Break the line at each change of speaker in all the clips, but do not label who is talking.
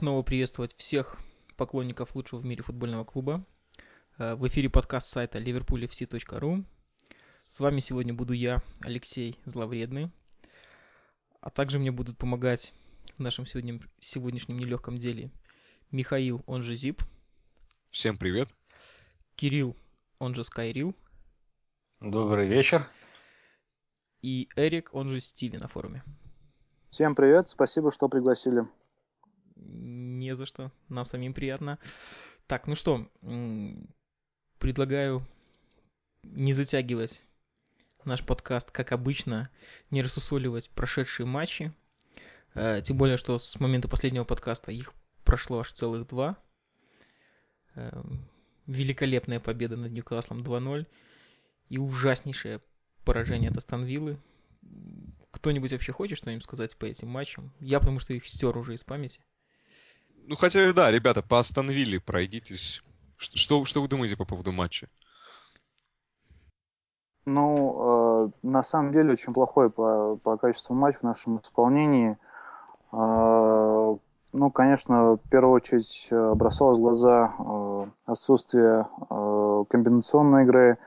снова приветствовать всех поклонников лучшего в мире футбольного клуба. Э, в эфире подкаст сайта liverpoolfc.ru. С вами сегодня буду я, Алексей Зловредный. А также мне будут помогать в нашем сегодня, сегодняшнем нелегком деле Михаил, он же Зип.
Всем привет.
Кирилл, он же Скайрил.
Добрый вечер.
И Эрик, он же Стиви на форуме.
Всем привет, спасибо, что пригласили.
Не за что, нам самим приятно. Так, ну что, предлагаю не затягивать наш подкаст, как обычно, не рассусоливать прошедшие матчи. Э, тем более, что с момента последнего подкаста их прошло аж целых два. Э, великолепная победа над Ньюкаслом 2-0 и ужаснейшее поражение от Астон Виллы кто-нибудь вообще хочет что-нибудь сказать по этим матчам? Я потому что их стер уже из памяти.
Ну, хотя, да, ребята, по Астон пройдитесь. Что, что вы думаете по поводу матча?
Ну, э, на самом деле, очень плохой по, по качеству матч в нашем исполнении. Э, ну, конечно, в первую очередь э, бросалось в глаза э, отсутствие э, комбинационной игры,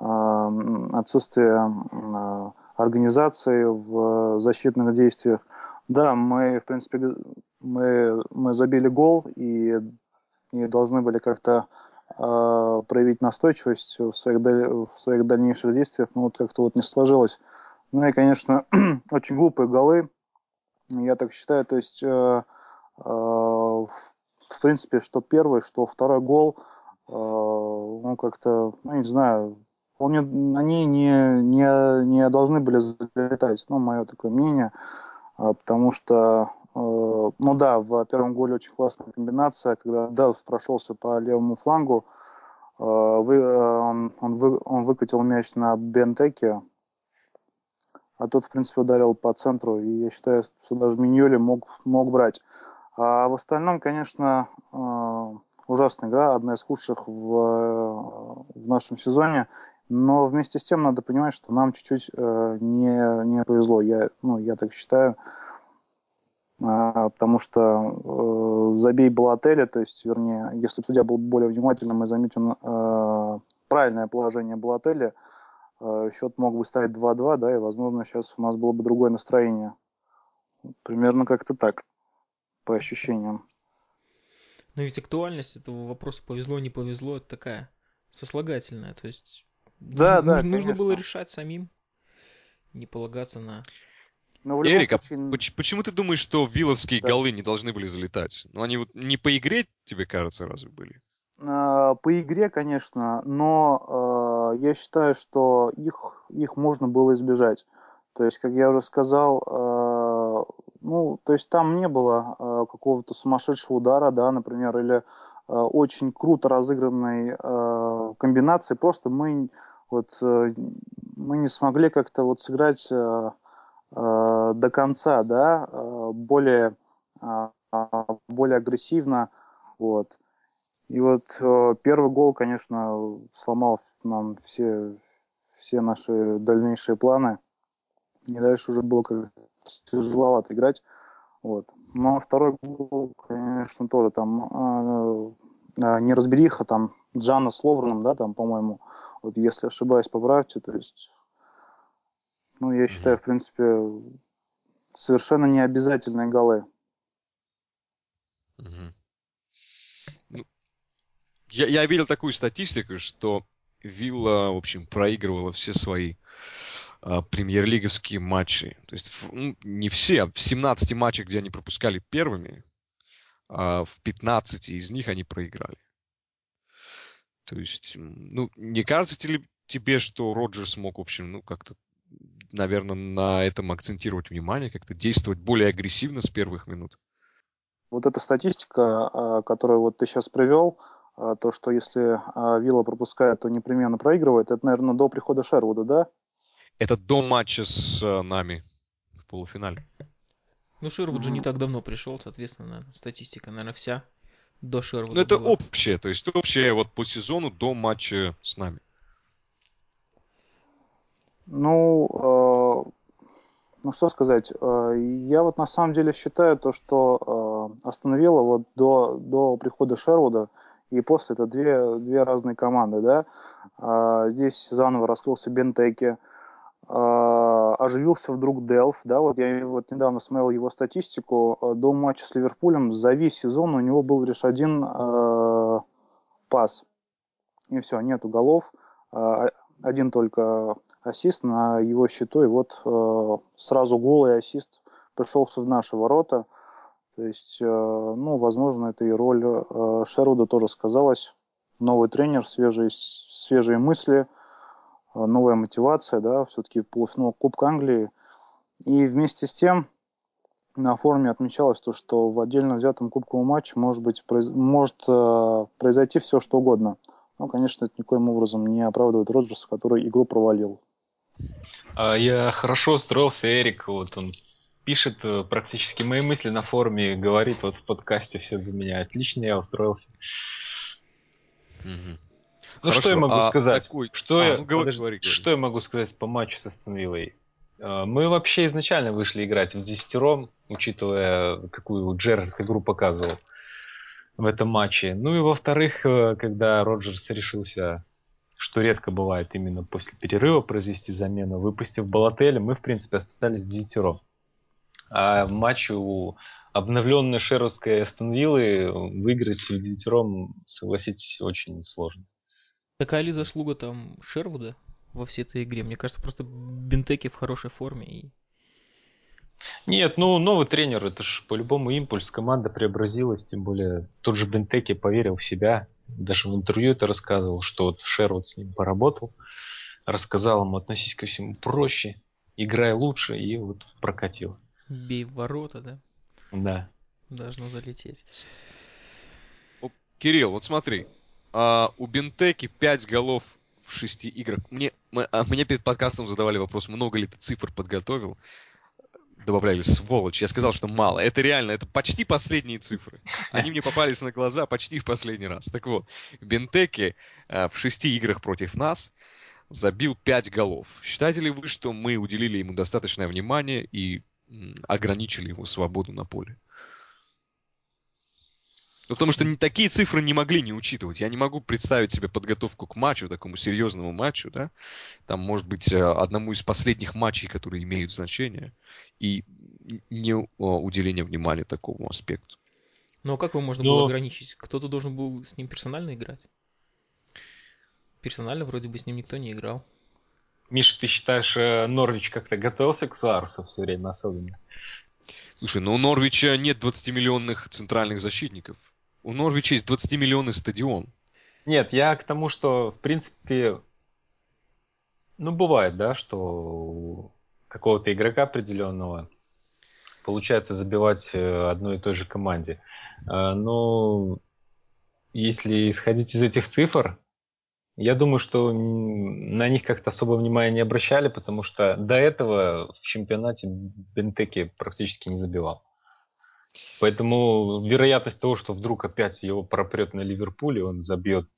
э, отсутствие э, организации в защитных действиях. Да, мы, в принципе, мы, мы забили гол и, и должны были как-то э, проявить настойчивость в своих, в своих дальнейших действиях, но вот как-то вот не сложилось. Ну и, конечно, очень глупые голы, я так считаю, то есть, э, э, в принципе, что первый, что второй гол, э, ну как-то, ну не знаю, он не, они не, не, не должны были залетать, ну, мое такое мнение, а, потому что, ну да, в первом голе очень классная комбинация, когда Делф прошелся по левому флангу, э, вы, э, он, он, вы, он выкатил мяч на Бентеке, а тот, в принципе, ударил по центру, и я считаю, что даже Миньоли мог, мог брать. А в остальном, конечно, ужасная игра, одна из худших в, в нашем сезоне. Но вместе с тем надо понимать, что нам чуть-чуть э, не, не повезло. Я, ну, я так считаю. Э, потому что э, забей Балателя, то есть, вернее, если бы судья был более внимательным и заметил э, правильное положение Балателя, э, счет мог бы стать 2-2, да, и, возможно, сейчас у нас было бы другое настроение. Примерно как-то так, по ощущениям.
Но ведь актуальность этого вопроса повезло, не повезло, это такая сослагательная. То есть
да,
нужно,
да,
нужно было решать самим, не полагаться на...
Но Эрик, а случае... почему ты думаешь, что вилловские да. голы не должны были залетать? Ну, они вот не по игре, тебе кажется, разве были?
А, по игре, конечно, но э, я считаю, что их, их можно было избежать. То есть, как я уже сказал, э, ну, то есть там не было э, какого-то сумасшедшего удара, да, например, или Э, очень круто разыгранной э, комбинации. Просто мы вот э, мы не смогли как-то вот сыграть до конца, да, более более агрессивно, вот. И вот первый гол, конечно, сломал нам все все наши дальнейшие планы. И дальше уже было как тяжеловато играть. Вот. Ну, а второй гол, конечно, тоже там э, э, неразбериха, там Джана с Ловреном, да, там, по-моему, вот если ошибаюсь, поправьте, то есть, ну, я считаю, в принципе, совершенно необязательные голы.
Угу. Ну, я, я видел такую статистику, что Вилла, в общем, проигрывала все свои а, премьер-лиговские матчи. То есть ну, не все, а в 17 матчах, где они пропускали первыми, а в 15 из них они проиграли. То есть, ну, не кажется ли тебе, что Роджерс мог, в общем, ну, как-то, наверное, на этом акцентировать внимание, как-то действовать более агрессивно с первых минут?
Вот эта статистика, а, которую вот ты сейчас привел, то, что если Вилла пропускает, то непременно проигрывает, это, наверное, до прихода Шервуда, да?
Это до матча с э, нами в полуфинале.
Ну, Шервуд же не так давно пришел, соответственно, статистика, наверное, вся до Шервуда
Ну, это была. общее, то есть общее вот по сезону до матча с нами.
Ну, э, ну что сказать, э, я вот на самом деле считаю то, что остановила вот до, до прихода Шервуда, и после это две, две разные команды, да. Здесь заново раскрылся Бентеки, оживился вдруг Делф, да, вот я вот недавно смотрел его статистику, до матча с Ливерпулем за весь сезон у него был лишь один э, пас, и все, нету голов, э, один только ассист на его счету, и вот э, сразу гол и ассист пришелся в наши ворота, то есть, э, ну, возможно, это и роль э, Шеруда тоже сказалась, новый тренер, свежие, свежие мысли – Э, новая мотивация, да, все-таки полуфинал Кубка Англии. И вместе с тем на форуме отмечалось то, что в отдельно взятом кубковом матче может, быть, может э, произойти все, что угодно. Но, конечно, это никоим образом не оправдывает Роджерса, который игру провалил.
А я хорошо устроился, Эрик, вот он пишет э, практически мои мысли на форуме, говорит вот в подкасте все за меня. Отлично, я устроился.
Угу.
Ну Хорошо, что я могу а сказать?
Такой...
Что, а, я... Ну, говори, говори, говори. что я могу сказать по матчу со Станвиллой? А, мы вообще изначально вышли играть в десятером, учитывая, какую Джерард игру показывал в этом матче. Ну и во-вторых, э, когда Роджерс решился, что редко бывает именно после перерыва произвести замену, выпустив Балателя, мы в принципе остались десятером. А в матче у обновленной шеровской Астонвиллы выиграть в девятером, согласитесь, очень сложно.
Такая ли заслуга там Шервуда во всей этой игре? Мне кажется, просто Бентеки в хорошей форме. И...
Нет, ну новый тренер, это же по-любому импульс, команда преобразилась, тем более тот же Бентеки поверил в себя, даже в интервью это рассказывал, что вот Шервуд с ним поработал, рассказал ему относись ко всему проще, играй лучше, и вот прокатил.
Бей в ворота, да?
Да.
Должно залететь.
Кирилл, вот смотри, а, у Бентеки 5 голов в 6 играх. Мне, мы, а, мне перед подкастом задавали вопрос, много ли ты цифр подготовил. Добавляли, сволочь. Я сказал, что мало. Это реально, это почти последние цифры. Они мне попались на глаза почти в последний раз. Так вот, Бентеки а, в 6 играх против нас забил 5 голов. Считаете ли вы, что мы уделили ему достаточное внимание и ограничили его свободу на поле? Ну, потому что такие цифры не могли не учитывать. Я не могу представить себе подготовку к матчу, такому серьезному матчу, да. Там, может быть, э, одному из последних матчей, которые имеют значение, и не уделение внимания такому аспекту.
Ну, а как его можно Но... было ограничить? Кто-то должен был с ним персонально играть? Персонально вроде бы с ним никто не играл.
Миша, ты считаешь, э, Норвич как-то готовился к Суарсу все время особенно?
Слушай, ну у Норвича нет 20-миллионных центральных защитников. У Норвича есть 20-миллионный стадион.
Нет, я к тому, что, в принципе, ну, бывает, да, что какого-то игрока определенного получается забивать э, одной и той же команде. Э, но если исходить из этих цифр, я думаю, что на них как-то особо внимания не обращали, потому что до этого в чемпионате Бентеки практически не забивал. Поэтому вероятность того, что вдруг опять его пропрет на Ливерпуле, он забьет,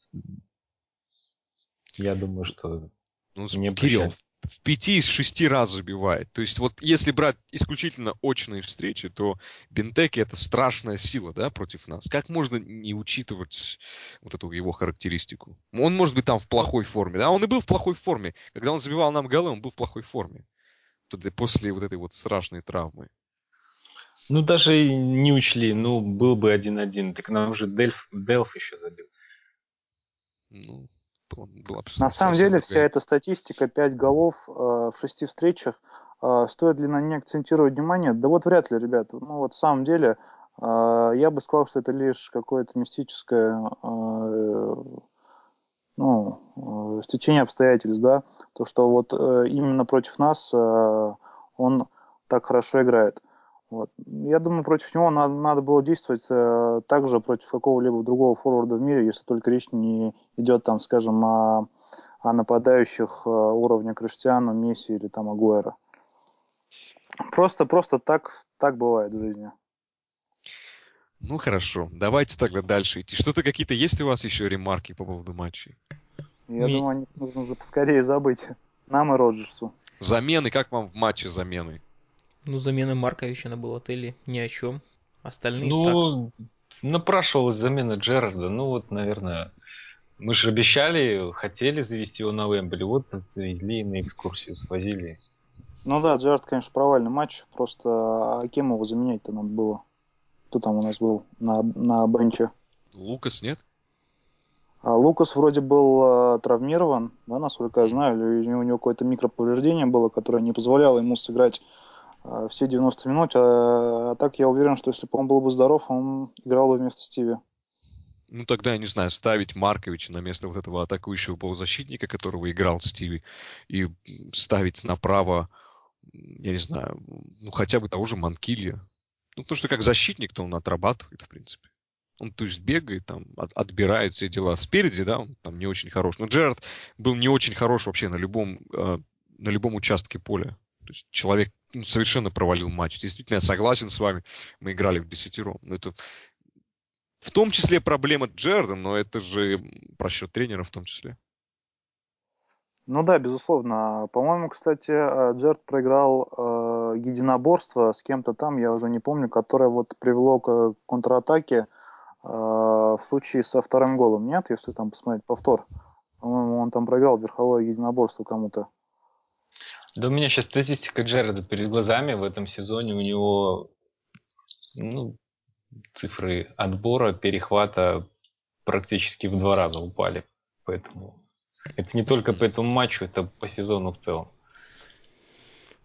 я думаю, что
ну, не Кирилл, в пяти из шести раз забивает. То есть вот если брать исключительно очные встречи, то Бентеки это страшная сила, да, против нас. Как можно не учитывать вот эту его характеристику? Он может быть там в плохой форме, да, он и был в плохой форме. Когда он забивал нам голы, он был в плохой форме. После вот этой вот страшной травмы.
Ну, даже не учли, ну, был бы один-один. Так нам уже Дельф, Делф еще забил.
Ну, была На самом деле, другая. вся эта статистика, 5 голов э, в 6 встречах, э, стоит ли на ней акцентировать внимание? Да вот вряд ли, ребята. Ну, вот в самом деле, э, я бы сказал, что это лишь какое-то мистическое э, ну, э, стечение обстоятельств, да, то, что вот э, именно против нас э, он так хорошо играет. Вот. Я думаю, против него надо, надо было действовать э, также против какого-либо другого форварда в мире, если только речь не идет, там, скажем, о, о нападающих э, уровня Криштиану, Месси или там Агуэра. Просто, просто так, так бывает в жизни.
Ну хорошо, давайте тогда дальше идти. Что-то какие-то есть у вас еще ремарки по поводу матчей?
Я Ми... думаю, о них нужно поскорее забыть. Нам и Роджерсу.
Замены, как вам в матче замены?
Ну, замена Марковича на Балотелли ни о чем. Остальные
ну, так... напрашивалась замена Джерарда. Ну вот, наверное, мы же обещали, хотели завести его на Вембли. Вот завезли на экскурсию, свозили.
Ну да, Джерард, конечно, провальный матч. Просто а кем его заменять-то надо было? Кто там у нас был на, на бенче?
Лукас, нет?
А Лукас вроде был э, травмирован, да, насколько я знаю, или у него какое-то микроповреждение было, которое не позволяло ему сыграть все 90 минут. А, а так я уверен, что если бы он был бы здоров, он играл бы вместо Стиви.
Ну тогда, я не знаю, ставить Марковича на место вот этого атакующего полузащитника, которого играл Стиви, и ставить направо, я не знаю, ну хотя бы того же Манкилья. Ну потому что как защитник-то он отрабатывает, в принципе. Он, то есть, бегает, там, от, отбирает все дела. Спереди, да, он там не очень хорош. Но Джерард был не очень хорош вообще на любом, э, на любом участке поля. То есть человек ну, совершенно провалил матч. Действительно, я согласен с вами. Мы играли в десятером. Но это в том числе проблема Джерда, но это же просчет тренера в том числе.
Ну да, безусловно. По-моему, кстати, э, Джерд проиграл э, единоборство с кем-то там, я уже не помню, которое вот привело к контратаке а, в случае со вторым голом нет, если там посмотреть повтор. По-моему, он там проиграл верховое единоборство кому-то.
Да у меня сейчас статистика Джереда перед глазами в этом сезоне. У него ну, цифры отбора, перехвата практически в два раза упали. Поэтому это не только по этому матчу, это по сезону в целом.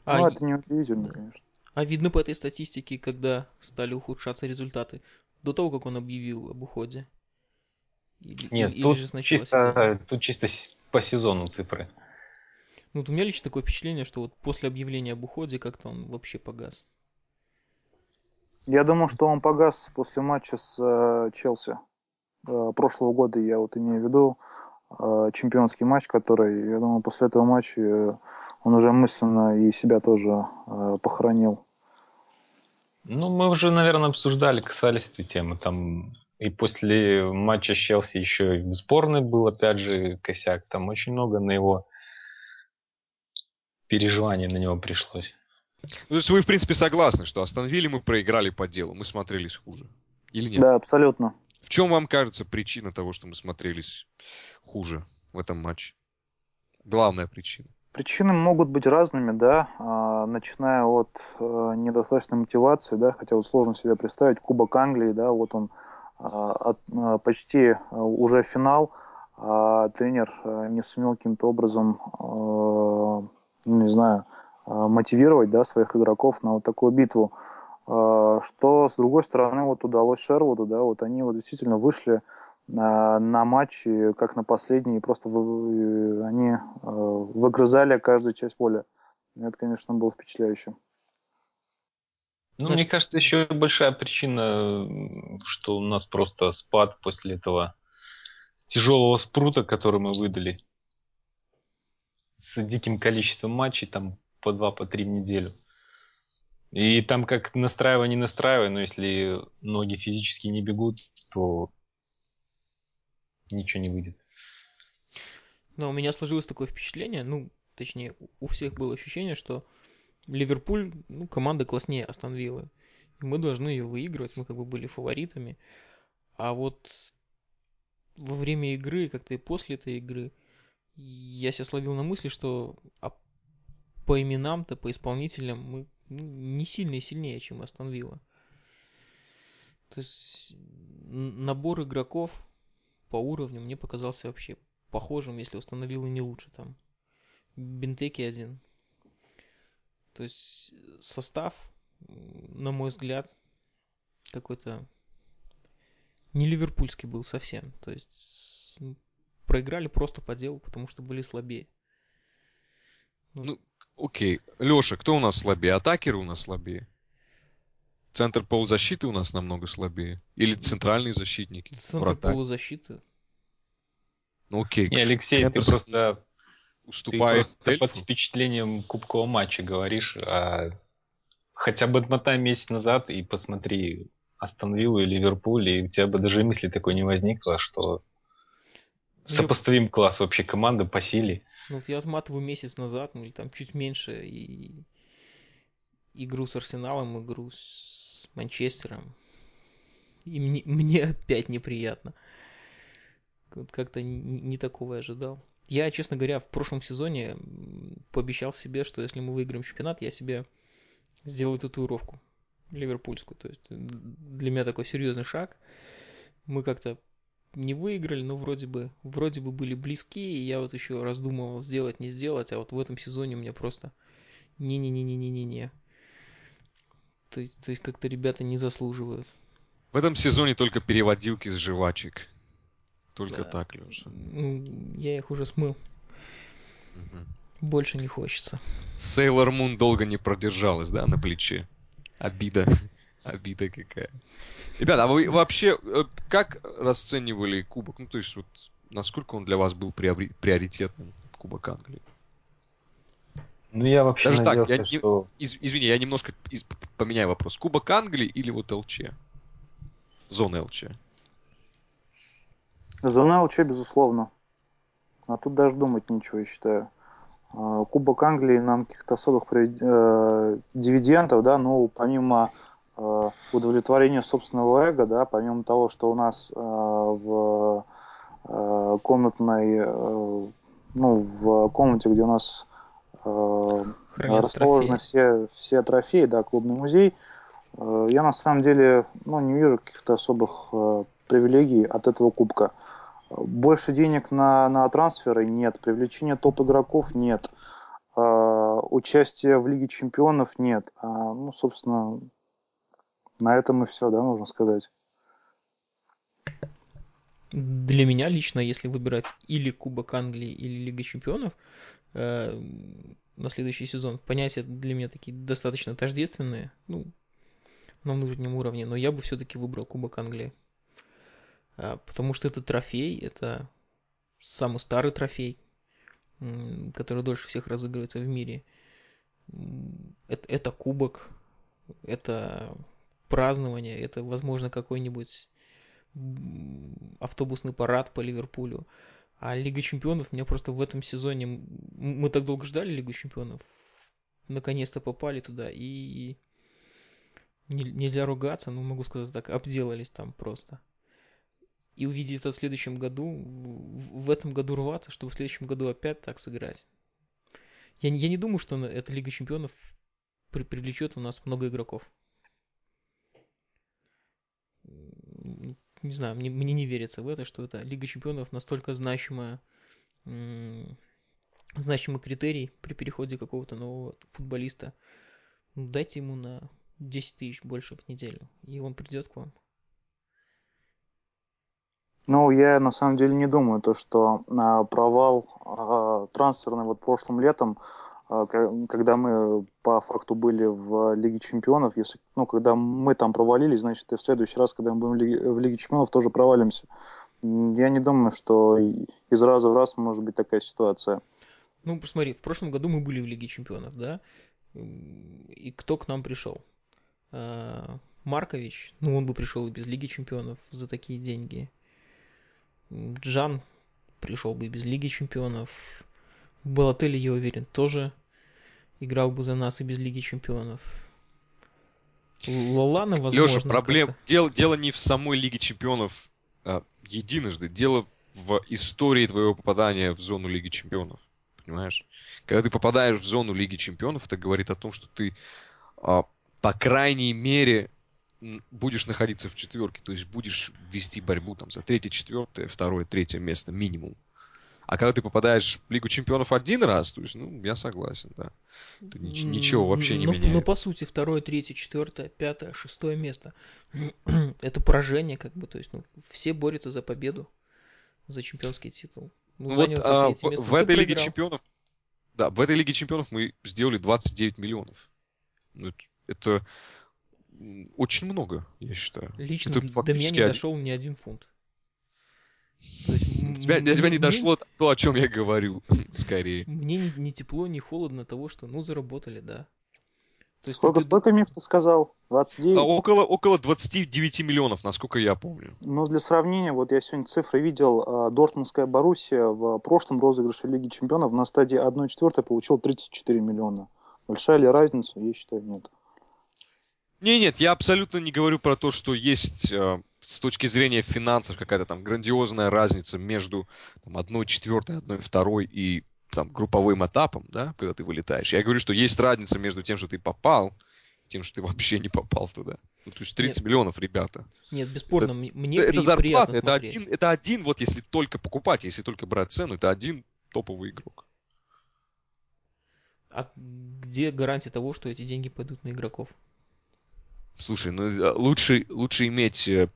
А, ну, это не удивительно, конечно.
А видно по этой статистике, когда стали ухудшаться результаты до того, как он объявил об уходе?
Или, Нет, или тут, же чисто, тут чисто по сезону цифры.
Ну, вот у меня лично такое впечатление, что вот после объявления об уходе как-то он вообще погас.
Я думаю, что он погас после матча с э, Челси э, прошлого года, я вот имею в виду э, чемпионский матч, который, я думаю, после этого матча э, он уже мысленно и себя тоже э, похоронил.
Ну, мы уже, наверное, обсуждали, касались этой темы. Там и после матча с Челси еще и в сборной был, опять же, косяк. Там очень много на его переживаний на него пришлось.
Ну, то есть вы, в принципе, согласны, что остановили мы проиграли по делу, мы смотрелись хуже? Или нет?
Да, абсолютно.
В чем вам кажется причина того, что мы смотрелись хуже в этом матче? Главная причина.
Причины могут быть разными, да, а, начиная от э, недостаточной мотивации, да, хотя вот сложно себе представить, Кубок Англии, да, вот он а, а, почти уже финал, а тренер не сумел каким-то образом, ну, не знаю, мотивировать, да, своих игроков на вот такую битву. Что, с другой стороны, вот удалось Шервуду, да, вот они вот действительно вышли на матч, как на последний, просто вы, они э, выгрызали каждую часть поля. Это, конечно, было впечатляюще.
Ну, мне кажется, еще большая причина, что у нас просто спад после этого тяжелого спрута, который мы выдали с диким количеством матчей, там по два, по три в неделю. И там как настраивай, не настраивай, но если ноги физически не бегут, то ничего не выйдет.
Но у меня сложилось такое впечатление, ну, точнее, у всех было ощущение, что Ливерпуль, ну, команда класснее Астон Виллы. Мы должны ее выигрывать, мы как бы были фаворитами. А вот во время игры, как-то и после этой игры, я себя словил на мысли, что а по именам-то, по исполнителям мы ну, не сильно сильнее, чем Астон Вилла. То есть набор игроков по уровню мне показался вообще похожим, если установил и не лучше там. Бентеки один. То есть состав, на мой взгляд, какой-то не ливерпульский был совсем. То есть проиграли просто по делу, потому что были слабее.
Ну, ну окей. Леша, кто у нас слабее? Атакеры у нас слабее? Центр полузащиты у нас намного слабее? Или центральные защитники?
Центр полузащиты.
Ну окей.
Не, Алексей, Хендерсон ты просто
уступает
ты просто под впечатлением кубкового матча говоришь, а хотя бы отмотай месяц назад и посмотри Астон Виллу и Ливерпуль, и у тебя бы даже мысли такой не возникло, что сопоставим класс вообще команды по силе.
Ну вот я отматываю месяц назад, ну или там чуть меньше, и игру с Арсеналом, игру с Манчестером. И мне, мне опять неприятно. Как-то не, не такого ожидал. Я, честно говоря, в прошлом сезоне пообещал себе, что если мы выиграем чемпионат, я себе сделаю татуировку ливерпульскую. То есть для меня такой серьезный шаг. Мы как-то не выиграли, но вроде бы, вроде бы были близки, и я вот еще раздумывал, сделать, не сделать, а вот в этом сезоне у меня просто не-не-не-не-не-не-не. То есть, то есть как-то ребята не заслуживают.
В этом сезоне только переводилки с жвачек. Только
Да.
так, Леша.
Ну, я их уже смыл. Больше не хочется.
Сейлор Мун долго не продержалась, да, на плече. Обида. Обида какая. Ребята, а вы вообще э, как расценивали Кубок? Ну, то есть, вот, насколько он для вас был приоритетным, Кубок Англии?
Ну, я вообще
Даже так,
надеялся,
я не-
что...
Из- извини, я немножко из- поменяю вопрос. Кубок Англии или вот ЛЧ? Зона ЛЧ.
Зона ЛЧ, безусловно. А тут даже думать ничего, я считаю. А, Кубок Англии нам каких-то особых э, дивидендов, да, ну, помимо э, удовлетворения собственного эго, да, помимо того, что у нас э, в э, комнатной, ну, в комнате, где у нас расположены
трофеи.
все, все трофеи, да, клубный музей, я на самом деле, ну, не вижу каких-то особых привилегий от этого кубка. Больше денег на, на трансферы нет, привлечения топ-игроков нет, участия в Лиге Чемпионов нет. А, ну, собственно, на этом и все, да, можно сказать.
Для меня лично, если выбирать или Кубок Англии, или Лига Чемпионов э, на следующий сезон, понятия для меня такие достаточно тождественные, ну, на внутреннем уровне, но я бы все-таки выбрал Кубок Англии. А, потому что это трофей, это самый старый трофей, который дольше всех разыгрывается в мире. Это, это кубок, это празднование, это, возможно, какой-нибудь автобусный парад по Ливерпулю. А Лига Чемпионов, мне просто в этом сезоне... Мы так долго ждали Лигу Чемпионов. Наконец-то попали туда. И не- нельзя ругаться, но могу сказать так, обделались там просто. И увидеть это в следующем году, в, этом году рваться, чтобы в следующем году опять так сыграть. Я, я не думаю, что эта Лига Чемпионов при- привлечет у нас много игроков. М, Не знаю, мне, мне не верится в это, что это Лига Чемпионов настолько значимая, значимый критерий при переходе какого-то нового футболиста. Ну, дайте ему на 10 тысяч больше в неделю, и он придет к вам.
Ну, я на самом деле не думаю, то, что а, провал а, трансферный вот прошлым летом, когда мы по факту были в Лиге Чемпионов, если, ну, когда мы там провалились, значит, и в следующий раз, когда мы будем в Лиге, Чемпионов, тоже провалимся. Я не думаю, что из раза в раз может быть такая ситуация.
Ну, посмотри, в прошлом году мы были в Лиге Чемпионов, да? И кто к нам пришел? А, Маркович, ну, он бы пришел и без Лиги Чемпионов за такие деньги. Джан пришел бы и без Лиги Чемпионов. Балотелли, я уверен, тоже играл бы за нас и без Лиги Чемпионов. Лолана, возможно,
Леша, проблем... Дело, дело не в самой Лиге Чемпионов а, единожды. Дело в истории твоего попадания в зону Лиги Чемпионов. Понимаешь? Когда ты попадаешь в зону Лиги Чемпионов, это говорит о том, что ты, а, по крайней мере, будешь находиться в четверке. То есть будешь вести борьбу там, за третье, четвертое, второе, третье место минимум. А когда ты попадаешь в Лигу Чемпионов один раз, то есть, ну, я согласен, да. Это нич- ничего вообще не
ну,
меняет.
Ну, по сути, второе, третье, четвертое, пятое, шестое место. Это поражение, как бы. То есть, ну, все борются за победу, за чемпионский титул. Ну,
Ну вот а, в,
место,
в
ну,
этой Лиге. Чемпионов, да, в этой Лиге Чемпионов мы сделали 29 миллионов. Ну, это, очень много, я считаю.
Лично
это
до меня не
один-
дошел ни один фунт. Есть,
тебя, до тебя
мне-
не
мне-
дошло то, о чем я говорю, скорее.
Мне ни, ни тепло, ни холодно того, что, ну, заработали, да. То есть,
Сколько,
ты-
Миф ты сказал? 29?
А около, около 29 миллионов, насколько я помню.
Ну, для сравнения, вот я сегодня цифры видел. а, Дортмундская Боруссия в прошлом розыгрыше Лиги Чемпионов на стадии 1-4 получил 34 миллиона. Большая ли разница? Я считаю, нет.
Не, нет, я абсолютно не говорю про то, что есть э, с точки зрения финансов какая-то там грандиозная разница между там, одной четвертой, одной второй и там, групповым этапом, да, когда ты вылетаешь. Я говорю, что есть разница между тем, что ты попал, тем, что ты вообще не попал туда. Ну, то есть 30
Нет.
миллионов, ребята.
Нет, бесспорно,
Это-
мне
это
при-
зарплата, это
смотреть.
один, это один, вот если только покупать, если только брать цену, это один топовый игрок.
А где гарантия того, что эти деньги пойдут на игроков?
Слушай, ну э, лучше, лучше иметь, э,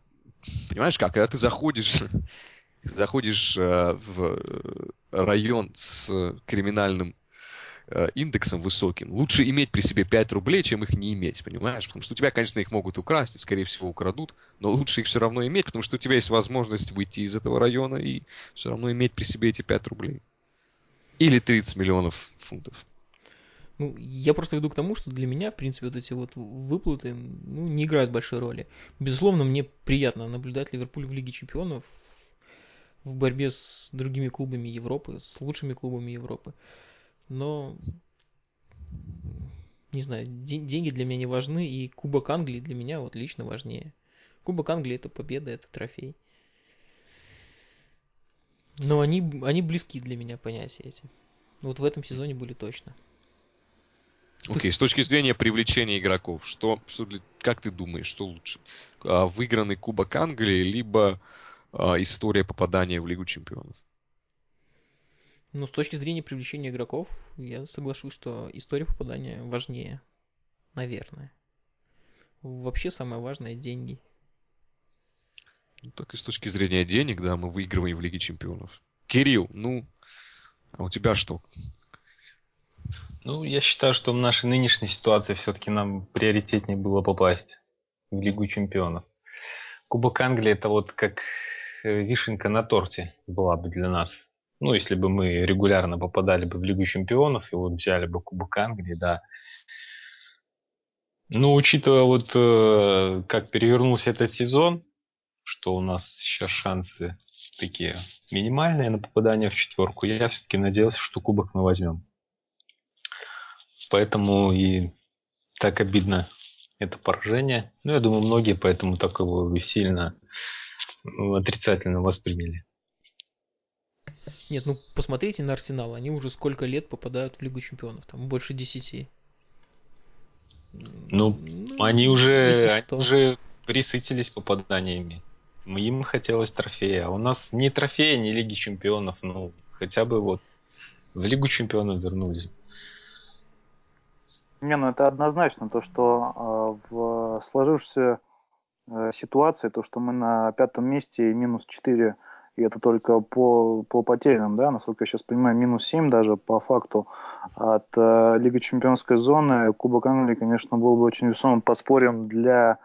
понимаешь как, когда ты заходишь, заходишь э, в э, район с криминальным э, индексом высоким, лучше иметь при себе 5 рублей, чем их не иметь, понимаешь? Потому что у тебя, конечно, их могут украсть, и, скорее всего, украдут, но лучше их все равно иметь, потому что у тебя есть возможность выйти из этого района и все равно иметь при себе эти 5 рублей. Или 30 миллионов фунтов.
Ну, я просто веду к тому, что для меня, в принципе, вот эти вот выплаты, ну, не играют большой роли. Безусловно, мне приятно наблюдать Ливерпуль в Лиге Чемпионов в борьбе с другими клубами Европы, с лучшими клубами Европы. Но, не знаю, ден- деньги для меня не важны, и Кубок Англии для меня вот лично важнее. Кубок Англии это победа, это трофей. Но они, они близки для меня понятия эти. Вот в этом сезоне были точно.
Окей, с точки зрения привлечения игроков, что, что для- как ты думаешь, что лучше? А, Выигранный Кубок Англии, либо а, история попадания в Лигу Чемпионов?
Ну, с точки зрения привлечения игроков, я соглашусь, что история попадания важнее. Наверное. Вообще самое важное – деньги.
Ну, так и с точки зрения денег, да, мы выигрываем в Лиге Чемпионов. Кирилл, ну, а у тебя что?
Ну, я считаю, что в нашей нынешней ситуации все-таки нам приоритетнее было попасть в Лигу Чемпионов. Кубок Англии это вот как э, вишенка на торте была бы для нас. Ну, если бы мы регулярно попадали бы в Лигу Чемпионов и вот взяли бы Кубок Англии, да. Ну, учитывая вот э, как перевернулся этот сезон, что у нас сейчас шансы такие минимальные на попадание в четверку, я все-таки надеялся, что Кубок мы возьмем. Поэтому и так обидно это поражение. Ну, я думаю, многие поэтому так его сильно ну, отрицательно восприняли.
Нет, ну посмотрите на Арсенал. Они уже сколько лет попадают в Лигу Чемпионов? Там больше десяти.
Ну, Они уже, они
что.
уже присытились попаданиями. Им хотелось трофея. А у нас ни трофея, ни Лиги Чемпионов. Ну, хотя бы вот в Лигу Чемпионов вернулись.
Не, ну это однозначно то, что э, в сложившейся э, ситуации, то, что мы на пятом месте и минус 4, и это только по, по потерянным, да, насколько я сейчас понимаю, минус 7 даже по факту от э, Лиги Чемпионской зоны, Кубок Англии, конечно, был бы очень весомым подспорьем для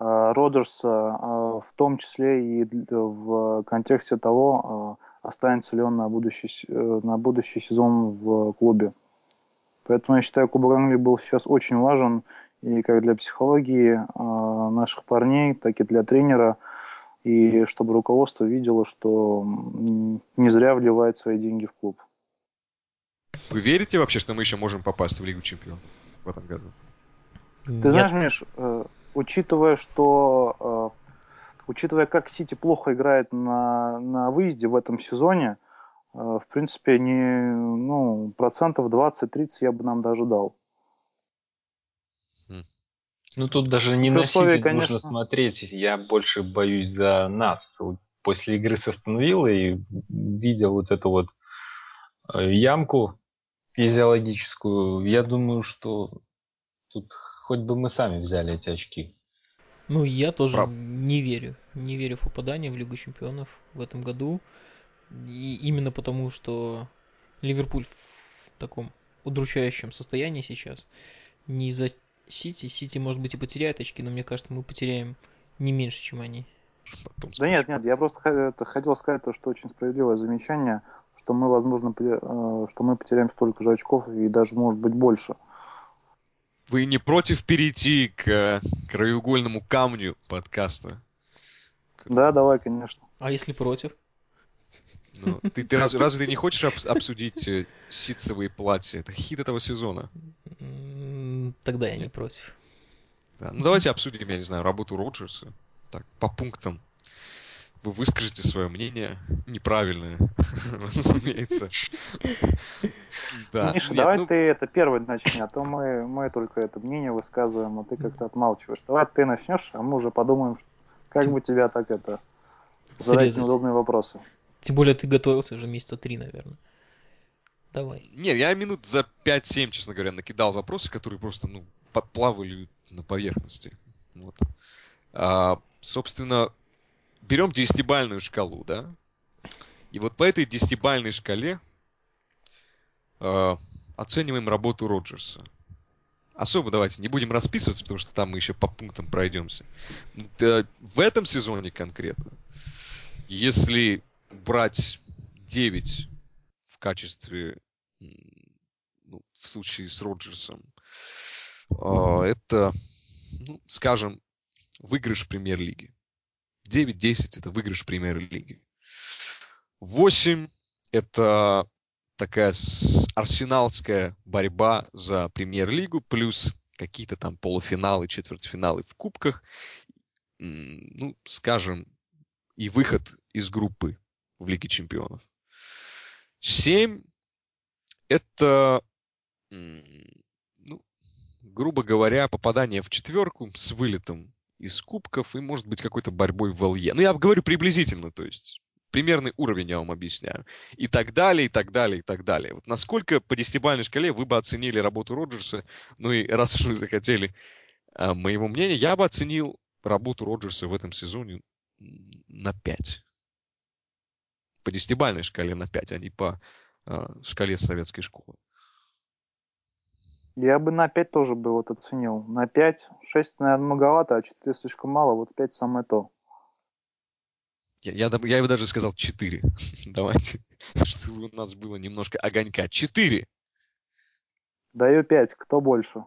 э, Роджерса, э, в том числе и в контексте того, э, останется ли он на будущий, э, на будущий сезон в клубе. Поэтому я считаю, Кубок Англии был сейчас очень важен и как для психологии э, наших парней, так и для тренера, и чтобы руководство видело, что не зря вливает свои деньги в клуб.
Вы верите вообще, что мы еще можем попасть в Лигу Чемпионов в этом году?
Ты
Нет.
знаешь, Миш, э, учитывая, что э, учитывая, как Сити плохо играет на, на выезде в этом сезоне, э, в принципе, не, ну, процентов 20-30 я бы нам даже дал.
Ну тут даже не на Сити нужно
конечно.
смотреть. Я больше боюсь за нас. Вот После игры с Астон Виллой, видя вот эту вот э, ямку физиологическую, я думаю, что тут хоть бы мы сами взяли эти очки.
Ну, я тоже
Прав.
не верю. Не верю в попадание в Лигу Чемпионов в этом году. И именно потому, что Ливерпуль в таком удручающем состоянии сейчас. Не из-за Сити. Сити, может быть, и потеряет очки, но мне кажется, мы потеряем не меньше, чем они.
Да нет, нет, я просто хотел сказать то, что очень справедливое замечание, что мы, возможно, э, что мы потеряем столько же очков и даже, может быть, больше.
Вы не против перейти к э, краеугольному камню подкаста?
Да, давай, конечно.
А если против?
Ну, ты, ты раз- разве ты не хочешь обс- обсудить э, ситцевые платья? Это хит этого сезона.
Тогда я не против.
Да. Ну давайте обсудим, я не знаю, работу Роджерса. так, по пунктам вы выскажете свое мнение неправильное, разумеется.
Да. Миша, Нет, давай ну... ты это первый начни, а то мы, мы только это мнение высказываем, а ты как-то отмалчиваешь. Давай ты начнешь, а мы уже подумаем, как бы тебя так это задать неудобные вопросы.
Тем более ты готовился уже месяца три, наверное. Давай.
Нет, я минут за 5-7, честно говоря, накидал вопросы, которые просто, ну, подплавали на поверхности. Вот. А, собственно, берем десятибальную шкалу, да? И вот по этой десятибальной шкале э, оцениваем работу Роджерса. Особо давайте не будем расписываться, потому что там мы еще по пунктам пройдемся. Да, в этом сезоне конкретно, если брать 9 в качестве, ну, в случае с Роджерсом, э, это, ну, скажем, выигрыш премьер-лиги. 9-10 это выигрыш премьер-лиги. 8 это такая арсеналская борьба за премьер-лигу, плюс какие-то там полуфиналы, четвертьфиналы в кубках, ну, скажем, и выход из группы в Лиге чемпионов. 7 это, ну, грубо говоря, попадание в четверку с вылетом из кубков и, может быть, какой-то борьбой в ЛЕ. Ну, я говорю приблизительно, то есть примерный уровень я вам объясняю. И так далее, и так далее, и так далее. Вот насколько по десятибалльной шкале вы бы оценили работу Роджерса? Ну и раз уж вы захотели а, моего мнения, я бы оценил работу Роджерса в этом сезоне на 5. По десятибалльной шкале на 5, а не по а, шкале советской школы.
Я бы на 5 тоже бы вот оценил. На 5, 6, наверное, многовато, а 4 слишком мало, вот 5 самое то.
Я, я, я бы даже сказал 4. Давайте, чтобы у нас было немножко огонька. 4!
Даю 5. Кто больше?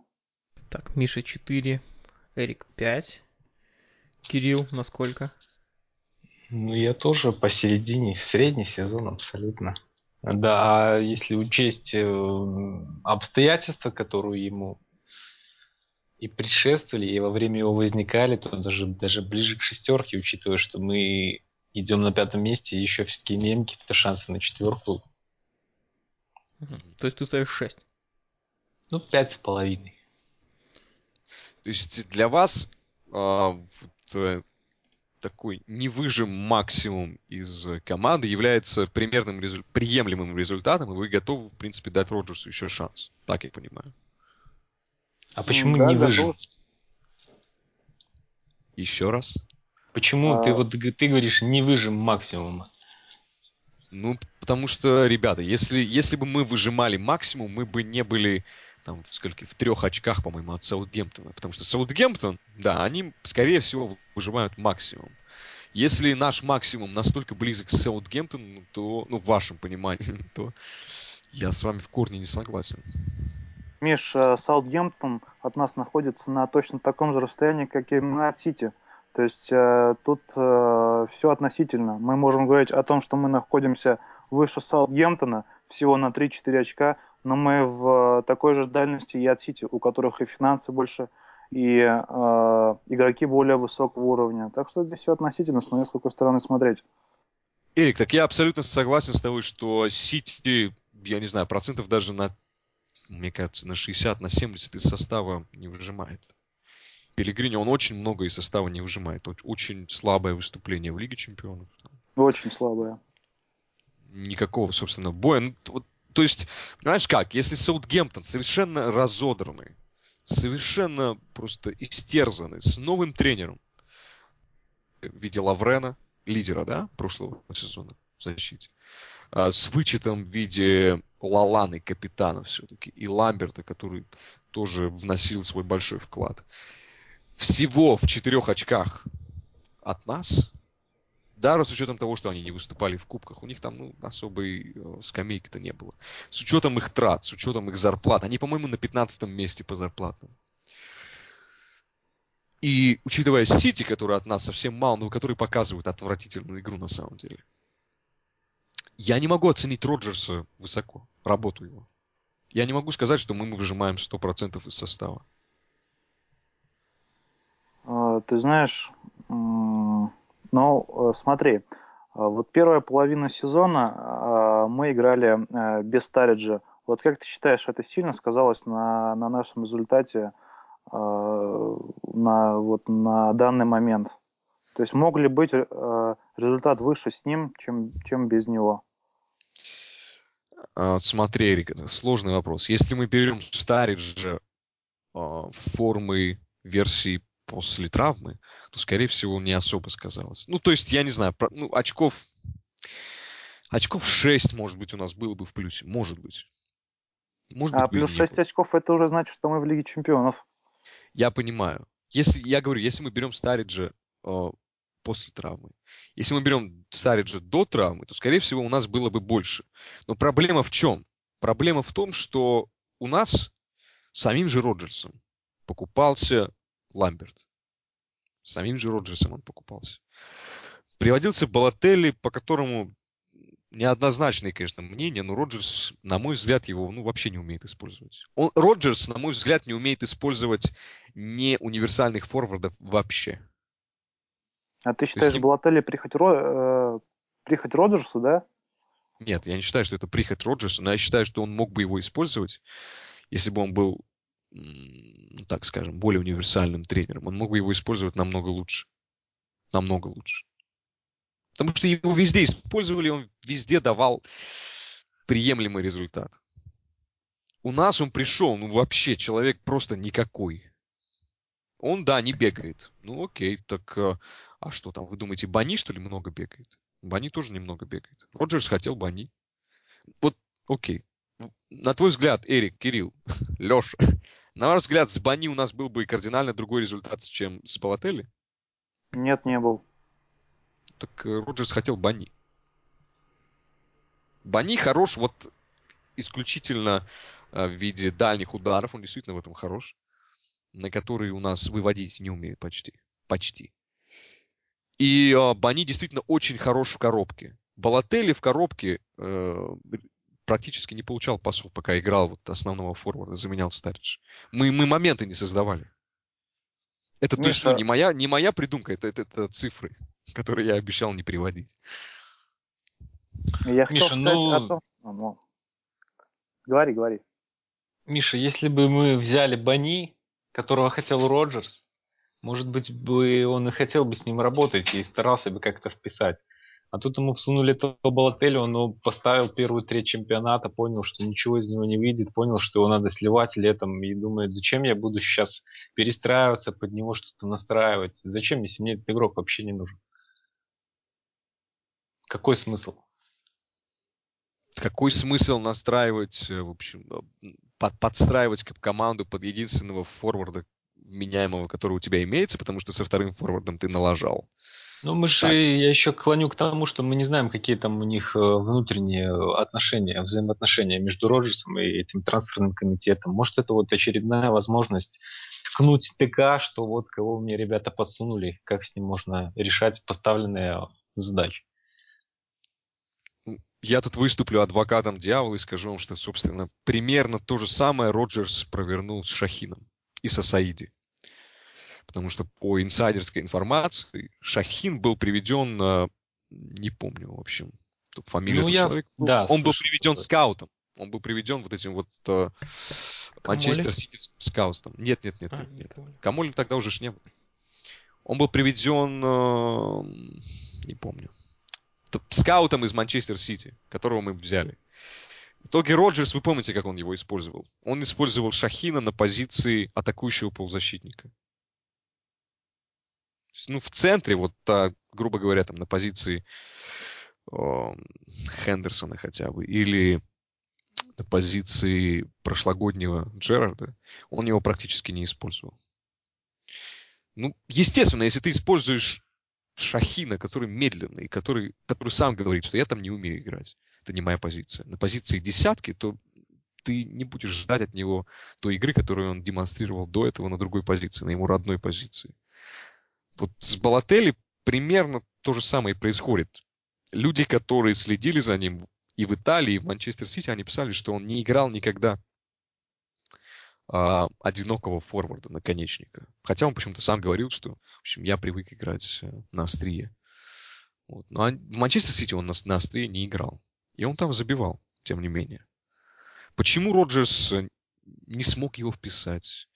Так, Миша 4, Эрик 5. Кирилл, насколько?
Ну, я тоже посередине, средний сезон абсолютно. Да, а если учесть э, обстоятельства, которые ему и предшествовали, и во время его возникали, то даже, даже ближе к шестерке, учитывая, что мы идем на пятом месте, и еще все-таки имеем какие-то шансы на четверку.
То есть ты ставишь 6?
Ну, пять с половиной.
То есть для вас а, вот, э, такой не выжим максимум из команды является примерным резу... приемлемым результатом, и вы готовы, в принципе, дать Роджерсу еще шанс. Так я понимаю.
А почему да, не выжим?
Еще раз.
Почему а... ты вот ты говоришь не выжим максимум?
Ну, потому что, ребята, если, если бы мы выжимали максимум, мы бы не были там в скольки, в трех очках, по-моему, от Саутгемптона. Потому что Саутгемптон, да, они, скорее всего, выжимают максимум. Если наш максимум настолько близок к Саутгемптону, то, ну, в вашем понимании, то я с вами в корне не согласен.
Миш, э, Саутгемптон от нас находится на точно таком же расстоянии, как и мы от Сити. То есть э, тут э, все относительно. Мы можем говорить о том, что мы находимся выше Саутгемптона всего на 3-4 очка, но мы в такой же дальности и от Сити, у которых и финансы больше, и э, игроки более высокого уровня. Так что здесь все относительно, смотря с какой стороны смотреть.
Эрик, так я абсолютно согласен с тобой, что Сити, я не знаю, процентов даже на, мне кажется, на 60, на 70 из состава не выжимает. Пелегрини, он очень много из состава не выжимает. Очень слабое выступление в Лиге Чемпионов.
Очень слабое.
Никакого, собственно, боя. Ну, вот то есть, понимаешь как, если Саутгемптон совершенно разодранный, совершенно просто истерзанный, с новым тренером в виде Лаврена, лидера, да, прошлого сезона в защите, а, с вычетом в виде Лаланы, капитана все-таки, и Ламберта, который тоже вносил свой большой вклад. Всего в четырех очках от нас даже с учетом того, что они не выступали в кубках, у них там ну, особой э, скамейки-то не было. С учетом их трат, с учетом их зарплат. Они, по-моему, на 15 месте по зарплатам. И учитывая Сити, который от нас совсем мало, но который показывает отвратительную игру на самом деле. Я не могу оценить Роджерса высоко, работу его. Я не могу сказать, что мы выжимаем 100% из состава.
А, ты знаешь, Ну, э, смотри, вот первая половина сезона мы играли без Стариджа. Вот как ты считаешь, это сильно сказалось на, на нашем результате на, вот, на данный момент? То есть мог ли быть результат выше с ним, чем, чем без него?
А, смотри, Эрик, сложный вопрос. Если мы берем Стариджа формы версии после травмы, то, скорее всего, не особо сказалось. Ну, то есть, я не знаю, про, ну, очков... Очков 6, может быть, у нас было бы в плюсе. Может быть.
Может а быть, плюс 6 очков, это уже значит, что мы в Лиге Чемпионов.
Я понимаю. Если, я говорю, если мы берем Стариджа э, после травмы, если мы берем Сариджа до травмы, то, скорее всего, у нас было бы больше. Но проблема в чем? Проблема в том, что у нас самим же Роджерсом покупался Ламберт. Самим же Роджерсом он покупался. Приводился Балотелли, по которому неоднозначное, конечно, мнение, но Роджерс, на мой взгляд, его ну, вообще не умеет использовать. Он, Роджерс, на мой взгляд, не умеет использовать не универсальных форвардов вообще.
А ты считаешь, есть... Балотелли прихоть, Ро... э, прихоть Роджерса, да?
Нет, я не считаю, что это прихоть Роджерса, но я считаю, что он мог бы его использовать, если бы он был, так скажем, более универсальным тренером. Он мог бы его использовать намного лучше. Намного лучше. Потому что его везде использовали, он везде давал приемлемый результат. У нас он пришел, ну вообще человек просто никакой. Он, да, не бегает. Ну окей, так э, а что там, вы думаете, Бани, что ли, много бегает? Бани тоже немного бегает. Роджерс хотел Бани. Вот, окей. На твой взгляд, Эрик, Кирилл, Леша, на ваш взгляд, с Бани у нас был бы кардинально другой результат, чем с Палателли?
Нет, не был.
Так э, Роджерс хотел Бани. Бани хорош вот исключительно э, в виде дальних ударов, он действительно в этом хорош, на которые у нас выводить не умеет почти. Почти. И э, Бани действительно очень хорош в коробке. Балотелли в коробке э, практически не получал пасов, пока играл вот основного форварда, заменял Старидж. Мы, мы моменты не создавали. Это, Миша... то есть, ну, не моя, не моя придумка, это, это, это цифры, которые я обещал не приводить.
Я Миша, ну... о том, ну... Говори, говори.
Миша, если бы мы взяли Бани, которого хотел Роджерс, может быть, бы он и хотел бы с ним работать и старался бы как-то вписать. А тут ему всунули этого Балотелли, он поставил первую треть чемпионата, понял, что ничего из него не выйдет, понял, что его надо сливать летом и думает, зачем я буду сейчас перестраиваться под него, что-то настраивать. Зачем, если мне этот игрок вообще не нужен? Какой смысл?
Какой смысл настраивать, э, в общем, э, под, подстраивать команду под единственного форварда, меняемого, который у тебя имеется, потому что со вторым форвардом ты налажал.
Ну, мы же, я еще клоню к тому, что мы не знаем, какие там у них э, внутренние отношения, взаимоотношения между Роджерсом и этим трансферным комитетом. Может, это вот очередная возможность ткнуть ТК, что вот кого мне ребята подсунули, как с ним можно решать поставленные задачи.
Я тут выступлю адвокатом дьявола и скажу вам, что, собственно, примерно то же самое Роджерс провернул с Шахином и со Саиди потому что по инсайдерской информации Шахин был приведен, не помню, в общем, фамилию ну, этого я... человека. Да, он был приведен скаутом. Он был приведен вот этим вот э, Манчестер Сити скаутом. Нет, нет, нет, а, нет. нет. Камолем тогда уже ж не был. Он был приведен, э, не помню, скаутом из Манчестер Сити, которого мы взяли. В итоге Роджерс, вы помните, как он его использовал? Он использовал Шахина на позиции атакующего полузащитника ну, в центре, вот, а, грубо говоря, там на позиции о, Хендерсона хотя бы, или на позиции прошлогоднего Джерарда, он его практически не использовал. Ну, естественно, если ты используешь Шахина, который медленный, который, который сам говорит, что я там не умею играть, это не моя позиция. На позиции десятки, то ты не будешь ждать от него той игры, которую он демонстрировал до этого на другой позиции, на его родной позиции. Вот с Балотелли примерно то же самое происходит. Люди, которые следили за ним и в Италии, и в Манчестер Сити, они писали, что он не играл никогда а, одинокого форварда, наконечника. Хотя он почему-то сам говорил, что, в общем, я привык играть э, на острие. Вот. Но в Манчестер Сити он на, на острие не играл. И он там забивал, тем не менее. Почему Роджерс э, не смог его вписать?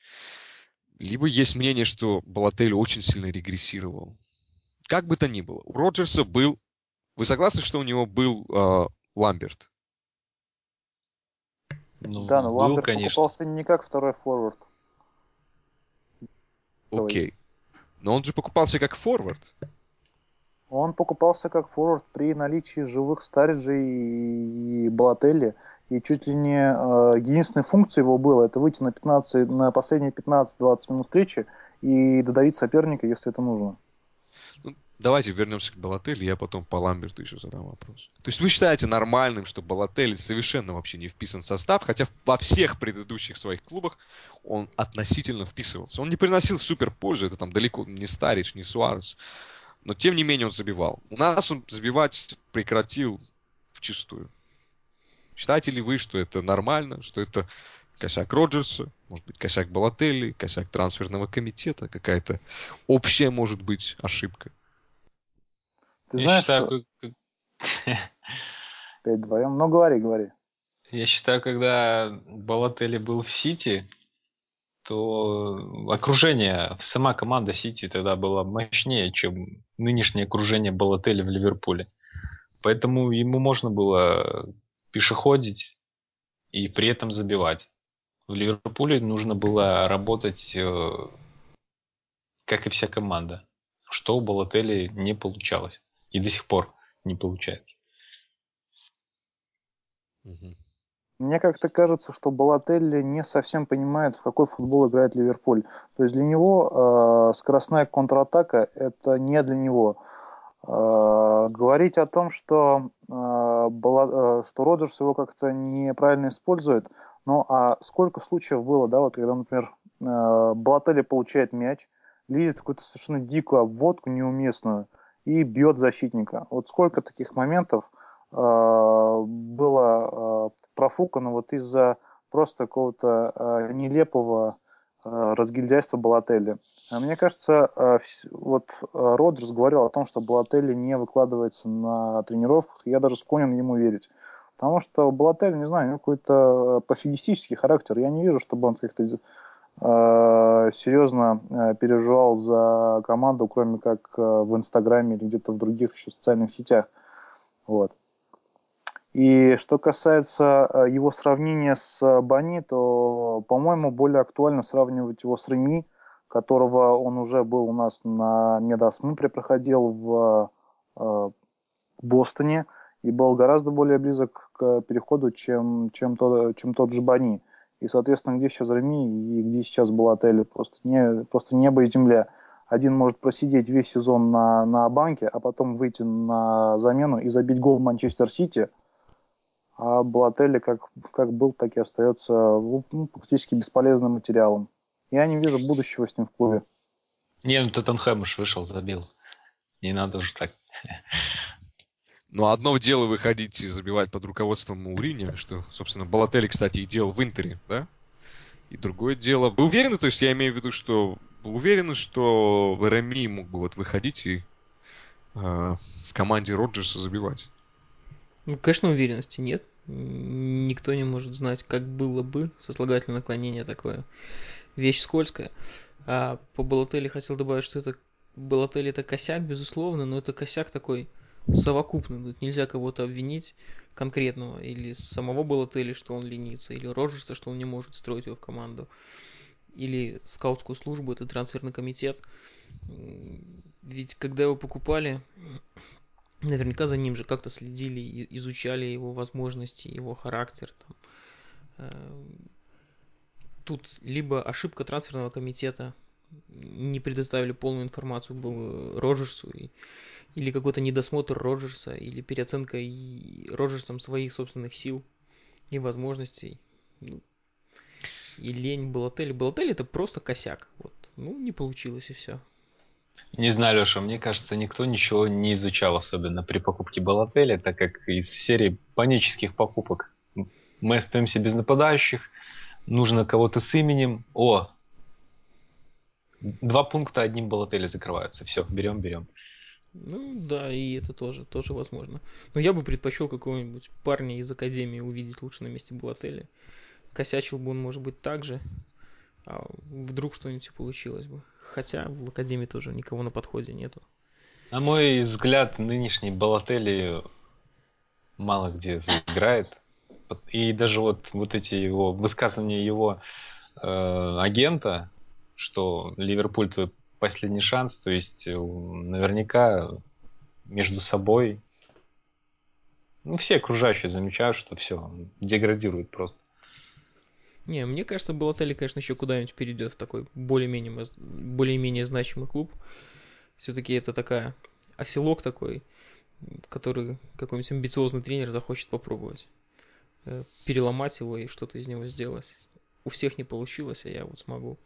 Либо есть мнение, что Балатель очень сильно регрессировал. Как бы то ни было, у Роджерса был... Вы согласны, что у него был э, Ламберт?
Ну, да, но был, Ламберт конечно. покупался не как второй форвард.
Окей. Но он же покупался как форвард.
Он покупался как форвард при наличии живых Стариджей и Балателли. И чуть ли не э, единственной функцией его было это выйти на, 15, на последние 15-20 минут встречи и додавить соперника, если это нужно.
Ну, давайте вернемся к Балателли, я потом по Ламберту еще задам вопрос. То есть вы считаете нормальным, что Балателли совершенно вообще не вписан в состав, хотя во всех предыдущих своих клубах он относительно вписывался. Он не приносил супер пользу, это там далеко не Старич, не Суарес но тем не менее он забивал. У нас он забивать прекратил в чистую. Считаете ли вы, что это нормально, что это косяк Роджерса, может быть, косяк Балателли, косяк трансферного комитета, какая-то общая, может быть, ошибка?
Ты знаешь, Я считаю, как...
Опять вдвоем. Ну, говори, говори.
Я считаю, когда Балателли был в Сити, то окружение, сама команда Сити тогда была мощнее, чем нынешнее окружение Балотеля в Ливерпуле. Поэтому ему можно было пешеходить и при этом забивать. В Ливерпуле нужно было работать, э, как и вся команда, что у Балотели не получалось. И до сих пор не получается.
Угу. Мне как-то кажется, что Балателли не совсем понимает, в какой футбол играет Ливерпуль. То есть для него э, скоростная контратака – это не для него. Э, говорить о том, что, э, Бала, э, что Роджерс его как-то неправильно использует, ну а сколько случаев было, да, вот когда, например, э, Балателли получает мяч, лезет какую-то совершенно дикую обводку неуместную и бьет защитника. Вот сколько таких моментов было э, профукано вот из-за просто какого-то э, нелепого разгильдяйства Балателли. А мне кажется, вот Роджерс говорил о том, что Балателли не выкладывается на тренировках, я даже склонен ему верить. Потому что Балателли, не знаю, у него какой-то пофигистический характер. Я не вижу, чтобы он как-то серьезно переживал за команду, кроме как в Инстаграме или где-то в других еще социальных сетях. Вот. И что касается э, его сравнения с Бани, то, по-моему, более актуально сравнивать его с Реми, которого он уже был у нас на медосмотре, проходил в э, Бостоне и был гораздо более близок к переходу, чем, чем, тот, чем тот же Бани. И, соответственно, где сейчас Реми и где сейчас был отель, просто, не, просто небо и земля. Один может просидеть весь сезон на, на банке, а потом выйти на замену и забить гол Манчестер Сити – а Балотелли как, как был, так и остается ну, практически бесполезным материалом. Я не вижу будущего с ним в клубе.
Не, ну Тоттенхэм уж вышел, забил. Не надо уже так.
Ну, одно дело выходить и забивать под руководством Маурини, что, собственно, Балотелли, кстати, и делал в Интере, да? И другое дело... Вы уверены, то есть я имею в виду, что... Вы уверены, что Реми мог бы вот выходить и э, в команде Роджерса забивать?
Ну, конечно, уверенности нет. Никто не может знать, как было бы сослагательное наклонение такое. Вещь скользкая. А по Балотели хотел добавить, что это Балотели это косяк, безусловно, но это косяк такой совокупный. Тут нельзя кого-то обвинить конкретного, или самого Балотели, что он ленится, или Роджерса, что он не может строить его в команду, или скаутскую службу, это трансферный комитет. Ведь когда его покупали, наверняка за ним же как-то следили, изучали его возможности, его характер. Там. Э, тут либо ошибка трансферного комитета, не предоставили полную информацию Роджерсу, или какой-то недосмотр Роджерса, или переоценка Роджерсом своих собственных сил и возможностей. Ну, и лень Балотелли. Балотелли это просто косяк. Вот. Ну, не получилось и все.
Не знаю, Леша, мне кажется, никто ничего не изучал, особенно при покупке Балотеля, так как из серии панических покупок мы остаемся без нападающих, нужно кого-то с именем. О, два пункта одним Балотели закрываются. Все, берем, берем.
Ну да, и это тоже, тоже возможно. Но я бы предпочел какого-нибудь парня из Академии увидеть лучше на месте Балотели. Косячил бы он, может быть, так же. А вдруг что-нибудь получилось бы. Хотя в Академии тоже никого на подходе нету.
На мой взгляд, нынешний Балотели мало где заиграет. И даже вот, вот эти его высказывания его э, агента, что Ливерпуль твой последний шанс, то есть э, наверняка между собой ну, все окружающие замечают, что все, деградирует просто.
Не, мне кажется, Балотелли, конечно, еще куда-нибудь перейдет в такой более-менее, более-менее значимый клуб. Все-таки это такая оселок такой, который какой-нибудь амбициозный тренер захочет попробовать. Э, переломать его и что-то из него сделать. У всех не получилось, а я вот смогу.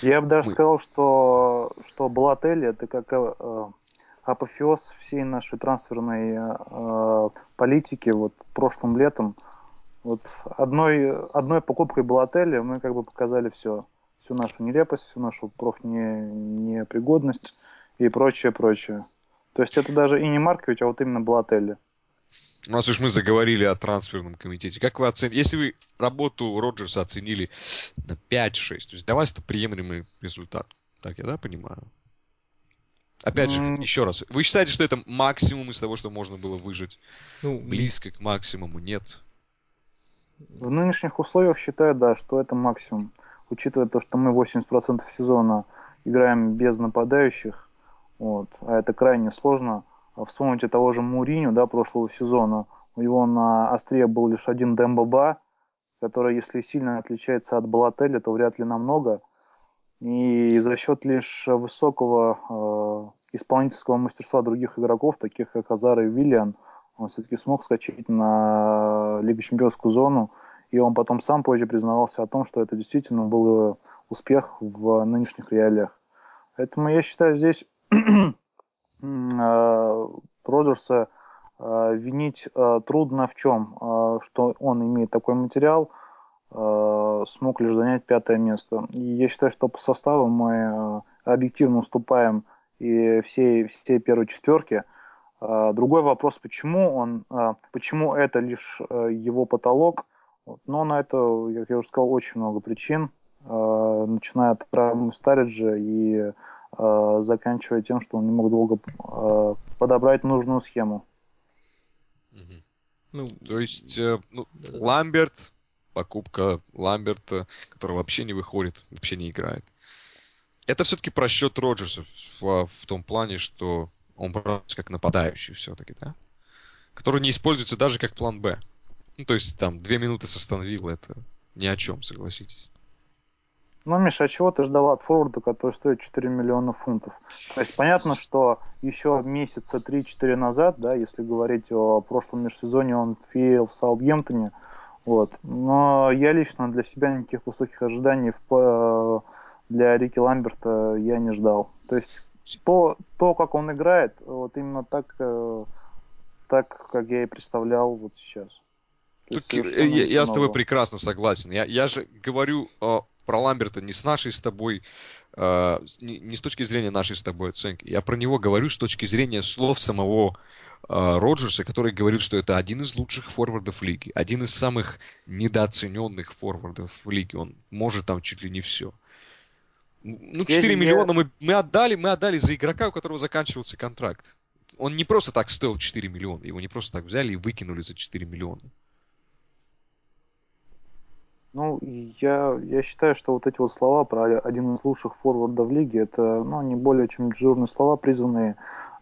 Я бы даже Мы... сказал, что, что Балотелли это как э, апофеоз всей нашей трансферной э, политики вот прошлым летом. Вот одной, одной покупкой Балотелли мы как бы показали все. Всю нашу нелепость, всю нашу профнепригодность и прочее, прочее. То есть это даже и не Маркович, а вот именно Балотелли.
У нас уж мы заговорили о трансферном комитете. Как вы оцените, если вы работу Роджерса оценили на 5-6, то есть для вас это приемлемый результат. Так я, да, понимаю? Опять же, mm. еще раз, вы считаете, что это максимум из того, что можно было выжить? Ну, Близко к максимуму? Нет?
В нынешних условиях считаю, да, что это максимум. Учитывая то, что мы 80% сезона играем без нападающих, вот, а это крайне сложно, а вспомните того же Муриню, да, прошлого сезона. У него на острие был лишь один Дембаба, который, если сильно отличается от Балателя, то вряд ли намного. И за счет лишь высокого э, исполнительского мастерства других игроков, таких как Азар и Виллиан, он все-таки смог скачать на Лигу Чемпионскую зону. И он потом сам позже признавался о том, что это действительно был успех в нынешних реалиях. Поэтому я считаю, здесь Э, Роджерса э, винить э, трудно в чем, что он имеет такой материал, смог лишь занять пятое место. И я считаю, что по составу мы объективно уступаем и всей, всей первой четверке. Другой вопрос, почему он, почему это лишь его потолок. Но на это, как я уже сказал, очень много причин, начиная от травмы Стариджа и Э, заканчивая тем, что он не мог долго э, подобрать нужную схему.
Ну, То есть э, ну, Ламберт, покупка Ламберта, который вообще не выходит, вообще не играет. Это все-таки просчет Роджерса в, в том плане, что он брался как нападающий все-таки, да? Который не используется даже как план Б. Ну, то есть там две минуты с Астон Виллой это ни о чем, согласитесь.
Ну, Миша, а чего ты ждал от форварда, который стоит 4 миллиона фунтов? То есть понятно, что еще месяца 3-4 назад, да, если говорить о прошлом межсезоне, он fail в Саутгемптоне, вот. Но я лично для себя никаких высоких ожиданий в, для Рики Ламберта я не ждал. То есть то, то как он играет, вот именно так, э, так, как я и представлял вот сейчас.
Тут, я, я с тобой прекрасно согласен. Я, я же говорю о про Ламберта не с нашей с тобой, э, не, не с точки зрения нашей с тобой оценки. Я про него говорю с точки зрения слов самого э, Роджерса, который говорит, что это один из лучших форвардов лиги, один из самых недооцененных форвардов в лиге. Он может там чуть ли не все. Ну, 4 я, миллиона мы, мы отдали, мы отдали за игрока, у которого заканчивался контракт. Он не просто так стоил 4 миллиона, его не просто так взяли и выкинули за 4 миллиона.
Ну, я, я считаю, что вот эти вот слова про один из лучших форвардов лиги, это ну, не более чем дежурные слова, призванные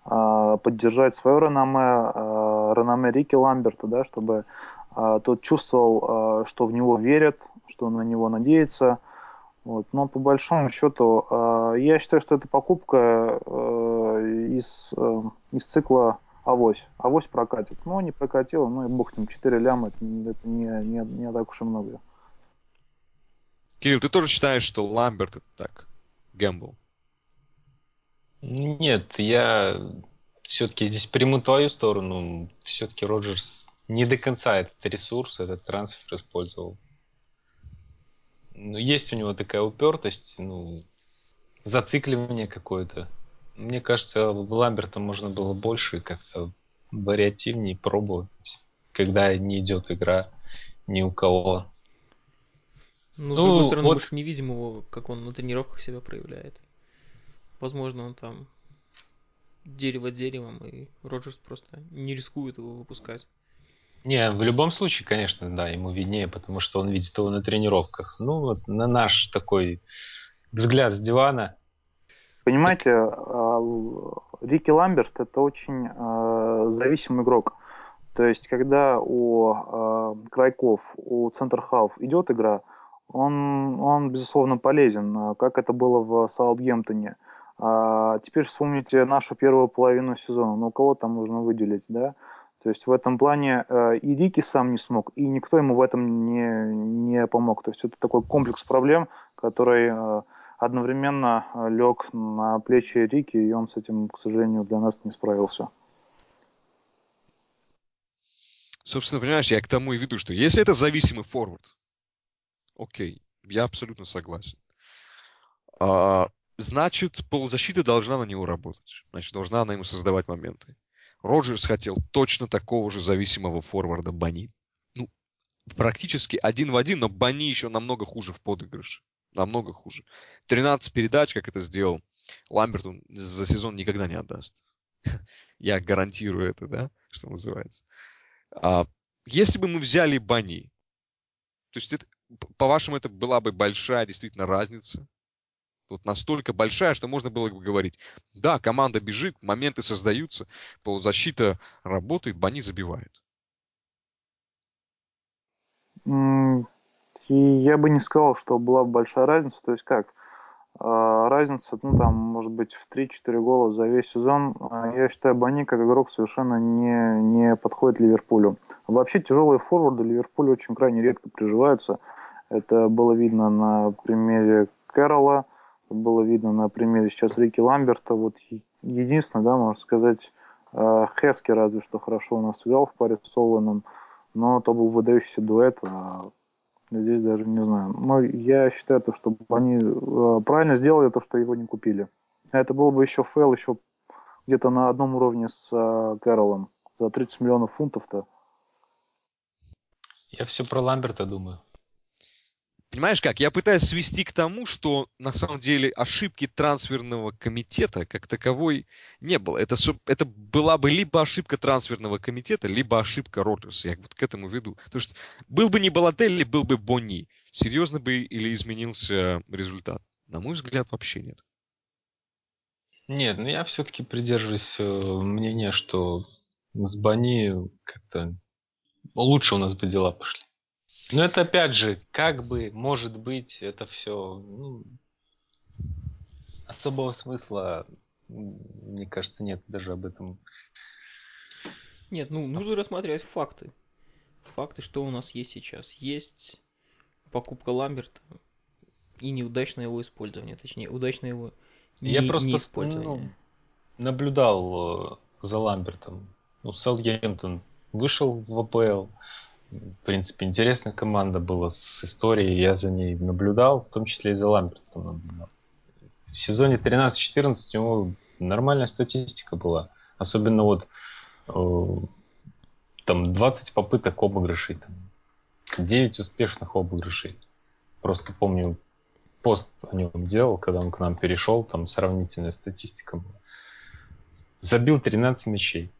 э, поддержать свое реноме, э, реноме Рики Ламберта, да, чтобы э, тот чувствовал, э, что в него верят, что на него надеется. Вот. Но по большому счету, э, я считаю, что это покупка э, из, э, из цикла авось. Авось прокатит. Но не прокатило, ну и бог ним, 4 ляма, это, это не, не, не так уж и много.
Кирилл, ты тоже считаешь, что Ламберт это так? Гэмбл?
Нет, я все-таки здесь приму твою сторону. Все-таки Роджерс не до конца этот ресурс, этот трансфер использовал. Ну, есть у него такая упертость, ну, зацикливание какое-то. Мне кажется, Ламберта можно было больше как-то вариативнее пробовать, когда не идет игра ни у кого.
Ну, с ну, другой стороны, вот... мы же не видим его, как он на тренировках себя проявляет. Возможно, он там дерево деревом, и Роджерс просто не рискует его выпускать.
Не, в любом случае, конечно, да, ему виднее, потому что он видит его на тренировках. Ну, вот на наш такой взгляд с дивана.
Понимаете, а, Рики Ламберт это очень а, зависимый игрок. То есть, когда у а, Крайков, у Центрхауф идет игра, он, он, безусловно, полезен, как это было в Саутгемптоне. А теперь вспомните нашу первую половину сезона. Ну, кого там нужно выделить, да? То есть в этом плане э, и Рики сам не смог, и никто ему в этом не, не помог. То есть это такой комплекс проблем, который э, одновременно э, лег на плечи Рики, и он с этим, к сожалению, для нас не справился.
Собственно, понимаешь, я к тому и веду, что если это зависимый форвард, окей, я абсолютно согласен. А, значит, полузащита должна на него работать. Значит, должна она ему создавать моменты. Роджерс хотел точно такого же зависимого форварда Бани. Ну, практически один в один, но Бани еще намного хуже в подыгрыше. Намного хуже. 13 передач, как это сделал Ламберт, он за сезон никогда не отдаст. Я гарантирую это, да, что называется. А, если бы мы взяли Бани, то есть, это, по-вашему, это была бы большая действительно разница вот настолько большая, что можно было бы говорить, да, команда бежит, моменты создаются, полузащита работает, Бани забивает.
И я бы не сказал, что была большая разница. То есть как? А, разница, ну там, может быть, в 3-4 гола за весь сезон. А, я считаю, Бани как игрок совершенно не, не подходит Ливерпулю. Вообще тяжелые форварды Ливерпулю очень крайне редко приживаются. Это было видно на примере Кэрола, было видно на примере сейчас Рики Ламберта. Вот единственное, да, можно сказать, э, Хески разве что хорошо у нас сыграл в паре с Солоном, но то был выдающийся дуэт, а здесь даже не знаю. Но я считаю, то, что они э, правильно сделали то, что его не купили. Это было бы еще fail, еще где-то на одном уровне с э, Кэрроллом. За 30 миллионов фунтов-то.
Я все про Ламберта думаю.
Понимаешь как? Я пытаюсь свести к тому, что на самом деле ошибки трансферного комитета как таковой не было. Это, это была бы либо ошибка трансферного комитета, либо ошибка Роджерса. Я вот к этому веду. Потому что был бы не Балателли, был бы Бонни. Серьезно бы или изменился результат? На мой взгляд, вообще нет.
Нет, ну я все-таки придерживаюсь э, мнения, что с Бонни как-то лучше у нас бы дела пошли. Но это опять же, как бы, может быть, это все ну, особого смысла, мне кажется, нет даже об этом.
Нет, ну нужно рассматривать факты. Факты, что у нас есть сейчас. Есть покупка Ламберта и неудачное его использование, точнее, удачное его не, Я просто не использование.
Ну, наблюдал э, за Ламбертом. Ну, Саутгемптон вышел в АПЛ, в принципе, интересная команда была с историей, я за ней наблюдал, в том числе и за Ламбертом В сезоне 13-14 у него нормальная статистика была. Особенно вот э, там 20 попыток обыгрышей, там, 9 успешных обыгрышей. Просто помню, пост о нем делал, когда он к нам перешел, там сравнительная статистика была. Забил 13 мячей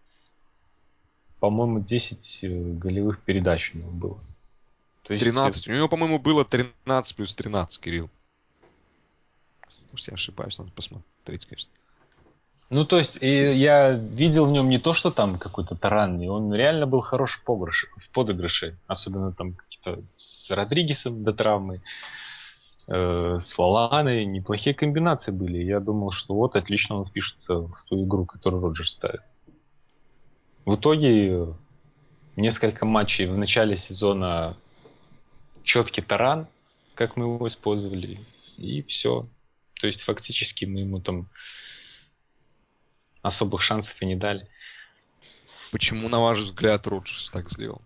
по-моему, 10 э, голевых передач у него было.
То есть 13. У него, по-моему, было 13 плюс 13, Кирилл. Может, я ошибаюсь, надо посмотреть, конечно.
Ну, то есть, и я видел в нем не то, что там какой-то таранный, он реально был хороший погрыш, в подыгрыше. Особенно там с Родригесом до травмы, э, с Лаланой. Неплохие комбинации были. Я думал, что вот отлично он впишется в ту игру, которую Роджер ставит. В итоге несколько матчей в начале сезона четкий таран, как мы его использовали, и все. То есть фактически мы ему там особых шансов и не дали.
Почему, на ваш взгляд, Роджерс так сделал?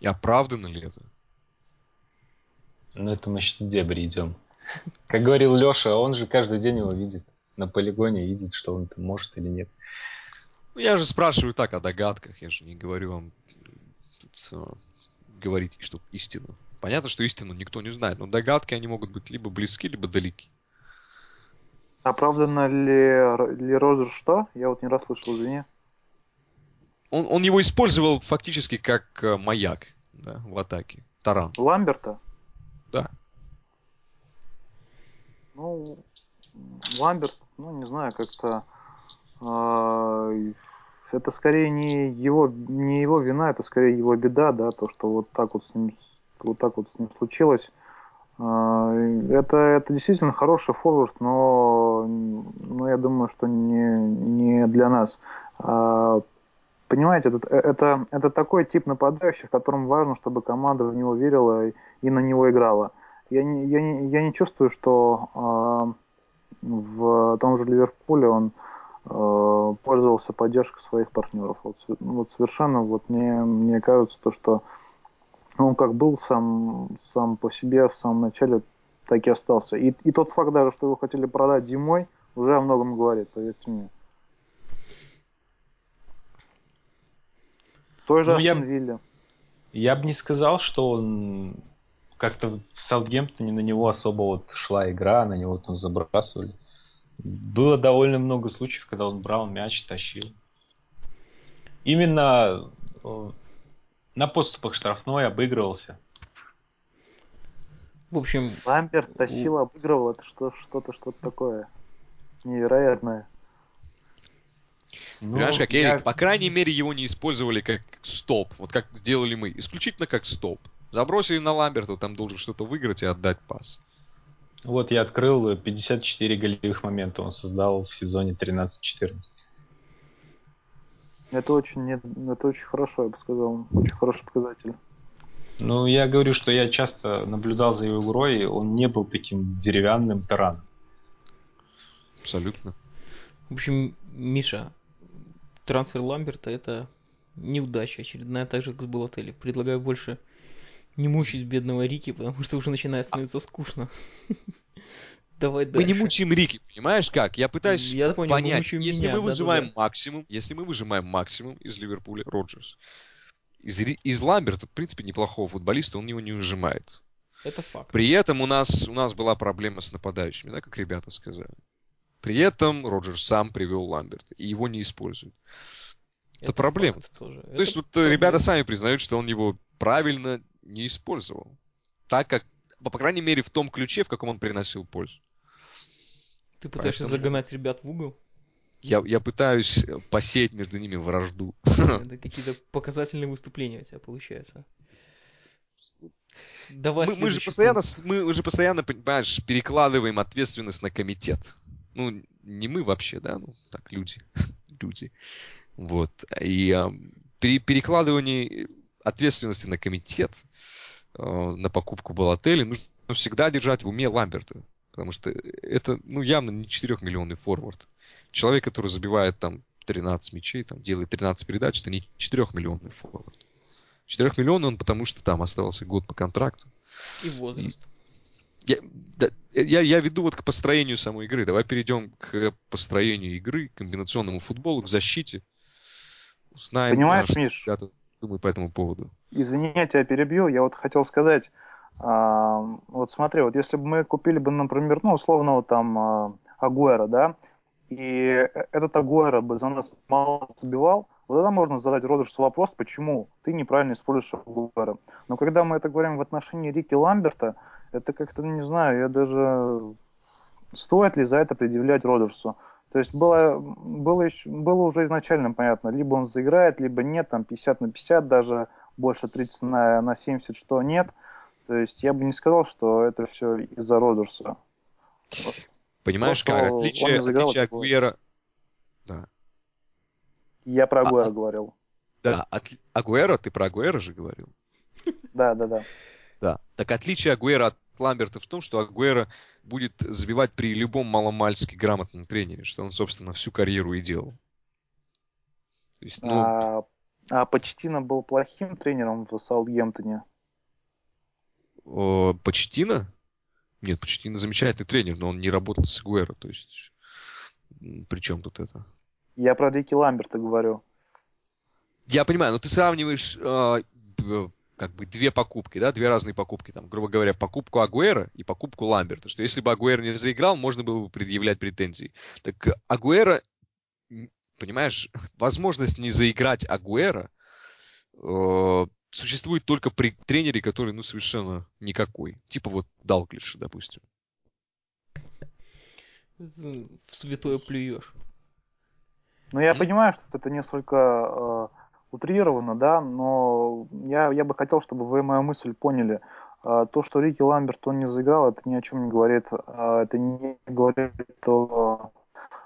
И оправдано ли это?
Ну, это мы сейчас в дебри идем. Как говорил Леша, он же каждый день его видит. На полигоне видит, что он там может или нет.
Ну, я же спрашиваю так о догадках, я же не говорю вам тут, а, говорить, что истину. Понятно, что истину никто не знает, но догадки, они могут быть либо близки, либо далеки.
Оправдано ли, ли Розер что? Я вот не расслышал, извини.
Он, он его использовал фактически как э, маяк да, в атаке. Таран.
Ламберта?
Да.
Ну, Ламберт, ну, не знаю, как-то... э, это скорее не его, не его вина, это скорее его беда, да, то, что вот так вот с ним, вот так вот с ним случилось. Э, это, это действительно хороший форвард, но, но я думаю, что не, не для нас. А, понимаете, это, это, это такой тип нападающих, которым важно, чтобы команда в него верила и, на него играла. Я не, я не, я не чувствую, что э, в том же Ливерпуле он э, пользовался поддержкой своих партнеров. Вот, вот совершенно вот мне, мне кажется то, что он как был сам, сам по себе в самом начале, так и остался. И, и тот факт даже, что его хотели продать зимой, уже о многом говорит, поверьте мне. Той же
Ну, я-. Я бы не сказал, что он как-то в Саутгемптоне на него особо вот шла игра, на него там забрасывали. Было довольно много случаев, когда он брал мяч, тащил. Именно э, на подступах штрафной обыгрывался.
В общем,
Ламберт тащил, обыгрывал, это что, что-то, что-то такое невероятное.
Ну,
Понимаешь, как
я-
Эрик, по крайней мере, его не использовали как стоп, вот как сделали мы, исключительно как стоп. Забросили на Ламберта, там должен что-то выиграть и отдать пас.
Вот я открыл 54 голевых момента он создал в сезоне 13-14.
Это очень, не- это очень хорошо, я бы сказал, очень хороший показатель.
Ну, я говорю, что я часто наблюдал за его игрой, и он не был таким деревянным тараном.
Абсолютно.
в общем, Миша, трансфер Ламберта это неудача очередная, так же как с Балотелли. Предлагаю больше не мучить бедного Рики, потому что уже начинает становиться скучно. Давай
Мы
дальше.
не мучаем Рики, понимаешь как? Я пытаюсь
Я понял, мы
понять,
мучаем
если
меня,
мы выжимаем максимум, если мы выжимаем максимум из Ливерпуля, Роджерс, из, из Ламберта, в принципе, неплохого футболиста, он его не выжимает.
Это факт.
При этом у нас, у нас была проблема с нападающими, да, как ребята сказали. При этом Роджерс сам привел Ламберта, и его не используют. это проблема.
факт тоже.
То есть вот э, ребята сами признают, что он его правильно не использовал. Так как, по крайней мере, в том ключе, в каком он приносил пользу.
Ты пытаешься
поэтому-
загнать ребят в угол?
Я, я пытаюсь э, посеять между ними вражду.
Это какие-то показательные выступления у тебя получаются. Давай
Мы, мы же постоянно,
пункт.
мы же постоянно, понимаешь, перекладываем ответственность на комитет. Ну, не мы вообще, да, ну, так, люди. люди. Вот. И а, при перекладывании ответственности на комитет, э, на покупку Балотели, нужно всегда держать в уме Ламберта. Потому что это, ну, явно не 4-миллионный форвард. Человек, который забивает там 13 мячей, там, делает 13 передач, это не 4-миллионный форвард. 4 миллионов он потому, что там оставался год по контракту.
И возраст.
Я, да, я, я веду вот к построению самой игры. Давай перейдем к построению игры, к комбинационному футболу, к защите. Узнаем,
Понимаешь,
а, что
Миш?
ребята думают по этому поводу.
Извини, я тебя перебью. Я вот хотел сказать, а, вот смотри, вот если бы мы купили бы, например, ну, условно, вот там а, Агуэра, да, и э- этот Агуэра бы за нас мало забивал, вот тогда можно задать Роджерсу вопрос, почему ты неправильно используешь Агуэра. Но когда мы это говорим в отношении Рики Ламберта, это как-то, ну, не знаю, я даже... Стоит ли за это предъявлять Роджерсу? То есть было, было, еще, было уже изначально понятно, либо он заиграет, либо нет, там 50 на 50, даже больше 30 на, на 70, что нет. То есть я бы не сказал, что это все из-за Роджерса.
Понимаешь,
То,
как отличие,
заиграл,
отличие. Агуэра... Да,
Я про
А-
Агуэра
а-
говорил.
да отли- Агуэра, ты про Агуэра же говорил.
Да, да, да.
Да. Так отличие Агуэра от Ламберта в том, что Агуэра будет забивать при любом маломальски грамотном тренере, что он, собственно, всю карьеру и делал. То есть, ну,
А, а Почтина был плохим тренером в Саутгемптоне.
О, Почтина? Нет, Почтина замечательный тренер, но он не работал с Агуэро, то есть при чем тут это?
Я про Рики Ламберта говорю.
Я понимаю, но ты сравниваешь э, как бы две покупки, да, две разные покупки, там, грубо говоря, покупку Агуэра и покупку Ламберта, что если бы Агуэра не заиграл, можно было бы предъявлять претензии. Так Агуэра, понимаешь, возможность не заиграть Агуэра э, существует только при тренере, который, ну, совершенно никакой. Типа вот Далглиш, допустим.
В святое плюешь.
Ну, я понимаю, что это несколько э, утрировано, да, но я, я бы хотел, чтобы вы мою мысль поняли. Э, то, что Рики Ламберт он не заиграл, это ни о чем не говорит. Э, это не говорит о,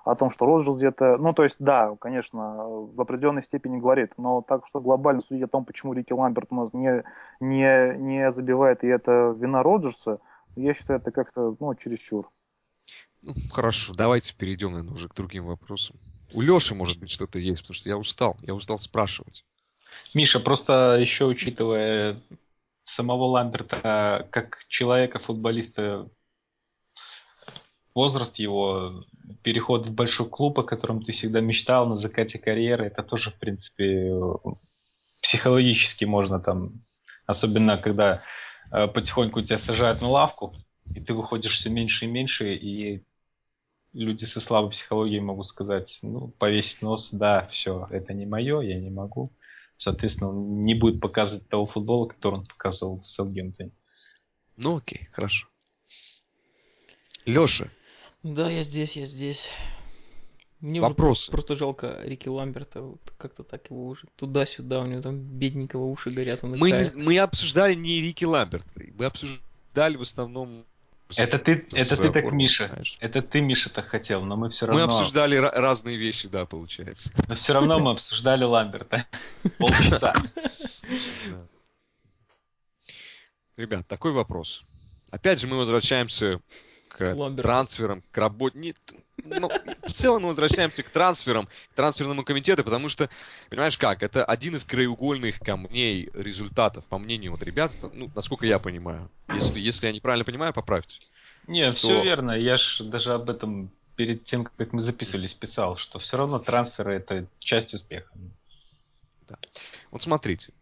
о том, что Роджерс где-то... Ну, то есть, да, конечно, в определенной степени говорит, но так что глобально судить о том, почему Рики Ламберт у нас не, не, не забивает, и это вина Роджерса, я считаю, это как-то, ну, чересчур.
Ну, хорошо, давайте перейдем, наверное, уже к другим вопросам. У Леши, может быть, что-то есть, потому что я устал. Я устал спрашивать.
Миша, просто еще учитывая самого Ламберта как человека, футболиста, возраст его, переход в большой клуб, о котором ты всегда мечтал на закате карьеры, это тоже, в принципе, психологически можно там, особенно когда э, потихоньку тебя сажают на лавку, и ты выходишь все меньше и меньше, и люди со слабой психологией могут сказать, ну, повесить нос, да, все, это не мое, я не могу. Соответственно, он не будет показывать того футбола, который он показывал в Саутгемптоне.
Ну окей, хорошо. Леша.
Да, я здесь, я здесь. Мне
Вопрос.
Уже просто жалко Рики Ламберта. Вот как-то так его уже туда-сюда, у него там бедненького уши горят. Он
мы, не, мы обсуждали не Рики Ламберта. Мы обсуждали в основном
это ты, это ты так, Миша. Знаешь. Это ты, Миша, так хотел, но мы все равно...
Мы обсуждали разные вещи, да, получается.
Но все равно мы обсуждали Ламберта. Полчаса.
Ребят, такой вопрос. Опять же, мы возвращаемся к Ламберт. трансферам, к работе. Нет, ну, в целом мы возвращаемся к трансферам, к трансферному комитету, потому что, понимаешь как, это один из краеугольных камней результатов, по мнению вот ребят, ну, насколько я понимаю. Если, если я неправильно понимаю, поправьте.
Нет, что... все верно. Я ж даже об этом перед тем, как мы записывались, писал, что все равно трансферы это часть успеха.
Да. Вот смотрите.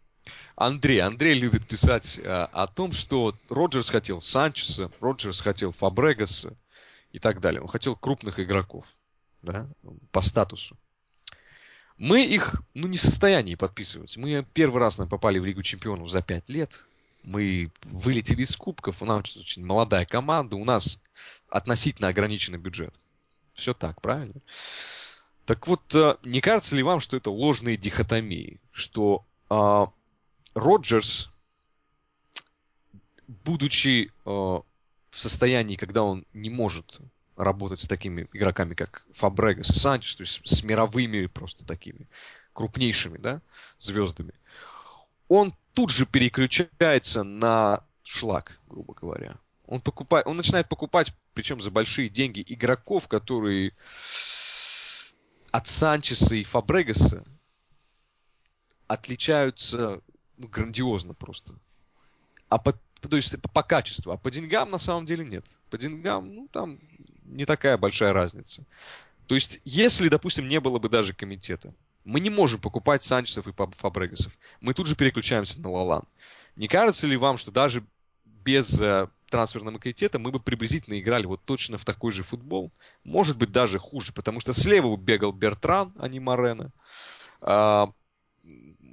Андрей. Андрей любит писать а, о том, что Роджерс хотел Санчеса, Роджерс хотел Фабрегаса и так далее. Он хотел крупных игроков да, по статусу. Мы их ну, не в состоянии подписывать. Мы первый раз нам попали в Лигу чемпионов за пять лет. Мы вылетели из кубков. У нас очень молодая команда. У нас относительно ограниченный бюджет. Все так, правильно? Так вот, а, не кажется ли вам, что это ложные дихотомии? Что а, Роджерс, будучи э, в состоянии, когда он не может работать с такими игроками, как Фабрегас и Санчес, то есть с мировыми просто такими крупнейшими да, звездами, он тут же переключается на шлак, грубо говоря. Он, покупает, он начинает покупать, причем за большие деньги, игроков, которые от Санчеса и Фабрегаса отличаются ну, грандиозно просто. А по, то есть по, качеству, а по деньгам на самом деле нет. По деньгам, ну, там не такая большая разница. То есть, если, допустим, не было бы даже комитета, мы не можем покупать Санчесов и Фабрегасов. Мы тут же переключаемся на Лалан. Не кажется ли вам, что даже без э, трансферного комитета мы бы приблизительно играли вот точно в такой же футбол? Может быть, даже хуже, потому что слева бегал Бертран, а не Морено. А,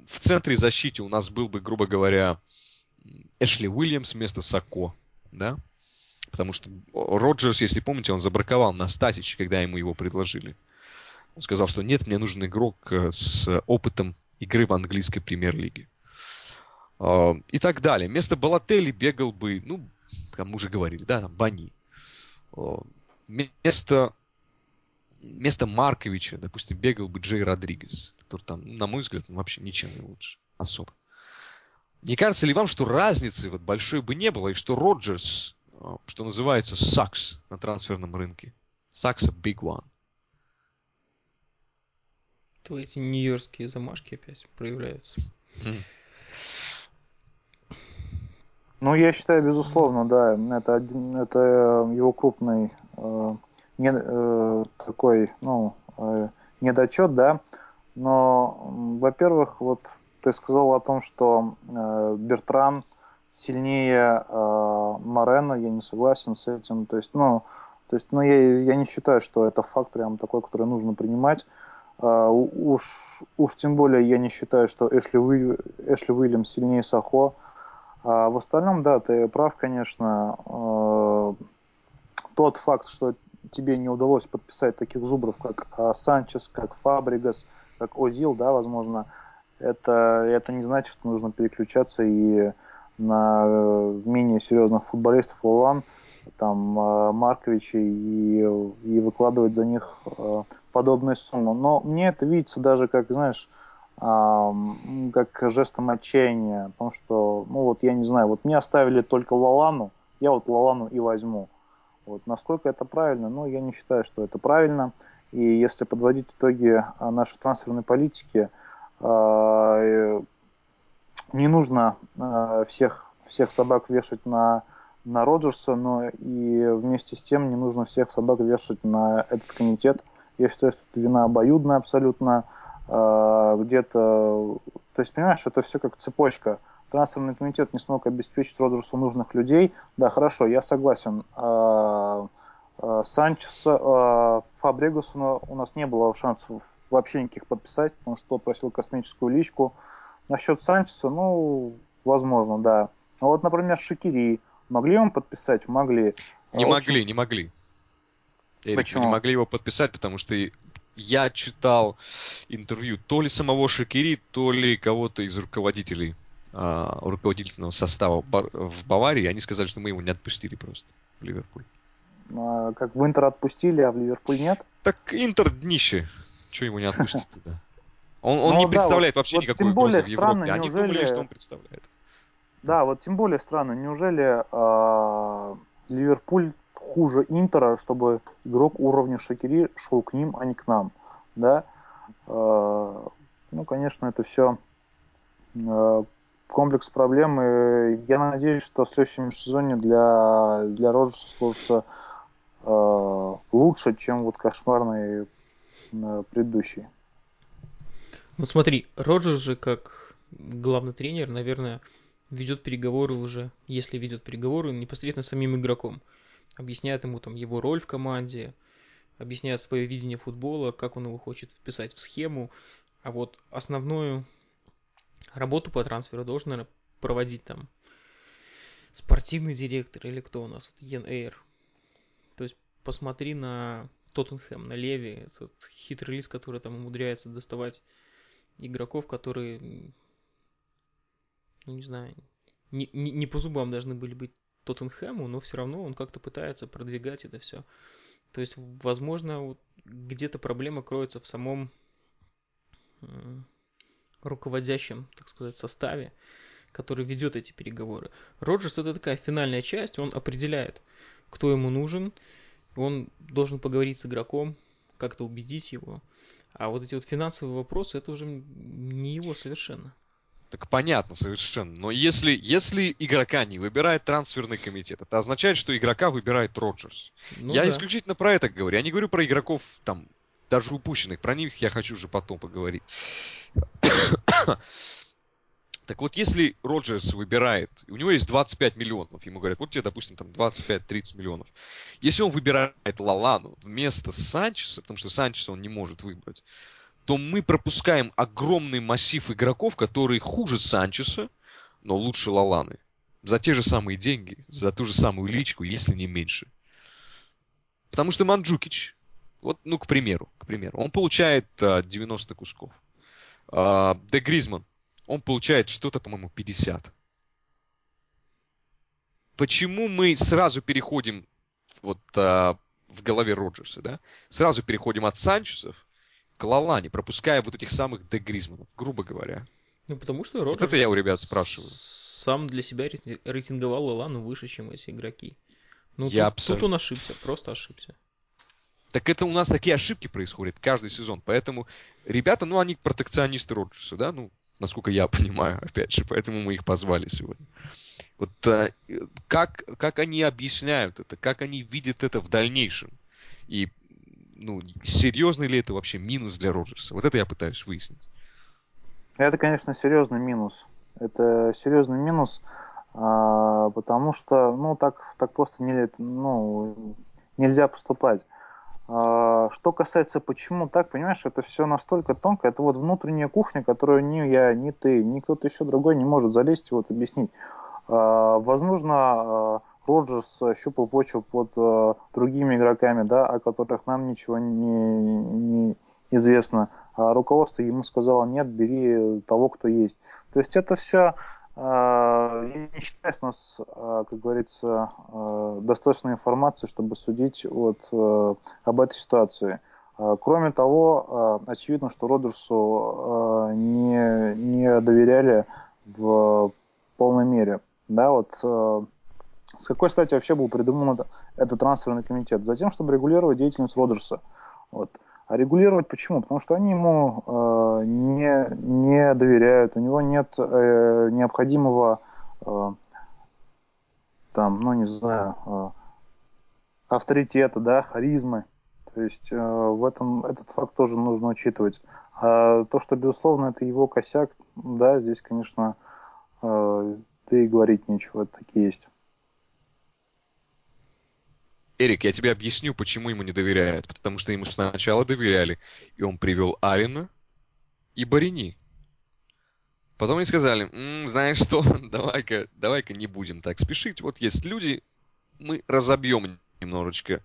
в центре защиты у нас был бы, грубо говоря, Эшли Уильямс вместо Сако, да? Потому что Роджерс, если помните, он забраковал на Стасич, когда ему его предложили. Он сказал, что нет, мне нужен игрок э, с опытом игры в английской премьер-лиге. А, и так далее. Вместо Балатели бегал бы, ну, мы уже говорили, да, там, Бани. А, вместо, вместо Марковича, допустим, бегал бы Джей Родригес который там, на мой взгляд, вообще ничем не лучше. Особо. Не кажется ли вам, что разницы вот большой бы не было, и что Роджерс, а, что называется, сакс на трансферном рынке? Сакс a big one.
То эти нью-йоркские замашки опять проявляются. Хм.
Ну, я считаю, безусловно, да. Это, один, это его крупный э, не, э, такой, ну, э, недочет, да. Но, во-первых, вот ты сказал о том, что э, Бертран сильнее э, Морена, я не согласен с этим. То есть, ну, то есть, ну, я, я не считаю, что это факт прям такой, который нужно принимать. Uh, уж, уж тем более я не считаю, что Эшли, Уиль, Эшли Уильямс сильнее Сахо. А в остальном, да, ты прав, конечно. Uh, тот факт, что тебе не удалось подписать таких зубров, как uh, Санчес, как Фабригас, как Озил, да, возможно, это, это не значит, что нужно переключаться и на э, менее серьезных футболистов Лолан, там э, Марковича и, и выкладывать за них э, подобные суммы. Но мне это видится даже как, знаешь, как жестом отчаяния, потому что, ну вот я не знаю, вот мне оставили только Лалану, я вот Лалану и возьму. Вот насколько это правильно? Ну, я не считаю, что это правильно. И если подводить итоги нашей трансферной политики, не нужно э, всех, всех собак вешать на, на Роджерса, но и вместе с тем не нужно всех собак вешать на этот комитет. Я считаю, что это вина обоюдная абсолютно. Э, где-то, то есть, понимаешь, это все как цепочка. Трансферный комитет не смог обеспечить Роджерсу нужных людей. Да, хорошо, я согласен. Э, э, Санчеса, э, Фабрегусона у нас не было шансов вообще никаких подписать, потому что тот просил космическую личку. Насчет Санчеса, ну, возможно, да. А вот, например, Шакири. Могли он подписать? Могли.
Не а могли, не могли. Эрик, Почему? не могли его подписать, потому что я читал интервью то ли самого Шакири, то ли кого-то из руководителей а, руководительного состава в Баварии. Они сказали, что мы его не отпустили просто в Ливерпуль.
А, как в Интер отпустили, а в Ливерпуль нет?
Так Интер днище. Чего ему не отпустить туда? Он, он ну, не да, представляет вот, вообще вот никакой угрозы в Европе. Они неужели... думали, что он представляет.
Да, вот тем более странно. Неужели э, Ливерпуль хуже Интера, чтобы игрок уровня Шакири шел к ним, а не к нам? Да? Э, ну, конечно, это все э, комплекс проблем. И я надеюсь, что в следующем сезоне для, для Роджерса сложится э, лучше, чем вот кошмарный э, предыдущий.
Ну смотри, Роджерс же как главный тренер, наверное, ведет переговоры уже, если ведет переговоры, непосредственно с самим игроком. Объясняет ему там его роль в команде, объясняет свое видение футбола, как он его хочет вписать в схему. А вот основную работу по трансферу должен, наверное, проводить там спортивный директор или кто у нас, Йен Эйр. То есть посмотри на Тоттенхэм, на Леви, этот хитрый лист, который там умудряется доставать игроков, которые, ну не знаю, не, не, не по зубам должны были быть Тоттенхэму, но все равно он как-то пытается продвигать это все. То есть, возможно, вот где-то проблема кроется в самом руководящем, так сказать, составе, который ведет эти переговоры. Роджерс это такая финальная часть, он определяет, кто ему нужен, он должен поговорить с игроком, как-то убедить его. А вот эти вот финансовые вопросы, это уже не его совершенно.
Так понятно совершенно. Но если, если игрока не выбирает трансферный комитет, это означает, что игрока выбирает Роджерс. Ну, я да. исключительно про это говорю. Я не говорю про игроков там даже упущенных. Про них я хочу уже потом поговорить. Так вот, если Роджерс выбирает, у него есть 25 миллионов, ему говорят, вот тебе, допустим, там 25-30 миллионов. Если он выбирает Лалану вместо Санчеса, потому что Санчеса он не может выбрать, то мы пропускаем огромный массив игроков, которые хуже Санчеса, но лучше Лаланы. За те же самые деньги, за ту же самую личку, если не меньше. Потому что Манджукич, вот, ну, к примеру, к примеру, он получает а, 90 кусков. А, Де Гризман он получает что-то, по-моему, 50. Почему мы сразу переходим вот а, в голове Роджерса, да? Сразу переходим от Санчесов к Лалане, пропуская вот этих самых Де Гризманов, грубо говоря.
Ну, потому что Роджерс...
Вот это я у ребят спрашиваю.
Сам для себя рейтинговал Лалану выше, чем эти игроки. Ну, я тут, абсолютно... тут он ошибся, просто ошибся.
Так это у нас такие ошибки происходят каждый сезон. Поэтому ребята, ну, они протекционисты Роджерса, да, ну, насколько я понимаю, опять же, поэтому мы их позвали сегодня. Вот а, как, как они объясняют это, как они видят это в дальнейшем? И ну, серьезный ли это вообще минус для Роджерса? Вот это я пытаюсь выяснить.
Это, конечно, серьезный минус. Это серьезный минус, а, потому что, ну, так, так просто не, ну, нельзя поступать. А, что касается почему так, понимаешь, это все настолько тонко, это вот внутренняя кухня, которую ни я, ни ты, ни кто-то еще другой не может залезть и вот объяснить. А, возможно, Роджерс щупал почву под другими игроками, да, о которых нам ничего не, не известно. А руководство ему сказало, нет, бери того, кто есть. То есть это все а, я не считаю, у нас, а, как говорится, а, достаточно информации, чтобы судить вот об этой ситуации. Кроме того, очевидно, что Роджерсу не, не доверяли в полной мере. Да, вот с какой стати вообще был придуман этот трансферный комитет? Затем, чтобы регулировать деятельность Роджерса. Вот. А регулировать почему? Потому что они ему э, не, не доверяют, у него нет э, необходимого, э, там, ну не знаю, э, авторитета, да, харизмы. То есть э, в этом этот факт тоже нужно учитывать. А то, что, безусловно, это его косяк, да, здесь, конечно, э, да и говорить нечего, это такие есть.
Эрик, я тебе объясню, почему ему не доверяют. Потому что ему сначала доверяли, и он привел Алина и Барини. Потом они сказали, М, знаешь что, давай-ка давай не будем так спешить. Вот есть люди, мы разобьем немножечко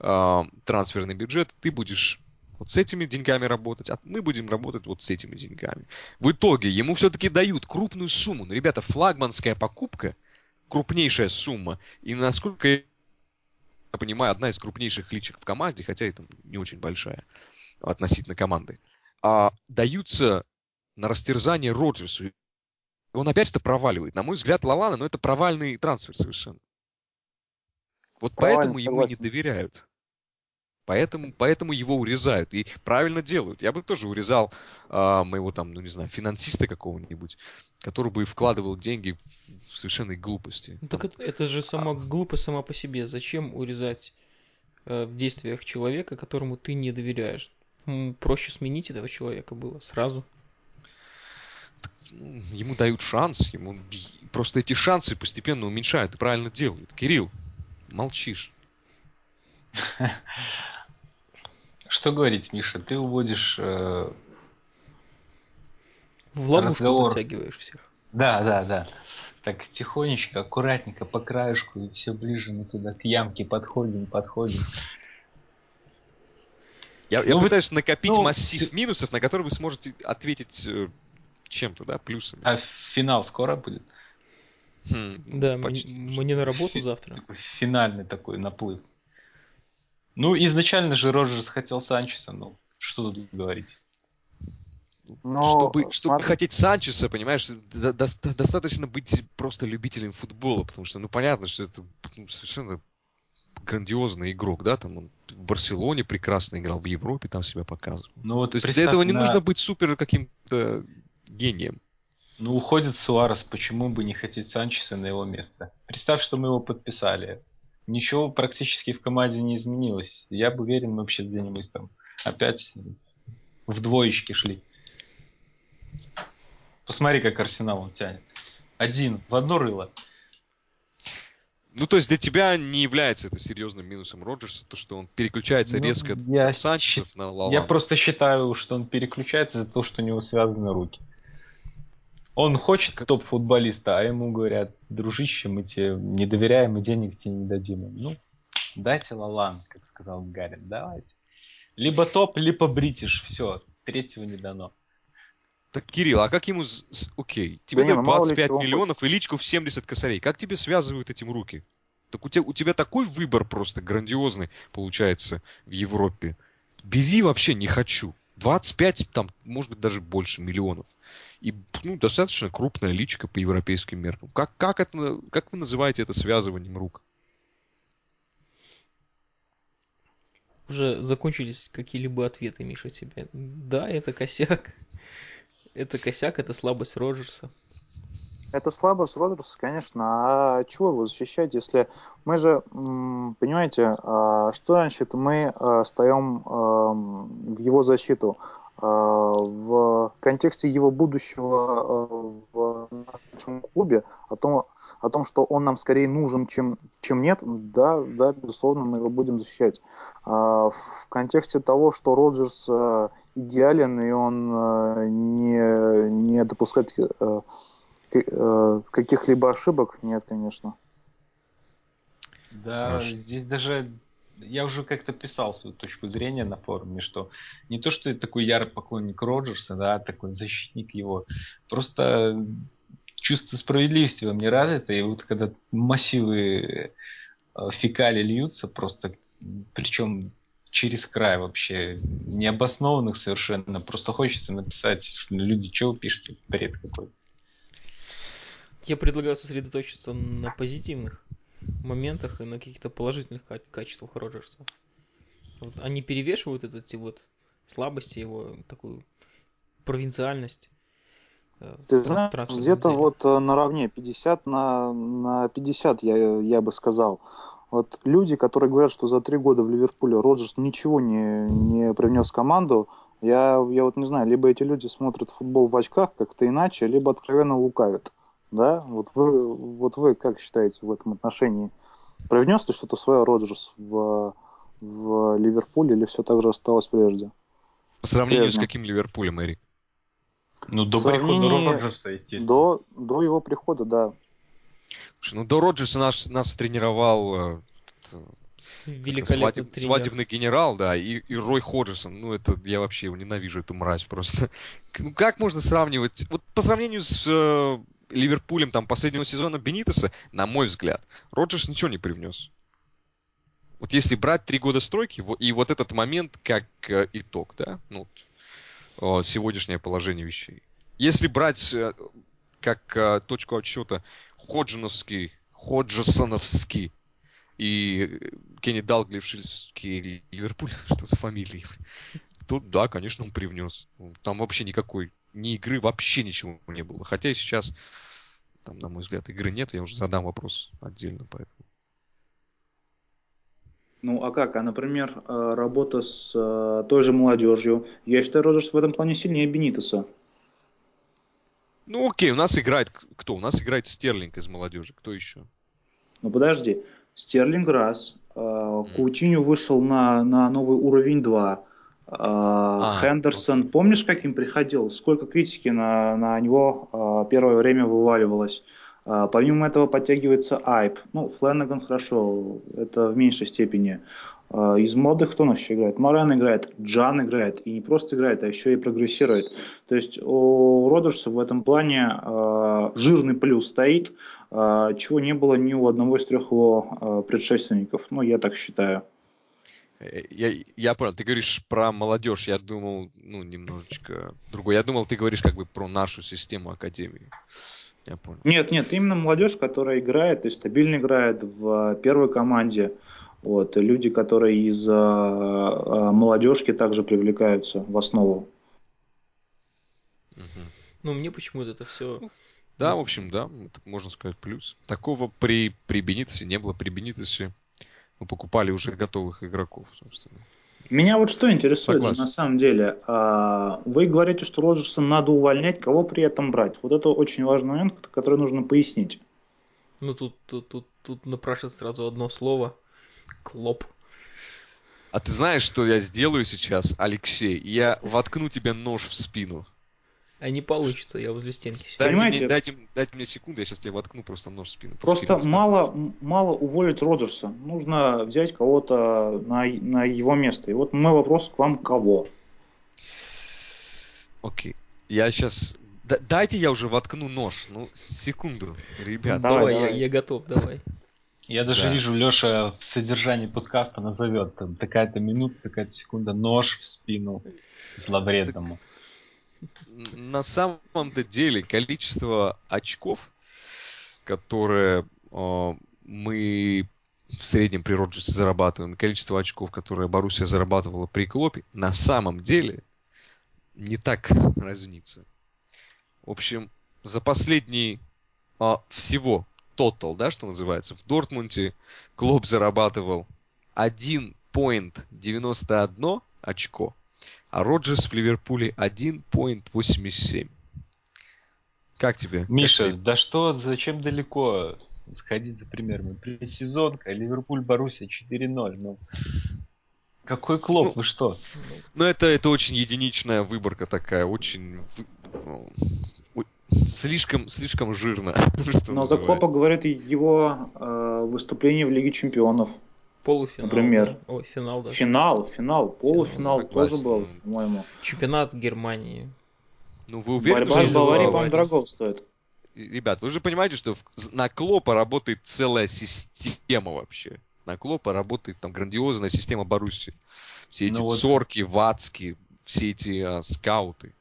э, трансферный бюджет, ты будешь вот с этими деньгами работать, а мы будем работать вот с этими деньгами. В итоге ему все-таки дают крупную сумму. Ну, ребята, флагманская покупка, крупнейшая сумма. И насколько я понимаю, одна из крупнейших личек в команде, хотя это не очень большая относительно команды, а, даются на растерзание Роджерсу. И он опять это проваливает. На мой взгляд, Лалана, но ну, это провальный трансфер совершенно. Вот Провальный, поэтому ему не доверяют. Поэтому, поэтому его урезают. И правильно делают. Я бы тоже урезал э, моего там, ну не знаю, финансиста какого-нибудь, который бы вкладывал деньги в совершенной глупости.
Ну, так это, это же сама а... глупость сама по себе. Зачем урезать э, в действиях человека, которому ты не доверяешь? Проще сменить этого человека было сразу.
Ему дают шанс, ему просто эти шансы постепенно уменьшают и правильно делают. Кирилл, молчишь.
Что говорить, Миша? Ты уводишь э,
в ловушку разговор. затягиваешь всех.
Да, да, да. Так тихонечко, аккуратненько, по краешку, и все ближе мы туда к ямке подходим, подходим.
Я, ну, я вы, пытаюсь накопить ну, массив минусов, на которые вы сможете ответить э, чем-то, да, плюсами.
А финал скоро будет?
Хм, да, почти. мне на работу завтра.
Финальный такой наплыв. Ну, изначально же Роджерс хотел Санчеса, ну, что тут говорить.
Но, чтобы, чтобы смотри... хотеть Санчеса, понимаешь, до, до, достаточно быть просто любителем футбола, потому что, ну, понятно, что это ну, совершенно грандиозный игрок, да, там он в Барселоне прекрасно играл, в Европе там себя показывал. Ну, вот То есть для этого не на... нужно быть супер каким-то гением.
Ну, уходит Суарес, почему бы не хотеть Санчеса на его место? Представь, что мы его подписали ничего практически в команде не изменилось. Я бы уверен, мы вообще где-нибудь там опять в двоечке шли. Посмотри, как Арсенал он тянет. Один, в одно рыло.
Ну, то есть для тебя не является это серьезным минусом Роджерса, то, что он переключается ну, резко
я от Санчесов на Лалан. Я просто считаю, что он переключается из-за того, что у него связаны руки. Он хочет топ-футболиста, а ему говорят, дружище, мы тебе не доверяем и денег тебе не дадим. Ну, дайте Лалан, как сказал Гарин, давайте. Либо топ, либо бритиш, все, третьего не дано.
Так, Кирилл, а как ему... Окей, тебе да дают 25 ну, миллионов и личку в 70 косарей. Как тебе связывают этим руки? Так у тебя, у тебя такой выбор просто грандиозный получается в Европе. Бери вообще не хочу. 25, там, может быть, даже больше миллионов. И ну, достаточно крупная личка по европейским меркам. Как, как, это, как вы называете это связыванием рук?
Уже закончились какие-либо ответы, Миша, тебе. Да, это косяк. Это косяк, это слабость Роджерса.
Это слабость Роджерса, конечно. А чего его защищать, если мы же, понимаете, а, что значит мы а, стоим в его защиту? В контексте его будущего в нашем клубе, о том, о том, что он нам скорее нужен, чем, чем нет, да, да, безусловно, мы его будем защищать. В контексте того, что Роджерс идеален, и он не, не допускает каких-либо ошибок нет, конечно.
Да, Хорошо. здесь даже я уже как-то писал свою точку зрения на форуме, что не то, что я такой ярый поклонник Роджерса, да, такой защитник его, просто чувство справедливости во мне развито, и вот когда массивы э, фекали льются просто, причем через край вообще, необоснованных совершенно, просто хочется написать, люди, что вы пишете, бред какой-то.
Я предлагаю сосредоточиться на позитивных моментах и на каких-то положительных качествах Роджерса. Вот они перевешивают вот эти вот слабости, его такую провинциальность.
Э, Ты знаешь, где-то вот э, наравне 50 на, на 50, я, я бы сказал. Вот люди, которые говорят, что за три года в Ливерпуле Роджерс ничего не, не привнес команду, я, я вот не знаю, либо эти люди смотрят футбол в очках как-то иначе, либо откровенно лукавят да? Вот вы, вот вы как считаете в этом отношении? Привнес ли что-то свое Роджерс в, в Ливерпуль или все так же осталось прежде?
По сравнению Прежде. с каким Ливерпулем, Эрик?
Ну, до прихода Роджерса, естественно.
До, до его прихода, да.
Слушай, ну, до Роджерса нас, нас тренировал э,
Великолепный свадеб,
свадебный генерал, да, и, и Рой Ходжерсон. Ну, это я вообще его ненавижу, эту мразь просто. Ну, как можно сравнивать? Вот по сравнению с э, Ливерпулем там последнего сезона Бенитеса, на мой взгляд, Роджерс ничего не привнес. Вот если брать три года стройки, и вот этот момент как э, итог, да, ну, вот, сегодняшнее положение вещей. Если брать э, как э, точку отсчета Ходжиновский, Ходжесоновский и Кенни Далглифшильский Ливерпуль, что за фамилии, то да, конечно, он привнес. Там вообще никакой ни игры, вообще ничего не было. Хотя и сейчас, там, на мой взгляд, игры нет, я уже задам вопрос отдельно поэтому.
Ну, а как? А, например, э, работа с э, той же молодежью. Я считаю, Роджерс в этом плане сильнее Бенитеса.
Ну, окей, у нас играет кто? У нас играет Стерлинг из молодежи. Кто еще?
Ну, подожди. Стерлинг раз. Mm. Каутиню вышел на, на новый уровень 2. А, Хендерсон, помнишь, каким приходил? Сколько критики на, на него а, первое время вываливалось? А, помимо этого подтягивается Айп. Ну, Фленнеган хорошо, это в меньшей степени. Из молодых кто у нас еще играет? Морен играет, Джан играет. И не просто играет, а еще и прогрессирует. То есть у Родерса в этом плане жирный плюс стоит, чего не было ни у одного из трех его предшественников. Ну, я так считаю.
Э, я, я понял, ты говоришь про молодежь, я думал, ну, немножечко другой. Я думал, ты говоришь как бы про нашу систему Академии. Я понял.
Нет, нет, именно молодежь, которая играет, и стабильно играет в первой команде. Вот, люди, которые из а, а, молодежки также привлекаются в основу.
Угу. Ну, мне почему-то это все... Ну,
да, в общем, да, можно сказать плюс. Такого при, при Бенитесе не было. При Бенитесе мы покупали уже готовых игроков, собственно.
Меня вот что интересует же, на самом деле. А, вы говорите, что Роджерса надо увольнять, кого при этом брать? Вот это очень важный момент, который нужно пояснить.
Ну, тут, тут, тут, тут напрашивается сразу одно слово. Клоп.
А ты знаешь, что я сделаю сейчас, Алексей? Я воткну тебе нож в спину.
А не получится, я возле стенки
сижу. Дайте Понимаете? Мне, дайте, дайте мне секунду, я сейчас тебе воткну просто нож в спину.
Просто мало, мало уволить Роджерса. Нужно взять кого-то на, на его место. И вот мой вопрос к вам, кого?
Окей. Я сейчас... Д- дайте я уже воткну нож. Ну, секунду, ребят.
Давай, давай, давай. Я, я готов, давай.
Я даже да. вижу, Леша в содержании подкаста назовет такая-то минута, такая-то секунда, нож в спину зловредному. Так
на самом-то деле количество очков, которые э, мы в среднем при Роджерсе зарабатываем, количество очков, которые Боруссия зарабатывала при Клопе, на самом деле не так разнится. В общем, за последний а, всего тотал, да, что называется, в Дортмунде Клоп зарабатывал 1.91 очко, а Роджерс в Ливерпуле 1.87. Как тебе?
Миша,
как тебе?
да что, зачем далеко сходить за примером? Предсезонка, Ливерпуль, Боруссия 4-0. Ну, какой клоп,
Ну,
вы что?
Ну, это, это очень единичная выборка такая, очень... ну, Слишком, слишком жирно.
Но за. Клопа говорит его э, выступление в Лиге Чемпионов.
Полуфинал.
Например.
да. Ой, финал даже.
Финал, финал, полуфинал
Согласен.
тоже был, по-моему.
Чемпионат Германии.
Ну, вы уверены,
Борьба с
что-
Баварией,
Бавария.
по-моему, дорого стоит.
Ребят, вы же понимаете, что на Клопа работает целая система вообще. На Клопа работает там грандиозная система Боруссии. Все эти
Ну вот-
цорки, вацки, все эти а, скауты.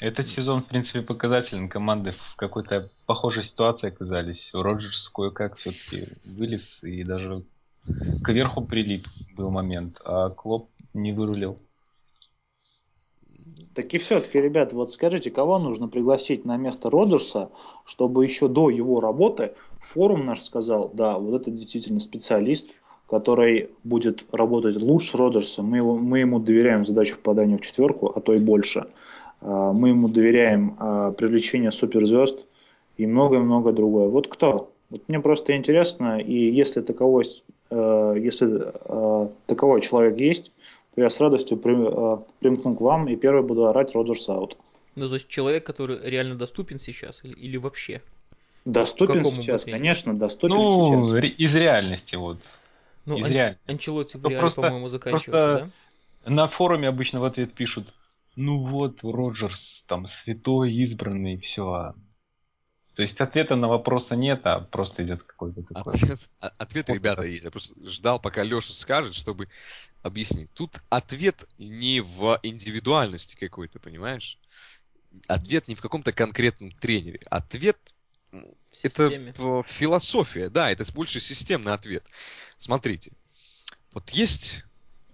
Этот сезон, в принципе, показателен. Команды в какой-то похожей ситуации оказались. Роджерс кое-как все-таки вылез и даже кверху прилип был момент, а Клоп не вырулил.
Так и все-таки, ребят, вот скажите, кого нужно пригласить на место Роджерса, чтобы еще до его работы форум наш сказал, да, вот это действительно специалист, который будет работать лучше Роджерса, мы, его, мы ему доверяем задачу попадания в четверку, а то и больше. А, Мы ему доверяем а, привлечение суперзвезд и многое-многое другое. Вот кто? Вот мне просто интересно, и если таковой, э, если э, таковой человек есть, то я с радостью э, примкну к вам и первый буду орать Роджерс аут.
Ну, то есть человек, который реально доступен сейчас или, или вообще?
Доступен сейчас,
бы ты-
конечно, доступен
Ну,
сейчас.
ре- из реальности вот.
Ну,
из
Ан-
реальности.
Анчелотти в
Ну,
реале,
просто-
по-моему, заканчивается,
просто- На форуме обычно в ответ пишут, ну вот, Роджерс там святой, избранный, все. То есть ответа на вопросы нет, а просто идет какой-то такой.
Ответ, а- ответ
Вот
ребята,
это.
есть. Я просто ждал, пока Леша скажет, чтобы объяснить. Тут ответ не в индивидуальности какой-то, понимаешь? Ответ не в каком-то конкретном тренере. Ответ это
системе.
п- философия, да, это больше системный ответ. Смотрите, вот есть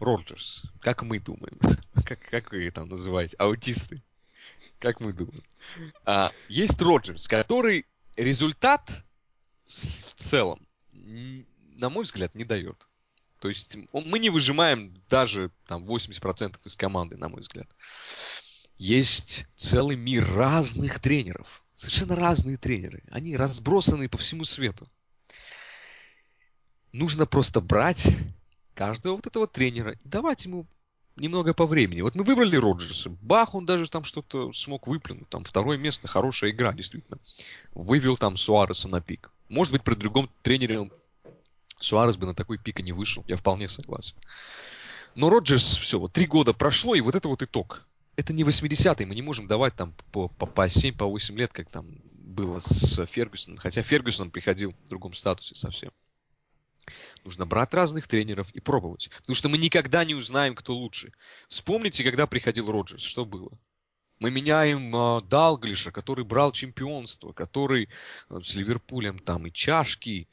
Роджерс, как мы думаем, как, как вы там называете, аутисты, как мы думаем. А, есть Роджерс, который результат в целом, на мой взгляд, не дает. То есть он- мы не выжимаем даже там 80% из команды, на мой взгляд. Есть целый мир разных тренеров. Совершенно разные тренеры. Они разбросаны по всему свету. Нужно просто брать каждого вот этого тренера и давать ему немного по времени. Вот мы выбрали Роджерса. Бах, он даже там что-то смог выплюнуть. Там второе место, хорошая игра, действительно. Вывел там Суареса на пик. Может быть, при другом тренере Суарес бы на такой пик и не вышел. Я вполне согласен. Но Роджерс, все, вот три года прошло, и вот это вот итог. Это не 80-й, мы не можем давать там по, по, по 7, по 8 лет, как там было с Фергюсоном. Хотя Фергюсон приходил в другом статусе совсем. Нужно брать разных тренеров и пробовать. Потому что мы никогда не узнаем, кто лучше. Вспомните, когда приходил Роджерс, что было? Мы меняем э, Далглиша, который брал чемпионство, который э, с Ливерпулем там и чашки,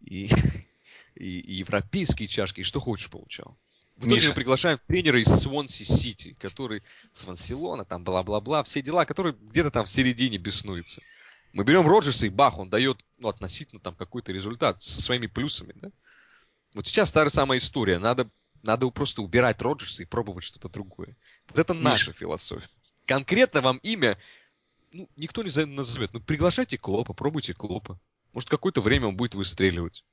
и, и, и европейские чашки, и что хочешь получал. В итоге
Миша.
мы приглашаем тренера из Свонси Сити, который с Вансилона, там бла-бла-бла, все дела, который где-то там в середине беснуется. Мы берем Роджерса, и бах, он дает ну, относительно там какой-то результат со своими плюсами, да? Вот сейчас та же самая история. Надо, надо просто убирать Роджерса и пробовать что-то другое. Вот это наша философия. Конкретно вам имя ну, никто не назовет. Ну, приглашайте Клопа, пробуйте Клопа. Может, какое-то время он будет выстреливать.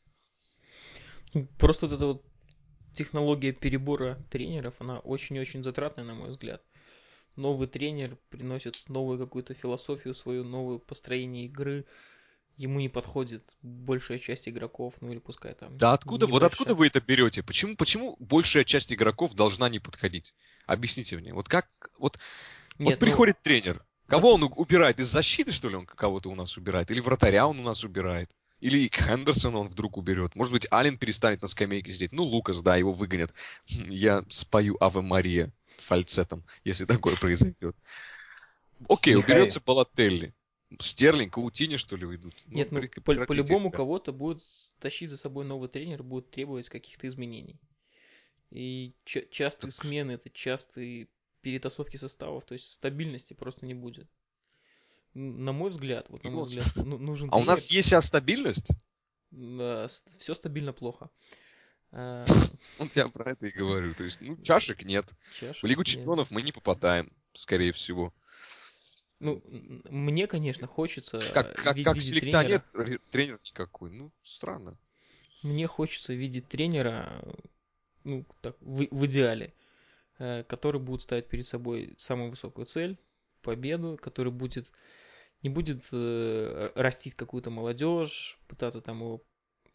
Ну, Просто вот эта вот технология перебора тренеров, она очень-очень затратная, на мой взгляд. Новый тренер приносит новую какую-то философию свою, новое построение игры. Ему не подходит большая часть игроков, ну или пускай там.
Да откуда, вот откуда вы это берете? Почему, почему большая часть игроков должна не подходить? Объясните мне. Вот как, вот,
Нет,
вот
ну,
приходит тренер. Кого он убирает? Из защиты, что ли, он кого-то у нас убирает? Или вратаря он у нас убирает? Или Хендерсон он вдруг уберет? Может быть, Аллен перестанет на скамейке сидеть? Ну, Лукас, да, его выгонят. Хм, Я спою Аве Мария фальцетом, если такое произойдет. Окей,
Михаил.
уберется Балателли. Стерлинг, Каутини, что ли, уйдут?
Нет, ну
прек-
по- по-любому кого-то будет тащить за собой новый тренер, будет требовать каких-то изменений. И ча- частые смены, это частые перетасовки составов, то есть стабильности просто не будет. на мой взгляд, вот на мой взгляд, ну, нужен
А у нас есть сейчас стабильность?
все стабильно плохо. А,
Вот я про это и говорю. То есть, ну, чашек нет.
чашек
В Лигу
нет.
чемпионов мы не попадаем, скорее всего.
Ну, мне, конечно, хочется
Как, как, как
видеть
селекционер,
тренера.
тренер никакой. Ну, странно.
Мне хочется видеть тренера, ну, так, в, в идеале, э, который будет ставить перед собой самую высокую цель, победу, который будет не будет э, растить какую-то молодежь, пытаться там его, э,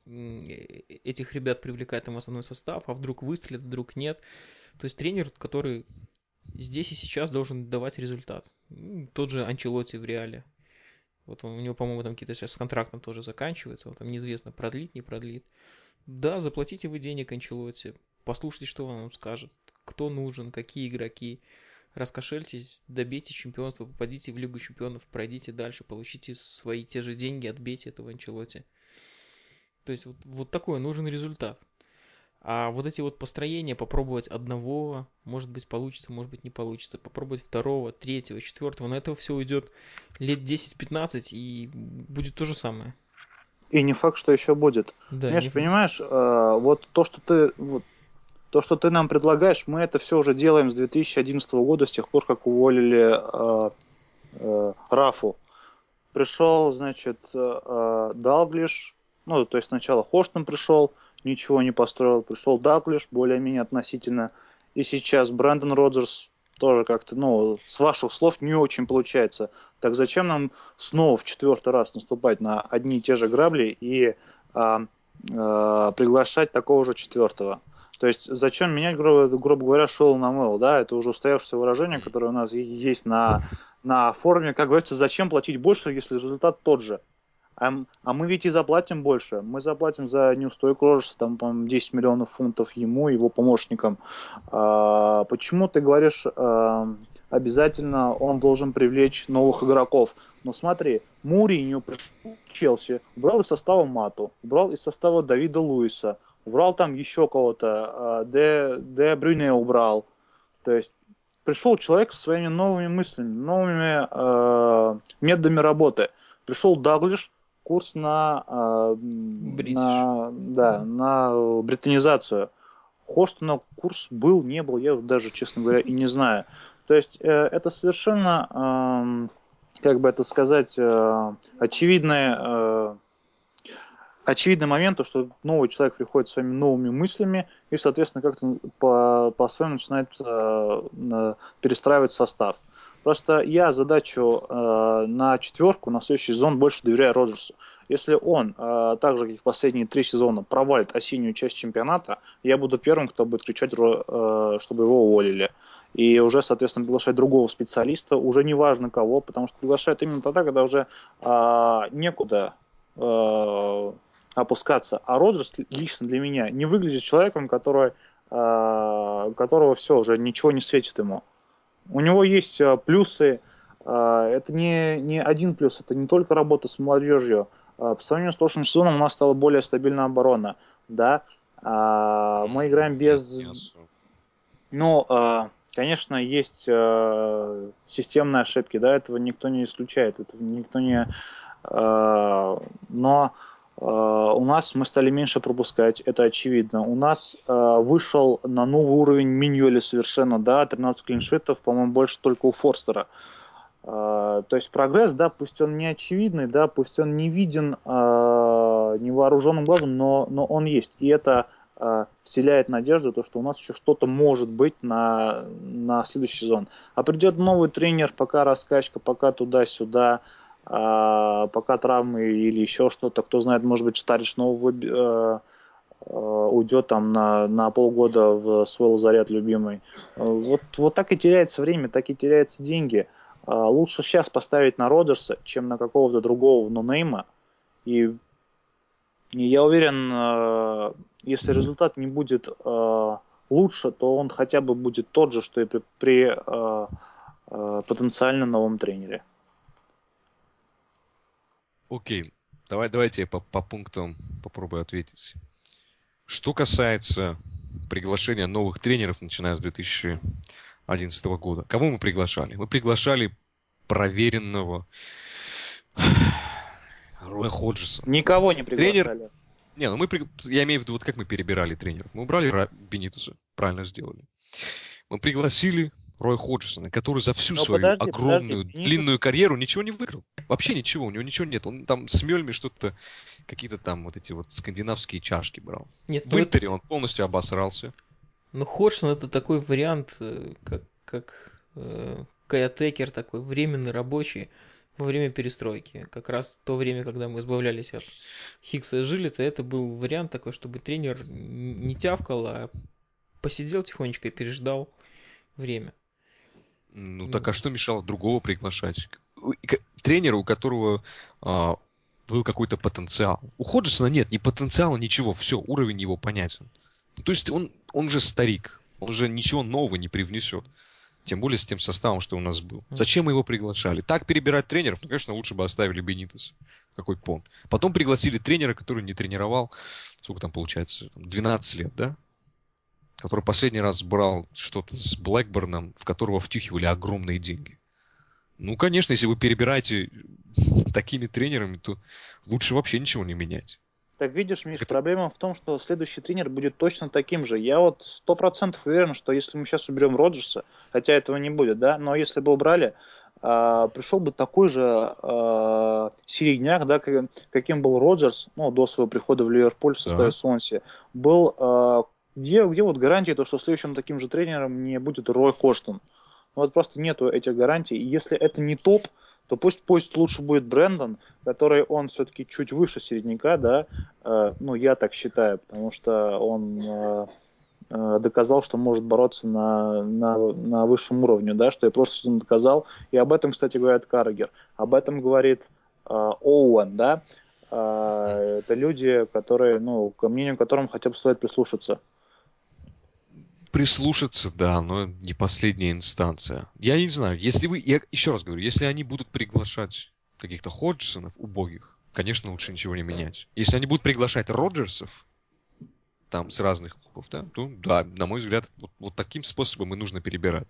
этих ребят привлекать там в основной состав, а вдруг выстрелит, вдруг нет. То есть тренер, который здесь и сейчас должен давать результат. Тот же Анчелоти в Реале. Вот он- у него, по-моему, там какие-то сейчас с контрактом тоже заканчивается. Вот там неизвестно, продлит, не продлит. Да, заплатите вы денег Анчелоти. Послушайте, что он вам скажет. Кто нужен, какие игроки. Раскошельтесь, добейте чемпионство, попадите в Лигу чемпионов, пройдите дальше, получите свои те же деньги, отбейте этого Анчелоти. То есть вот, вот такой нужен результат. А вот эти вот построения, попробовать одного, может быть получится, может быть не получится, попробовать второго, третьего, четвертого, на это все уйдет лет 10-15 и будет то же самое.
И не факт, что еще будет.
Да,
Миш,
не-
понимаешь, э, вот то, что ты вот, то, что ты нам предлагаешь, мы это все уже делаем с 2011 года, с тех пор, как уволили э, э, Рафу. Пришел, значит, э, Далглиш, ну, то есть сначала Хоштон пришел, ничего не построил, пришел Далглиш, более-менее относительно, и сейчас Брэндон Роджерс тоже как-то, ну, с ваших слов не очень получается. Так зачем нам снова в четвертый раз наступать на одни и те же грабли и а, а, приглашать такого же четвертого? То есть зачем менять, грубо, грубо говоря, шоу на мэл, да, это уже устоявшееся выражение, которое у нас есть на, на форуме, как говорится, зачем платить больше, если результат тот же? А, а мы ведь и заплатим больше. Мы заплатим за неустойку Роджерса, там, по-моему, 10 миллионов фунтов ему, его помощникам. А, почему ты говоришь, а, обязательно он должен привлечь новых игроков? Ну смотри, Муринью пришел в Челси, убрал из состава Мату, убрал из состава Давида Луиса, убрал там еще кого-то, а, Де, Де Брюне убрал. То есть пришел человек со своими новыми мыслями, новыми э, методами работы. Пришел Даглиш, курс на, э, на, да, на британизацию. Хоштона курс был, не был, я даже, честно говоря, и не знаю. То есть э, это совершенно, эм, как бы это сказать, э, очевидное, э, очевидный момент, то, что новый человек приходит своими новыми мыслями и, соответственно, как-то по- по-своему начинает э, перестраивать состав. Просто я задачу э, на четверку, на следующий сезон больше доверяю Роджерсу. Если он, э, так же, как и в последние три сезона, провалит осеннюю часть чемпионата, я буду первым, кто будет кричать, э, чтобы его уволили. И уже, соответственно, приглашать другого специалиста, уже не важно кого, потому что приглашают именно тогда, когда уже э, некуда э, опускаться. А Роджерс лично для меня не выглядит человеком, который, э, которого все, уже ничего не светит ему. У него есть э, плюсы. э, Это не, не один плюс, это не только работа с молодежью. Э, По сравнению с прошлым сезоном у нас стала более стабильная оборона. Да? А, Мы играем без... Ну, конечно, есть системные ошибки, да, этого никто не исключает, этого никто не... Но у нас мы стали меньше пропускать, это очевидно. У нас э, вышел на новый уровень Миньоли совершенно, да, 13 клиншитов, по-моему, больше только у Форстера. Э, То есть прогресс, да, пусть он не очевидный, да, пусть он не виден э, невооруженным глазом, но, но он есть. И это э, вселяет надежду, то, что у нас еще что-то может быть на, на следующий сезон. А придет новый тренер, пока раскачка, пока туда-сюда, а, пока травмы или еще что-то, кто знает, может быть, Старич снова выби- э, э, уйдет там на, на полгода в свой лазарет любимый. Э, Вот, вот так и теряется время, так и теряются деньги. А, Лучше сейчас поставить на Роджерса, чем на какого-то другого нонейма. И, я уверен, если результат не будет лучше, то он хотя бы будет тот же, что и при, при потенциально новом тренере.
Окей, давай, давайте я по, по пунктам попробую ответить. Что касается приглашения новых тренеров, начиная с 2011 года. Кого мы приглашали? Мы приглашали проверенного Рой Ходжесон.
Никого не приглашали.
Не, ну мы, при- я имею в виду, вот как мы перебирали тренеров. Мы убрали Ра- Бенитеса, правильно сделали. Мы пригласили Роя Ходжесона, который за всю
Но
свою
подожди,
огромную,
подожди,
длинную карьеру ничего не выиграл. Вообще ничего, у него ничего нет. Он там с Мельми что-то, какие-то там вот эти вот скандинавские чашки брал.
Нет,
В
ну,
Интере он полностью обосрался.
ну Ходжсон это такой вариант, э, как, как э, каятекер такой, временный рабочий во время перестройки. Как раз то время, когда мы избавлялись от Хиггса и Жилета, это был вариант такой, чтобы тренер не тявкал, а посидел тихонечко и переждал время.
Ну
Ну.
так а что мешало другого приглашать? Тренера, у которого а, был какой-то потенциал. У Ходжесона нет ни потенциала, ничего. Все, уровень его понятен. Ну, То есть он, он же старик. Он же ничего нового не привнесет. Тем более с тем составом, что у нас был. Зачем мы его приглашали? Так перебирать тренеров, ну, конечно, лучше бы оставили Бенитеса. Какой пон. Потом пригласили тренера, который не тренировал, сколько там получается, 12 лет, да? Который последний раз брал что-то с Блэкборном, в которого втюхивали огромные деньги. Ну, конечно, если вы перебираете такими тренерами, то лучше вообще ничего не менять.
Так видишь, Миш,
Это-
проблема в том, что следующий тренер будет точно таким же. Я вот сто процентов уверен, что если мы сейчас уберем Роджерса, хотя этого не будет, да, но если бы убрали, а, пришел бы такой же а, середняк, да, как- каким был Роджерс, ну, до своего прихода в Ливерпуль в составе
Да.
Сонси, был, а, где, где вот гарантия, то, что следующим таким же тренером не будет Рой Хоштон. Ну, вот просто нету этих гарантий. И если это не топ, то пусть, пусть лучше будет Брэндон, который он все-таки чуть выше середняка, да, Э, ну, я так считаю, потому что он э, э, доказал, что может бороться на, на, на высшем уровне, да, что и прошлый сезон доказал. И об этом, кстати, говорит Каргер. Об этом говорит э, Оуэн, да. Э, это люди, которые, ну, к мнению которым хотя бы стоит прислушаться.
Прислушаться, да, но не последняя инстанция. Я не знаю, если вы, я еще раз говорю, если они будут приглашать каких-то Ходжсонов убогих, конечно, лучше ничего не менять. Если они будут приглашать Роджерсов, там, с разных клубов, да, то, да, на мой взгляд, вот, вот таким способом и нужно перебирать.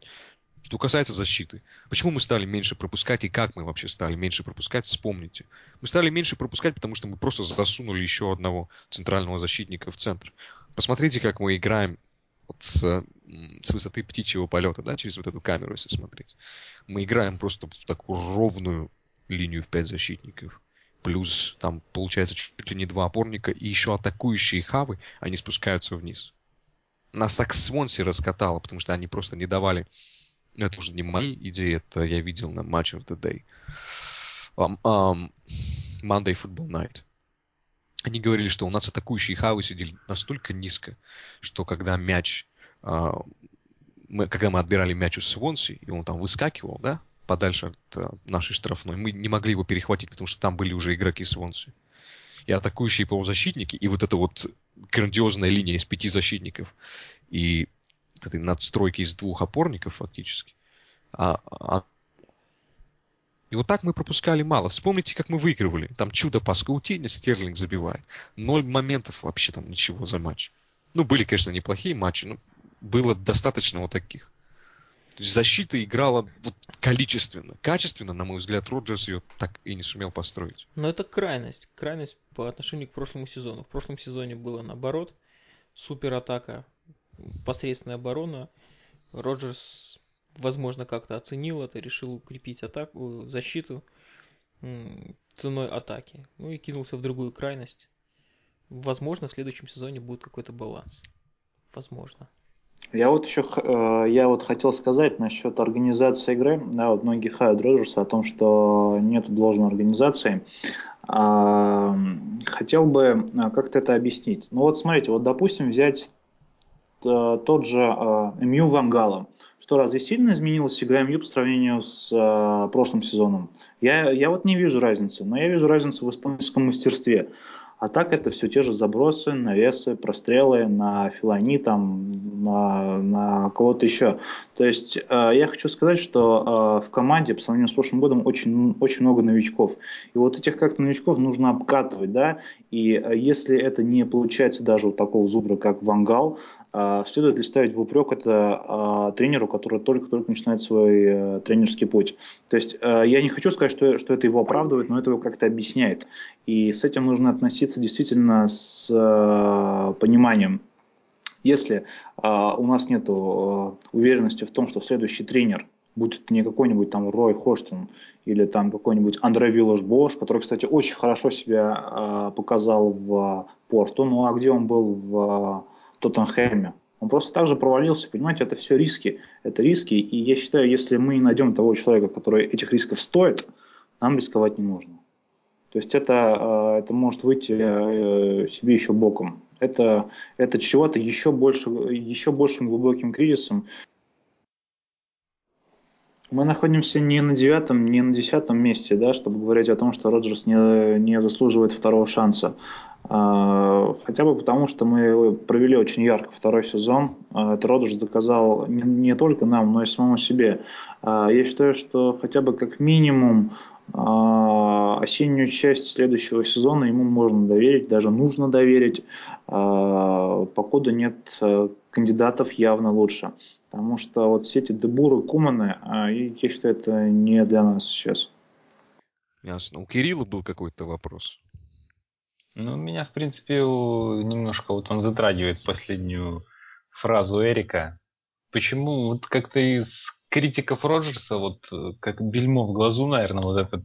Что касается защиты. Почему мы стали меньше пропускать и как мы вообще стали меньше пропускать, вспомните. Мы стали меньше пропускать, потому что мы просто засунули еще одного центрального защитника в центр. Посмотрите, как мы играем вот с, с высоты птичьего полета, да, через вот эту камеру, если смотреть. Мы играем просто в такую ровную линию в пять защитников. Плюс там получается чуть ли не два опорника, и еще атакующие хавы, они спускаются вниз. Нас так Свонси раскатало, потому что они просто не давали... Ну, это уже не мои идеи, это я видел на Match of the Day. Um, um, Monday Football Night. Они говорили, что у нас атакующие хавы сидели настолько низко, что когда мяч, а, мы, когда мы отбирали мяч у Свонси, и он там выскакивал, да, подальше от а, нашей штрафной, мы не могли его перехватить, потому что там были уже игроки Свонси. И атакующие полузащитники, и вот эта вот грандиозная линия из пяти защитников, и этой надстройки из двух опорников фактически. А, а- и вот так мы пропускали мало. Вспомните, как мы выигрывали. Там чудо по Скаутине, Стерлинг забивает. Ноль моментов вообще там ничего за матч. Ну, были, конечно, неплохие матчи, но было достаточно вот таких. То есть защита играла вот количественно. Качественно, на мой взгляд, Роджерс ее так и не сумел построить.
Но это крайность. Крайность по отношению к прошлому сезону. В прошлом сезоне было наоборот. Супер атака, посредственная оборона. Роджерс, возможно, как-то оценил это, решил укрепить атаку, защиту м, ценой атаки. Ну и кинулся в другую крайность. Возможно, в следующем сезоне будет какой-то баланс. Возможно.
Я вот еще э, я вот хотел сказать насчет организации игры. Да, вот многие хают Роджерса о том, что нет должной организации. А, Хотел бы а, как-то это объяснить. Ну вот смотрите, вот допустим взять э, тот же э, МЮ Вангала. Что разве сильно изменилась игра МЮ по сравнению с э, прошлым сезоном? Я, я вот не вижу разницы, но я вижу разницу в исполнительском мастерстве. А так это все те же забросы, навесы, прострелы на Филани, там, на, на кого-то еще. То есть э, я хочу сказать, что э, в команде по сравнению с прошлым годом очень, очень много новичков. И вот этих как-то новичков нужно обкатывать, да, и э, если это не получается даже у такого зубра, как Вангал, следует ли ставить в упрек это а, тренеру, который только-только начинает свой э, тренерский путь. То есть э, я не хочу сказать, что, что это его оправдывает, но это его как-то объясняет. И с этим нужно относиться действительно с э, пониманием. Если у нас нет уверенности в том, что следующий тренер будет не какой-нибудь там Рой Хоштон или там какой-нибудь Андре Виллаш Бош, который, кстати, очень хорошо себя показал в Порту, ну а где он был в Тоттенхэме. Он просто так же провалился, понимаете, это все риски. Это риски, и я считаю, если мы найдем того человека, который этих рисков стоит, нам рисковать не нужно. То есть это, э, это может выйти э, себе еще боком. Это, это чего-то еще, больше, еще большим глубоким кризисом. Мы находимся не на девятом, не на десятом месте, да, чтобы говорить о том, что Роджерс не, не заслуживает второго шанса. А, хотя бы потому, что мы провели очень ярко второй сезон. А, это Роджерс доказал не, не только нам, но и самому себе. А, я считаю, что хотя бы как минимум осеннюю часть следующего сезона ему можно доверить, даже нужно доверить. Покуда нет кандидатов явно лучше. Потому что вот все эти Дебуры, Куманы, я считаю, это не для нас сейчас.
Ясно. У Кирилла был какой-то вопрос.
Ну, меня, в принципе, немножко вот он затрагивает последнюю фразу Эрика. Почему вот как-то из критиков Роджерса, вот как бельмо в глазу, наверное, вот этот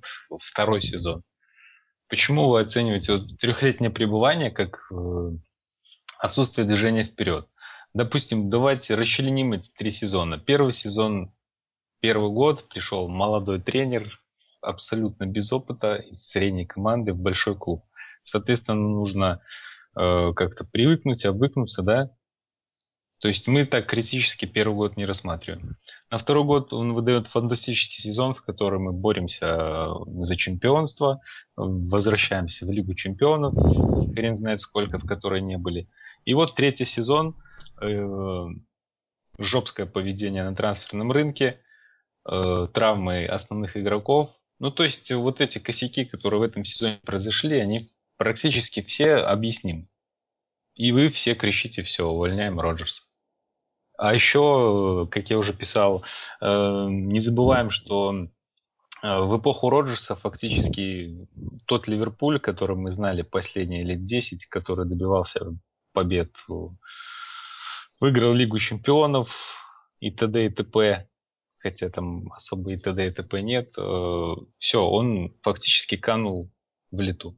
второй сезон. Почему вы оцениваете вот трехлетнее пребывание как э, отсутствие движения вперед? Допустим, давайте расчленим эти три сезона. Первый сезон, первый год пришел молодой тренер, абсолютно без опыта, из средней команды в большой клуб. Соответственно, нужно э, как-то привыкнуть, обвыкнуться, да. То есть мы так критически первый год не рассматриваем. На второй год он выдает фантастический сезон, в котором мы боремся э, за чемпионство, возвращаемся в Лигу чемпионов, хрен знает сколько, в которой не были. И вот третий сезон, жопское поведение на трансферном рынке, э, травмы основных игроков. Ну, то есть вот эти косяки, которые в этом сезоне произошли, они практически все объясним. И вы все кричите, все, увольняем Роджерса. А еще, как я уже писал, э, не забываем, что э, в эпоху Роджерса фактически тот Ливерпуль, который мы знали последние лет 10, который добивался побед, выиграл Лигу чемпионов и т.д. и т.п., хотя там особо и т.д. и т.п. нет, э, все, он фактически канул в лету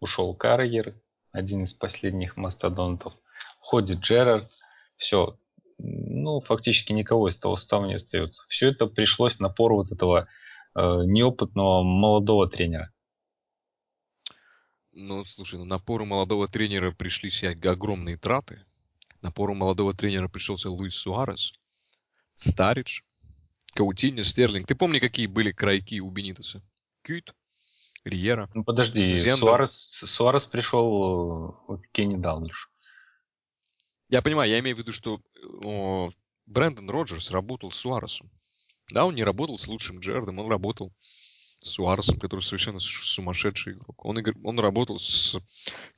ушел Карьер, один из последних мастодонтов, ходит Джерард, все, ну, фактически никого из того состава не остается. Все это пришлось напору вот этого э, неопытного молодого тренера.
Ну, слушай, ну напору молодого тренера пришлись огромные траты. Напору молодого тренера пришелся Луис Суарес, Старидж, Каутиньо, Стерлинг. Ты помни, какие были крайки у Бенитеса? Кют, Риера.
Ну подожди, Зендер. Суарес, Суарес пришел от Кенни Далглиш.
Я понимаю, я имею в виду, что о, Брэндон Роджерс работал с Суаресом. Да, он не работал с лучшим Джердом, он работал с Суаресом, который совершенно сумасшедший игрок. Он, игр... он работал с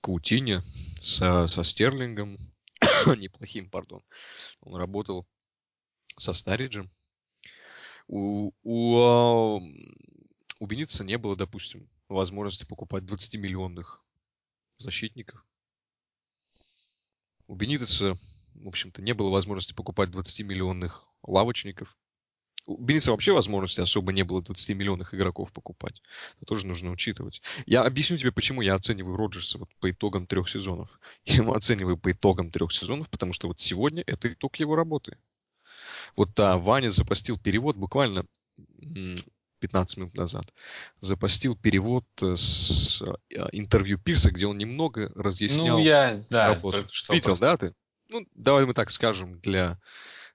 Каутиньо, со, со Стерлингом, неплохим, пардон. Он работал со Стариджем. У, у, а, у Беница не было, допустим, возможности покупать 20-миллионных защитников. У Бенитеса, в общем-то, не было возможности покупать 20-миллионных лавочников. У Беница вообще возможности особо не было 20-миллионных игроков покупать. Это тоже нужно учитывать. Я объясню тебе, почему я оцениваю Роджерса вот по итогам трех сезонов. Я ему оцениваю по итогам трех сезонов, потому что вот сегодня это итог его работы. Вот а, Ваня запостил перевод буквально 15 минут назад, запостил перевод э, с э, интервью Пирса, где он немного разъяснял
ну, я, да,
работу. Видел, просто... да, ты? Ну, давай мы так скажем для,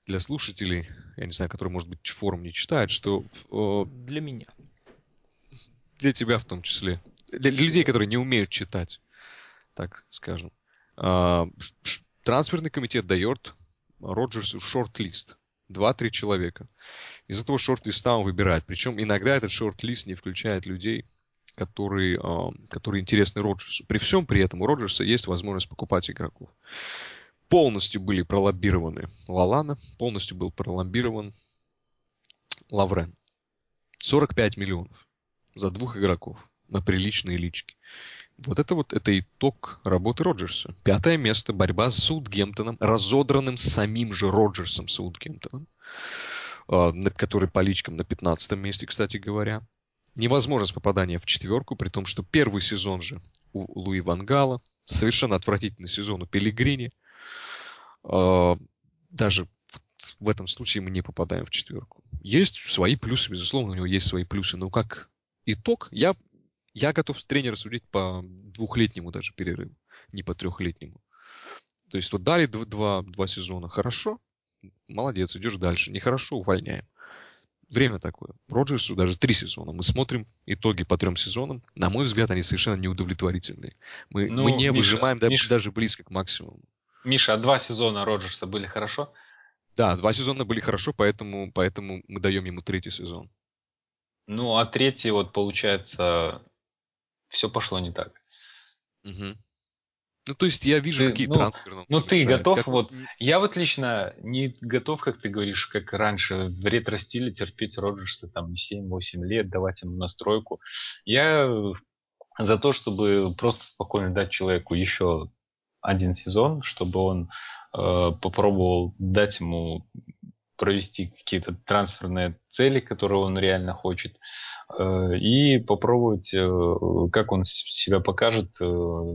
для слушателей, я не знаю, которые, может быть, форум не читают, что...
Для меня.
Для тебя в том числе. Для, для людей, которые не умеют читать. так скажем. А, трансферный комитет дает Роджерсу шорт-лист. Два-три человека. Из этого шорт-листа он выбирает. Причем иногда этот шорт-лист не включает людей, которые, которые интересны Роджерсу. При всем при этом у Роджерса есть возможность покупать игроков. Полностью были пролоббированы Лалана, полностью был пролоббирован Лаврен. 45 миллионов за двух игроков на приличные лички. Вот это вот это итог работы Роджерса. Пятое место. Борьба с Саутгемптоном, разодранным самим же Роджерсом Саутгемптоном, а, который по личкам на 15 месте, кстати говоря. Невозможность попадания в четверку, при том, что первый сезон же у Луи Вангала, совершенно отвратительный сезон у Пелигрини. А, даже в этом случае мы не попадаем в четверку. Есть свои плюсы, безусловно, у него есть свои плюсы, но как итог, я я готов тренера судить по двухлетнему даже перерыву, не по трехлетнему. То есть вот дали два, два сезона, хорошо, молодец, идешь дальше. Нехорошо, увольняем. Время такое. Роджерсу даже три сезона. Мы смотрим итоги по трем сезонам. На мой взгляд, они совершенно неудовлетворительные. Мы, ну, мы не Миша, выжимаем Миша, даже близко к максимуму.
Миша, а два сезона Роджерса были хорошо?
Да, два сезона были хорошо, поэтому, поэтому мы даем ему третий сезон.
Ну, а третий, вот получается, все пошло не так.
Угу. Ну, то есть я вижу, ты, какие
ну,
трансферы.
Ну, ты готов, как... вот, я вот лично не готов, как ты говоришь, как раньше, в ретро-стиле терпеть Роджерса там 7-8 лет, давать ему настройку. Я за то, чтобы просто спокойно дать человеку еще один сезон, чтобы он э, попробовал дать ему провести какие-то трансферные цели, которые он реально хочет, э, и попробовать, э, как он себя покажет э,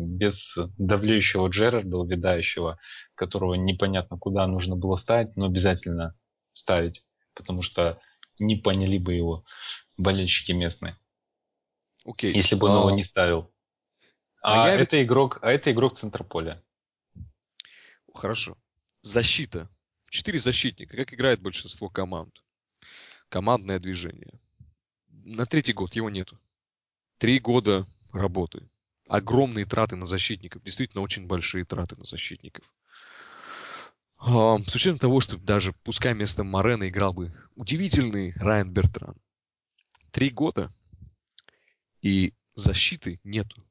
без давлеющего Джерарда, увядающего, которого непонятно куда нужно было ставить, но обязательно ставить, потому что не поняли бы его болельщики местные. Okay. Если бы он а... его не ставил. А, а это ведь... игрок, а это игрок центра поля.
Хорошо. Защита. Четыре защитника, как играет большинство команд. Командное движение. На третий год его нету. Три года работы. Огромные траты на защитников. Действительно, очень большие траты на защитников. А, с учетом того, что даже пускай вместо Морена играл бы удивительный Райан Бертран. Три года и защиты нету.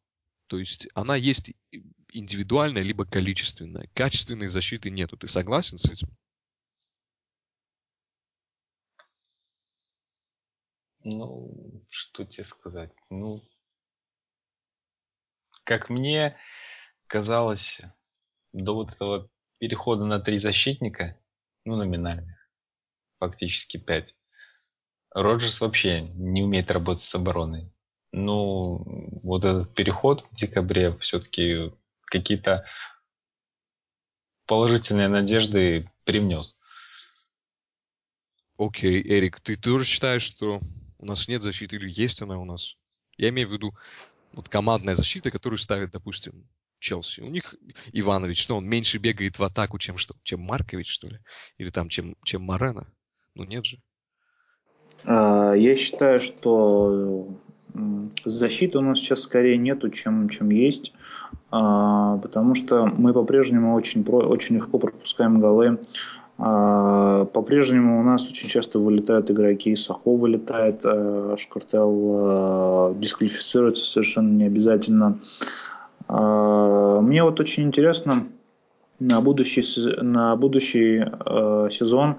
То есть она есть индивидуальная, либо количественная. Качественной защиты нету. Ты согласен с этим?
Ну, что тебе сказать? Ну, как мне казалось, до вот этого перехода на три защитника, ну, номинальных, фактически пять, Роджерс вообще не умеет работать с обороной. Ну, вот этот переход в декабре все-таки какие-то положительные надежды привнес.
Окей, Эрик, ты тоже считаешь, что у нас нет защиты или есть она у нас. Я имею в виду вот командная защита, которую ставит, допустим, Челси. У них Иванович, что он меньше бегает в атаку, чем что? Чем Маркович, что ли? Или там, чем, чем Марена? Ну нет же.
А, я считаю, что защиты у нас сейчас скорее нету, чем, чем есть, а, потому что мы по-прежнему очень, очень легко пропускаем голы а, по-прежнему у нас очень часто вылетают игроки, Сахо вылетает, э, Шкартел э, дисквалифицируется совершенно не обязательно. А, мне вот очень интересно на будущий, на будущий э, сезон,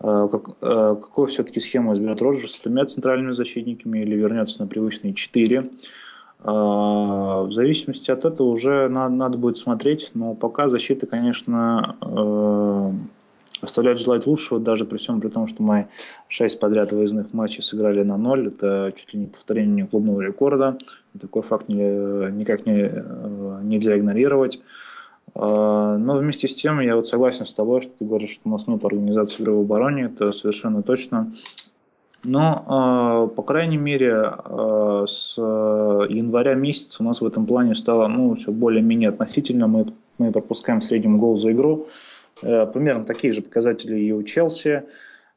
как, какую все-таки схему изберет Роджерс, с тремя центральными защитниками или вернется на привычные четыре. А, в зависимости от этого уже надо, надо будет смотреть, но пока защита, конечно, оставляет желать лучшего, даже при всем при том, что мы шесть подряд выездных матчей сыграли на ноль. Это чуть ли не повторение клубного рекорда. Такой факт никак не, э, нельзя игнорировать. А, но вместе с тем я вот согласен с тобой, что ты говоришь, что у нас нет организации игры в обороне, это совершенно точно. Но, а, по крайней мере, а, с января месяца у нас в этом плане стало ну, все более-менее относительно. Мы, мы пропускаем в среднем гол за игру. Э, примерно такие же показатели и у Челси,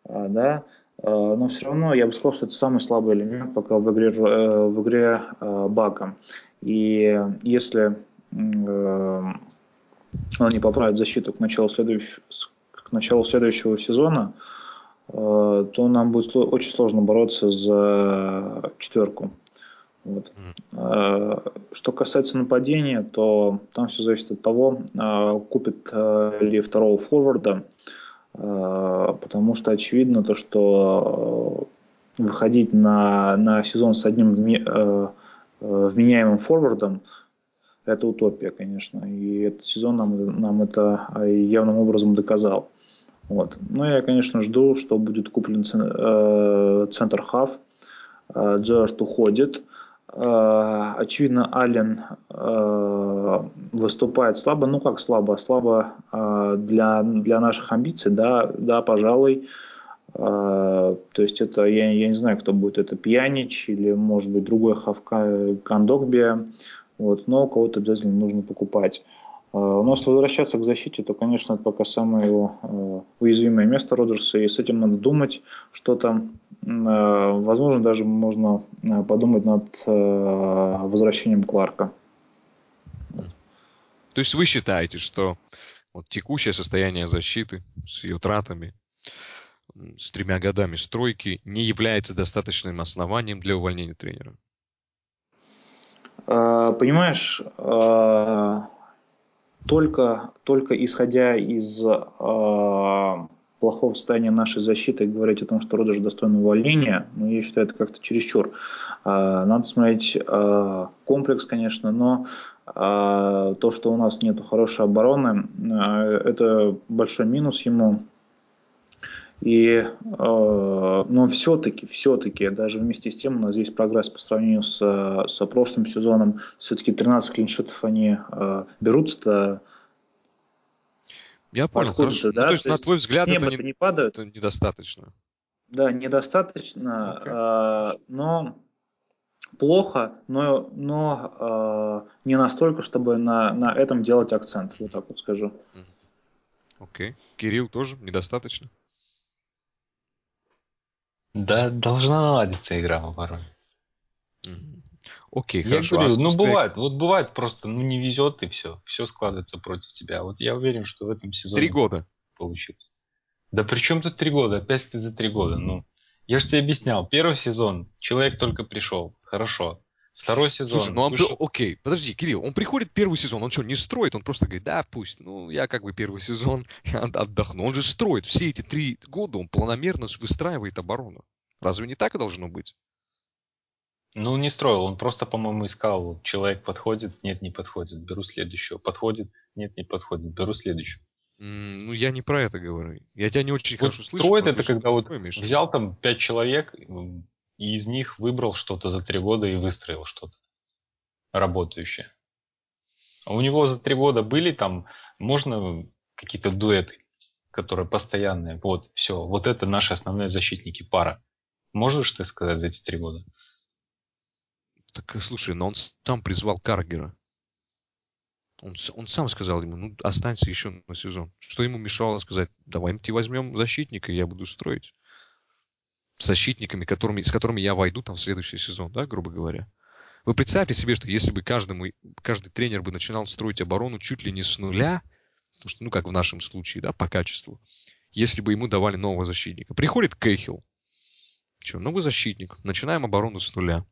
э, да, э, но все равно я бы сказал, что это самый слабый элемент пока в игре, в игре Бака. И если э, они поправят защиту к началу следующего, к началу следующего сезона, э, то нам будет очень сложно бороться за четверку. Вот. Mm. Что касается нападения, то там все зависит от того, купит ли второго форварда, потому что очевидно то, что выходить на, на сезон с одним вменяемым форвардом это утопия, конечно. И этот сезон нам, нам это явным образом доказал. Вот. Но я, конечно, жду, что будет куплен э, центр хав. Э, уходит. Э, очевидно, Аллен выступает слабо. Ну как слабо? Слабо для, для наших амбиций, да, да, пожалуй. То есть это, я, я не знаю, кто будет, это Пьянич или, может быть, другой Хавка Кандокбия. Вот, но кого-то обязательно нужно покупать. А, у нас возвращаться к защите, то, конечно, это пока самое его а, уязвимое место Роджерса, и с этим надо думать, что там. А, возможно, даже можно подумать над возвращением Кларка.
То есть вы считаете, что вот текущее состояние защиты с ее тратами, с тремя годами стройки не является достаточным основанием для увольнения тренера?
А, понимаешь, а, только, только исходя из а, плохого состояния нашей защиты говорить о том, что Родыш достоин увольнения, ну, я считаю, это как-то чересчур. Надо смотреть комплекс, конечно, но то, что у нас нет хорошей обороны, это большой минус ему. И, э, но все-таки, все-таки, даже вместе с тем у нас здесь прогресс по сравнению с, с прошлым сезоном. Все-таки 13 клиншитов они э, берутся
я понял, хорошо. Да? Ну, то есть, то на твой взгляд, это, не, не падают. это недостаточно.
Да, недостаточно, okay. э, но плохо, но, но э, не настолько, чтобы на, на этом делать акцент, вот так вот скажу.
Окей. Okay. Кирилл тоже недостаточно?
Да, должна наладиться игра в обороне.
Окей,
я хорошо. Говорю, ну бывает, вот бывает просто, ну не везет и все, все складывается против тебя. Вот я уверен, что в этом сезоне
три года
получится. Да при чем тут три года? Опять ты за три года. Ну, я же тебе объяснял, первый сезон человек только пришел, хорошо. Второй сезон.
Слушай, ну он, вышел... окей, подожди, Кирилл, он приходит первый сезон, он что, не строит? Он просто говорит, да, пусть, ну, я как бы первый сезон отдохну. Он же строит все эти три года, он планомерно выстраивает оборону. Разве не так и должно быть?
Ну, не строил, он просто, по-моему, искал, человек подходит, нет, не подходит, беру следующего, подходит, нет, не подходит, беру следующего.
Ну, я не про это говорю. Я тебя не очень вот хорошо слышу.
Строит это, когда вот взял там пять человек, и из них выбрал что-то за три года и выстроил что-то работающее. А у него за три года были там, можно какие-то дуэты, которые постоянные. Вот, все, вот это наши основные защитники, пара. Можешь ты сказать за эти три года?
Так, слушай, но он сам призвал Каргера. Он, он сам сказал ему, ну, останься еще на сезон. Что ему мешало сказать, давай мы тебе возьмем защитника, я буду строить защитниками, которыми, с которыми я войду там в следующий сезон, да, грубо говоря. Вы представьте себе, что если бы каждому, каждый тренер бы начинал строить оборону чуть ли не с нуля, потому что, ну, как в нашем случае, да, по качеству, если бы ему давали нового защитника. Приходит Кейхил, что, новый защитник, начинаем оборону с нуля.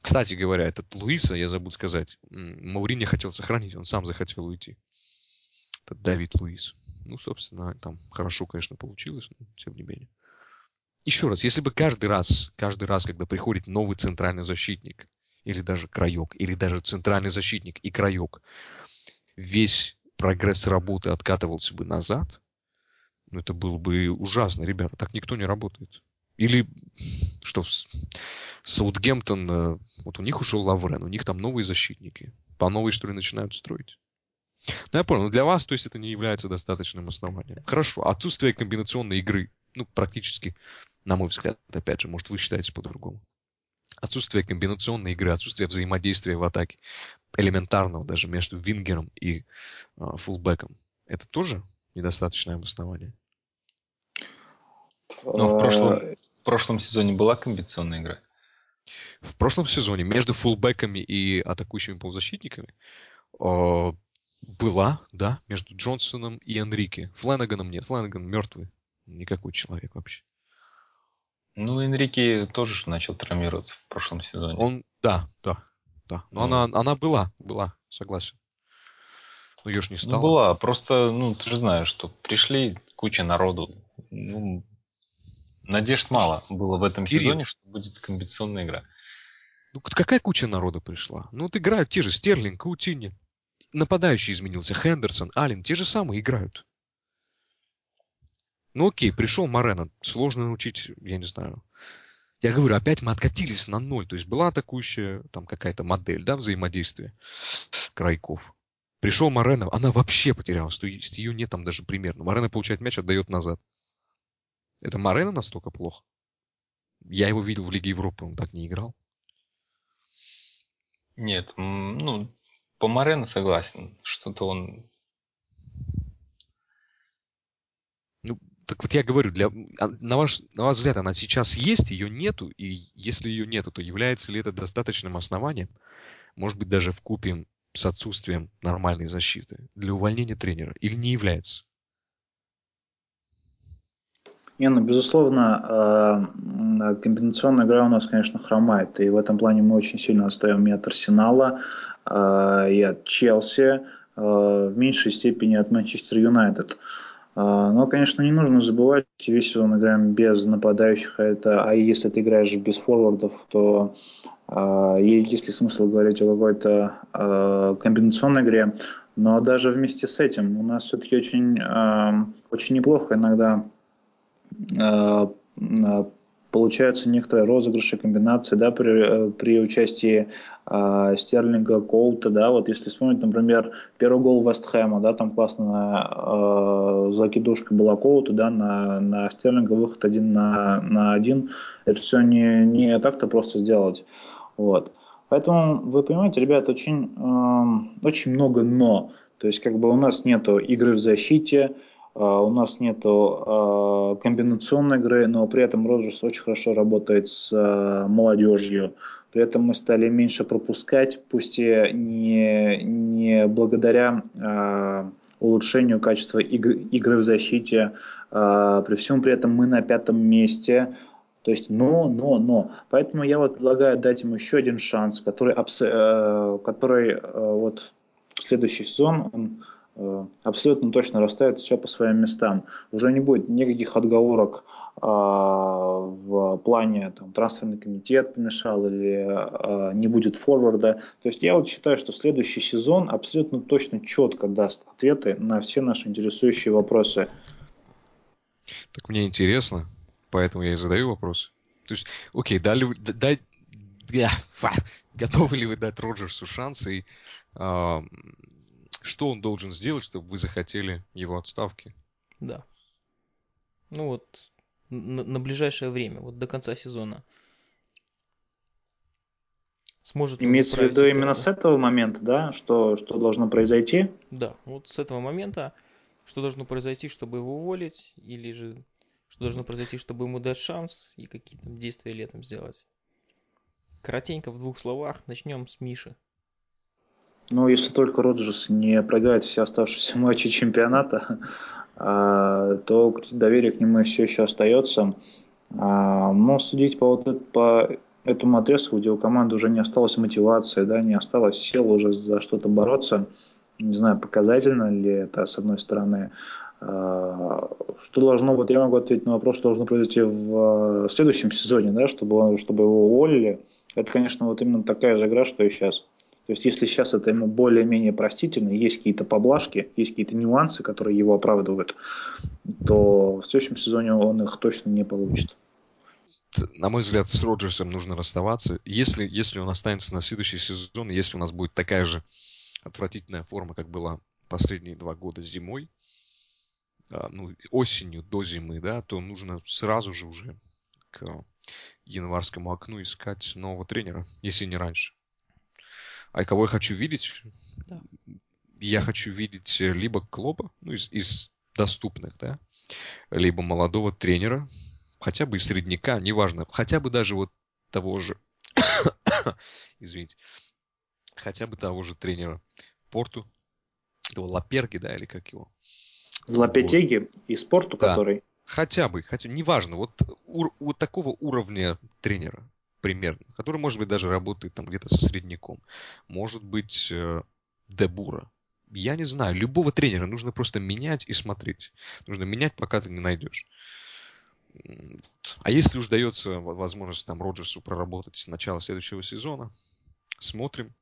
Кстати говоря, этот Луиса, я забыл сказать, Маурини хотел сохранить, он сам захотел уйти. Этот Давид Луис. Ну, собственно, там хорошо, конечно, получилось, но тем не менее еще раз, если бы каждый раз, каждый раз, когда приходит новый центральный защитник, или даже краек, или даже центральный защитник и краек, весь прогресс работы откатывался бы назад, ну, это было бы ужасно, ребята, так никто не работает. Или что, Саутгемптон, э, вот у них ушел Лаврен, у них там новые защитники. По новой, что ли, начинают строить. Ну, я понял, но для вас, то есть, это не является достаточным основанием. Хорошо, отсутствие комбинационной игры, ну, практически на мой взгляд, опять же, может, вы считаете по-другому. Отсутствие комбинационной игры, отсутствие взаимодействия в атаке, элементарного даже между вингером и э, фулбеком, это тоже недостаточное обоснование?
Ну, в прошлом, в прошлом сезоне была комбинационная игра.
В прошлом сезоне между фулбеками и атакующими полузащитниками э, была, да, между Джонсоном и Энрике. Флanaганом нет, Фланаган мертвый. Никакой человек вообще.
Ну, Энрике тоже начал травмироваться в прошлом сезоне.
Он, да, да, да. Но
Ну.
она, она была, была, согласен. Но ее ж не
Ну,
стало.
была, просто, ну, ты же знаешь, что пришли куча народу. Ну, надежд мало было в этом
Кирилл.
сезоне, что будет комбинационная игра.
Ну, какая куча народа пришла? Ну, вот играют те же Стерлинг, Каутини. Нападающий изменился, Хендерсон, Аллен, те же самые играют. Ну окей, пришел Морено, сложно научить, я не знаю. Я говорю, опять мы откатились на ноль. То есть была атакующая там какая-то модель, да, взаимодействия крайков. Пришел Морено, она вообще потерялась. То есть ее нет там даже примерно. Морено получает мяч, отдает назад. Это Морено настолько плохо? Я его видел в Лиге Европы, он так не играл.
Нет, ну, по Морено согласен. Что-то он...
Ну, так вот я говорю, для, а, на, ваш, на ваш взгляд, она сейчас есть, ее нету, и если ее нету, то является ли это достаточным основанием, может быть, даже в купе с отсутствием нормальной защиты для увольнения тренера, или не является?
Не, ну, безусловно, м, комбинационная игра у нас, конечно, хромает. И в этом плане мы очень сильно отстаем и от Арсенала, э, и от Челси, в меньшей степени от Манчестер Юнайтед. Э, Но, конечно, не нужно забывать, весь сезон играем без нападающих, а, это, а если ты играешь без форвардов, то э, есть ли смысл говорить о какой-то э, комбинационной игре. Но даже вместе с этим у нас все-таки очень, э, очень неплохо иногда э, получаются некоторые розыгрыши, комбинации, да, при, э, при участии э, Стерлинга, Коута, да, вот если вспомнить, например, первый гол Вест Хэма, да, там классная э, закидушка была Коута, да, на, на Стерлинга, выход один на, на один, это все не, не так-то просто сделать, вот. Поэтому, вы понимаете, ребят, очень, э, очень много «но». То есть, как бы у нас нету игры в защите, у нас нету э, комбинационной игры, но при этом Роджерс очень хорошо работает с э, молодежью. При этом мы стали меньше пропускать, пусть и не, не благодаря улучшению качества игры, игры в защите. При всем при этом мы на пятом месте. То есть, но, но, но. Поэтому я вот предлагаю дать ему еще один шанс, который, э, который э, вот следующий сезон он абсолютно точно расставит все по своим местам. Уже не будет никаких отговорок э, в плане там, трансферный комитет помешал или э, не будет форварда. То есть я вот считаю, что следующий сезон абсолютно точно четко даст ответы на все наши интересующие вопросы.
Так мне интересно, поэтому я и задаю вопрос. То есть, окей, дали вы, д- дай, я, фа, готовы ли вы дать Роджерсу шанс и а, что он должен сделать, чтобы вы захотели его отставки?
Да. Ну вот, на, на ближайшее время, вот до конца сезона. Сможет
Имеется в виду именно с этого момента, да, что, что должно произойти?
Да, вот с этого момента, что должно произойти, чтобы его уволить, или же что должно произойти, чтобы ему дать шанс и какие-то действия летом сделать. Коротенько, в двух словах, начнем с Миши.
Ну, если только Роджерс не проиграет все оставшиеся матчи чемпионата, а, то доверие к нему все еще остается. А, Но судить по, вот, по этому отрезку, где у команды уже не осталось мотивации, да, не осталось сил уже за что-то бороться, не знаю, показательно ли это, с одной стороны. А, Что должно, вот я могу ответить на вопрос, что должно произойти в э, следующем сезоне, да, чтобы, чтобы его уволили. Это, конечно, вот именно такая же игра, что и сейчас. То есть, если сейчас это ему более-менее простительно, есть какие-то поблажки, есть какие-то нюансы, которые его оправдывают, то в следующем сезоне он их точно не получит.
На мой взгляд, с Роджерсом нужно расставаться. Если, если он останется на следующий сезон, если у нас будет такая же отвратительная форма, как была последние два года зимой, а, ну, осенью до зимы, да, то нужно сразу же уже к январскому окну искать нового тренера, если не раньше. А кого я хочу видеть?
Да.
Я хочу видеть э, либо Клопа, ну, из, из доступных, да, либо молодого тренера, хотя бы из средняка, неважно, хотя бы даже вот того же Извините. Хотя бы того же тренера Порту. Этого Лаперги, да, или как его?
Злопетеги вот. и спорту, да. который...
Хотя бы, хотя неважно, вот у, у такого уровня тренера примерно, который, может быть, даже работает там где-то со средняком. Может быть, э, Дебура. Я не знаю, любого тренера нужно просто менять и смотреть. Нужно менять, пока ты не найдешь. А если уж дается возможность там Роджерсу проработать с начала следующего сезона, смотрим.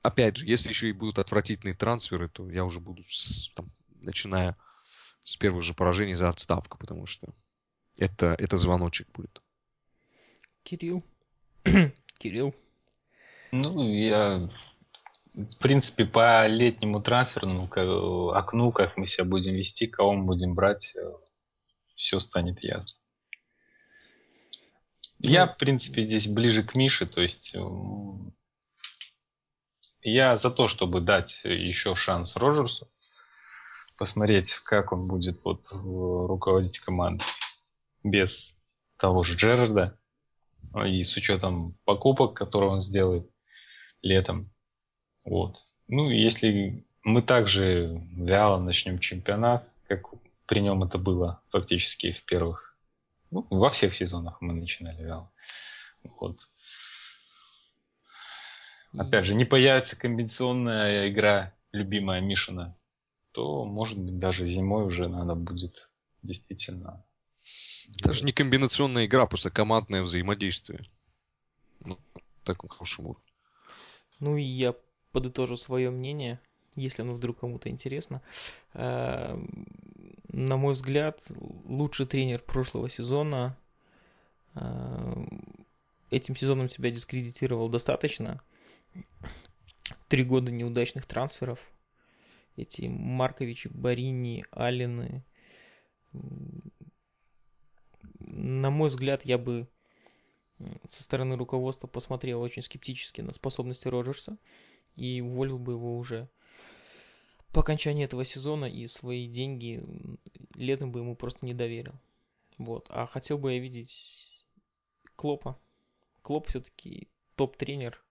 Опять же, если еще и будут отвратительные трансферы, то я уже буду, с, там, начиная с первых же поражений за отставку, потому что это, это звоночек будет.
Кирилл. Кирилл.
Ну, я в принципе, по летнему трансферному окну, как мы себя будем вести, кого мы будем брать, э, все станет ясно. Я, в принципе, здесь ближе к Мише, то есть э, я за то, чтобы дать еще шанс Роджерсу, посмотреть, как он будет вот руководить командой без того же Джерарда и с учетом покупок, которые он сделает летом. Вот. Ну, если мы также вяло начнем чемпионат, как при нем это было фактически в первых, ну, во всех сезонах мы начинали вяло. Вот. Опять же, не появится комбинационная игра, любимая Мишина, то, может быть, даже зимой уже надо будет действительно...
Даже не комбинационная игра, просто командное взаимодействие. Ну, таком хорошем уровне.
Ну и я подытожу свое мнение, если оно вдруг кому-то интересно. Э, на мой взгляд, лучший тренер прошлого сезона э, этим сезоном себя дискредитировал достаточно. Три года неудачных трансферов. Эти Марковичи, Барини, Алины. На мой взгляд, я бы со стороны руководства посмотрел очень скептически на способности Роджерса и уволил бы его уже по окончании этого сезона и свои деньги летом бы ему просто не доверил. Вот. А хотел бы я видеть Клопа. Клоп все-таки топ-тренер.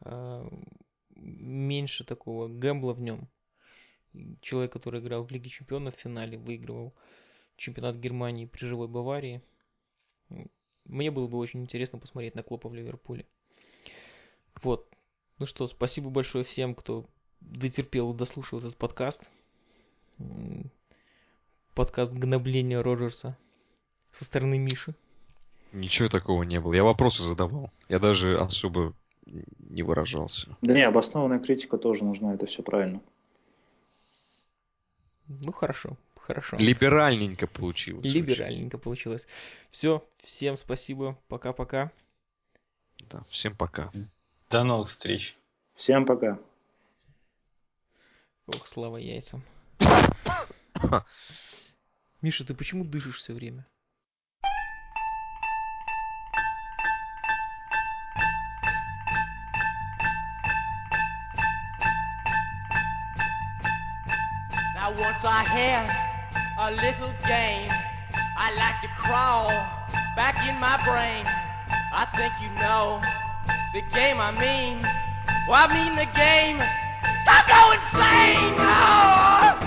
А, меньше такого гэмбла в нем. Человек, который играл в Лиге Чемпионов в финале, выигрывал чемпионат Германии при живой Баварии. Мне было бы очень интересно посмотреть на Клопа в Ливерпуле. Вот. Ну что, спасибо большое всем, кто дотерпел и дослушал этот подкаст. Подкаст гнобления Роджерса со стороны Миши.
Ничего такого не было. Я вопросы задавал. Я даже особо не выражался.
Да не, обоснованная критика тоже нужна, это все правильно.
Ну хорошо, хорошо.
Либеральненько получилось.
Либеральненько очень. получилось. Все, всем спасибо, пока-пока.
Да, всем пока.
До новых встреч.
Всем пока.
Ох, слава яйцам. Миша, ты почему дышишь все время? Now once I had a little game I like to crawl back in my brain I think you know the game I mean. Well, I mean the game. Don't go insane! No!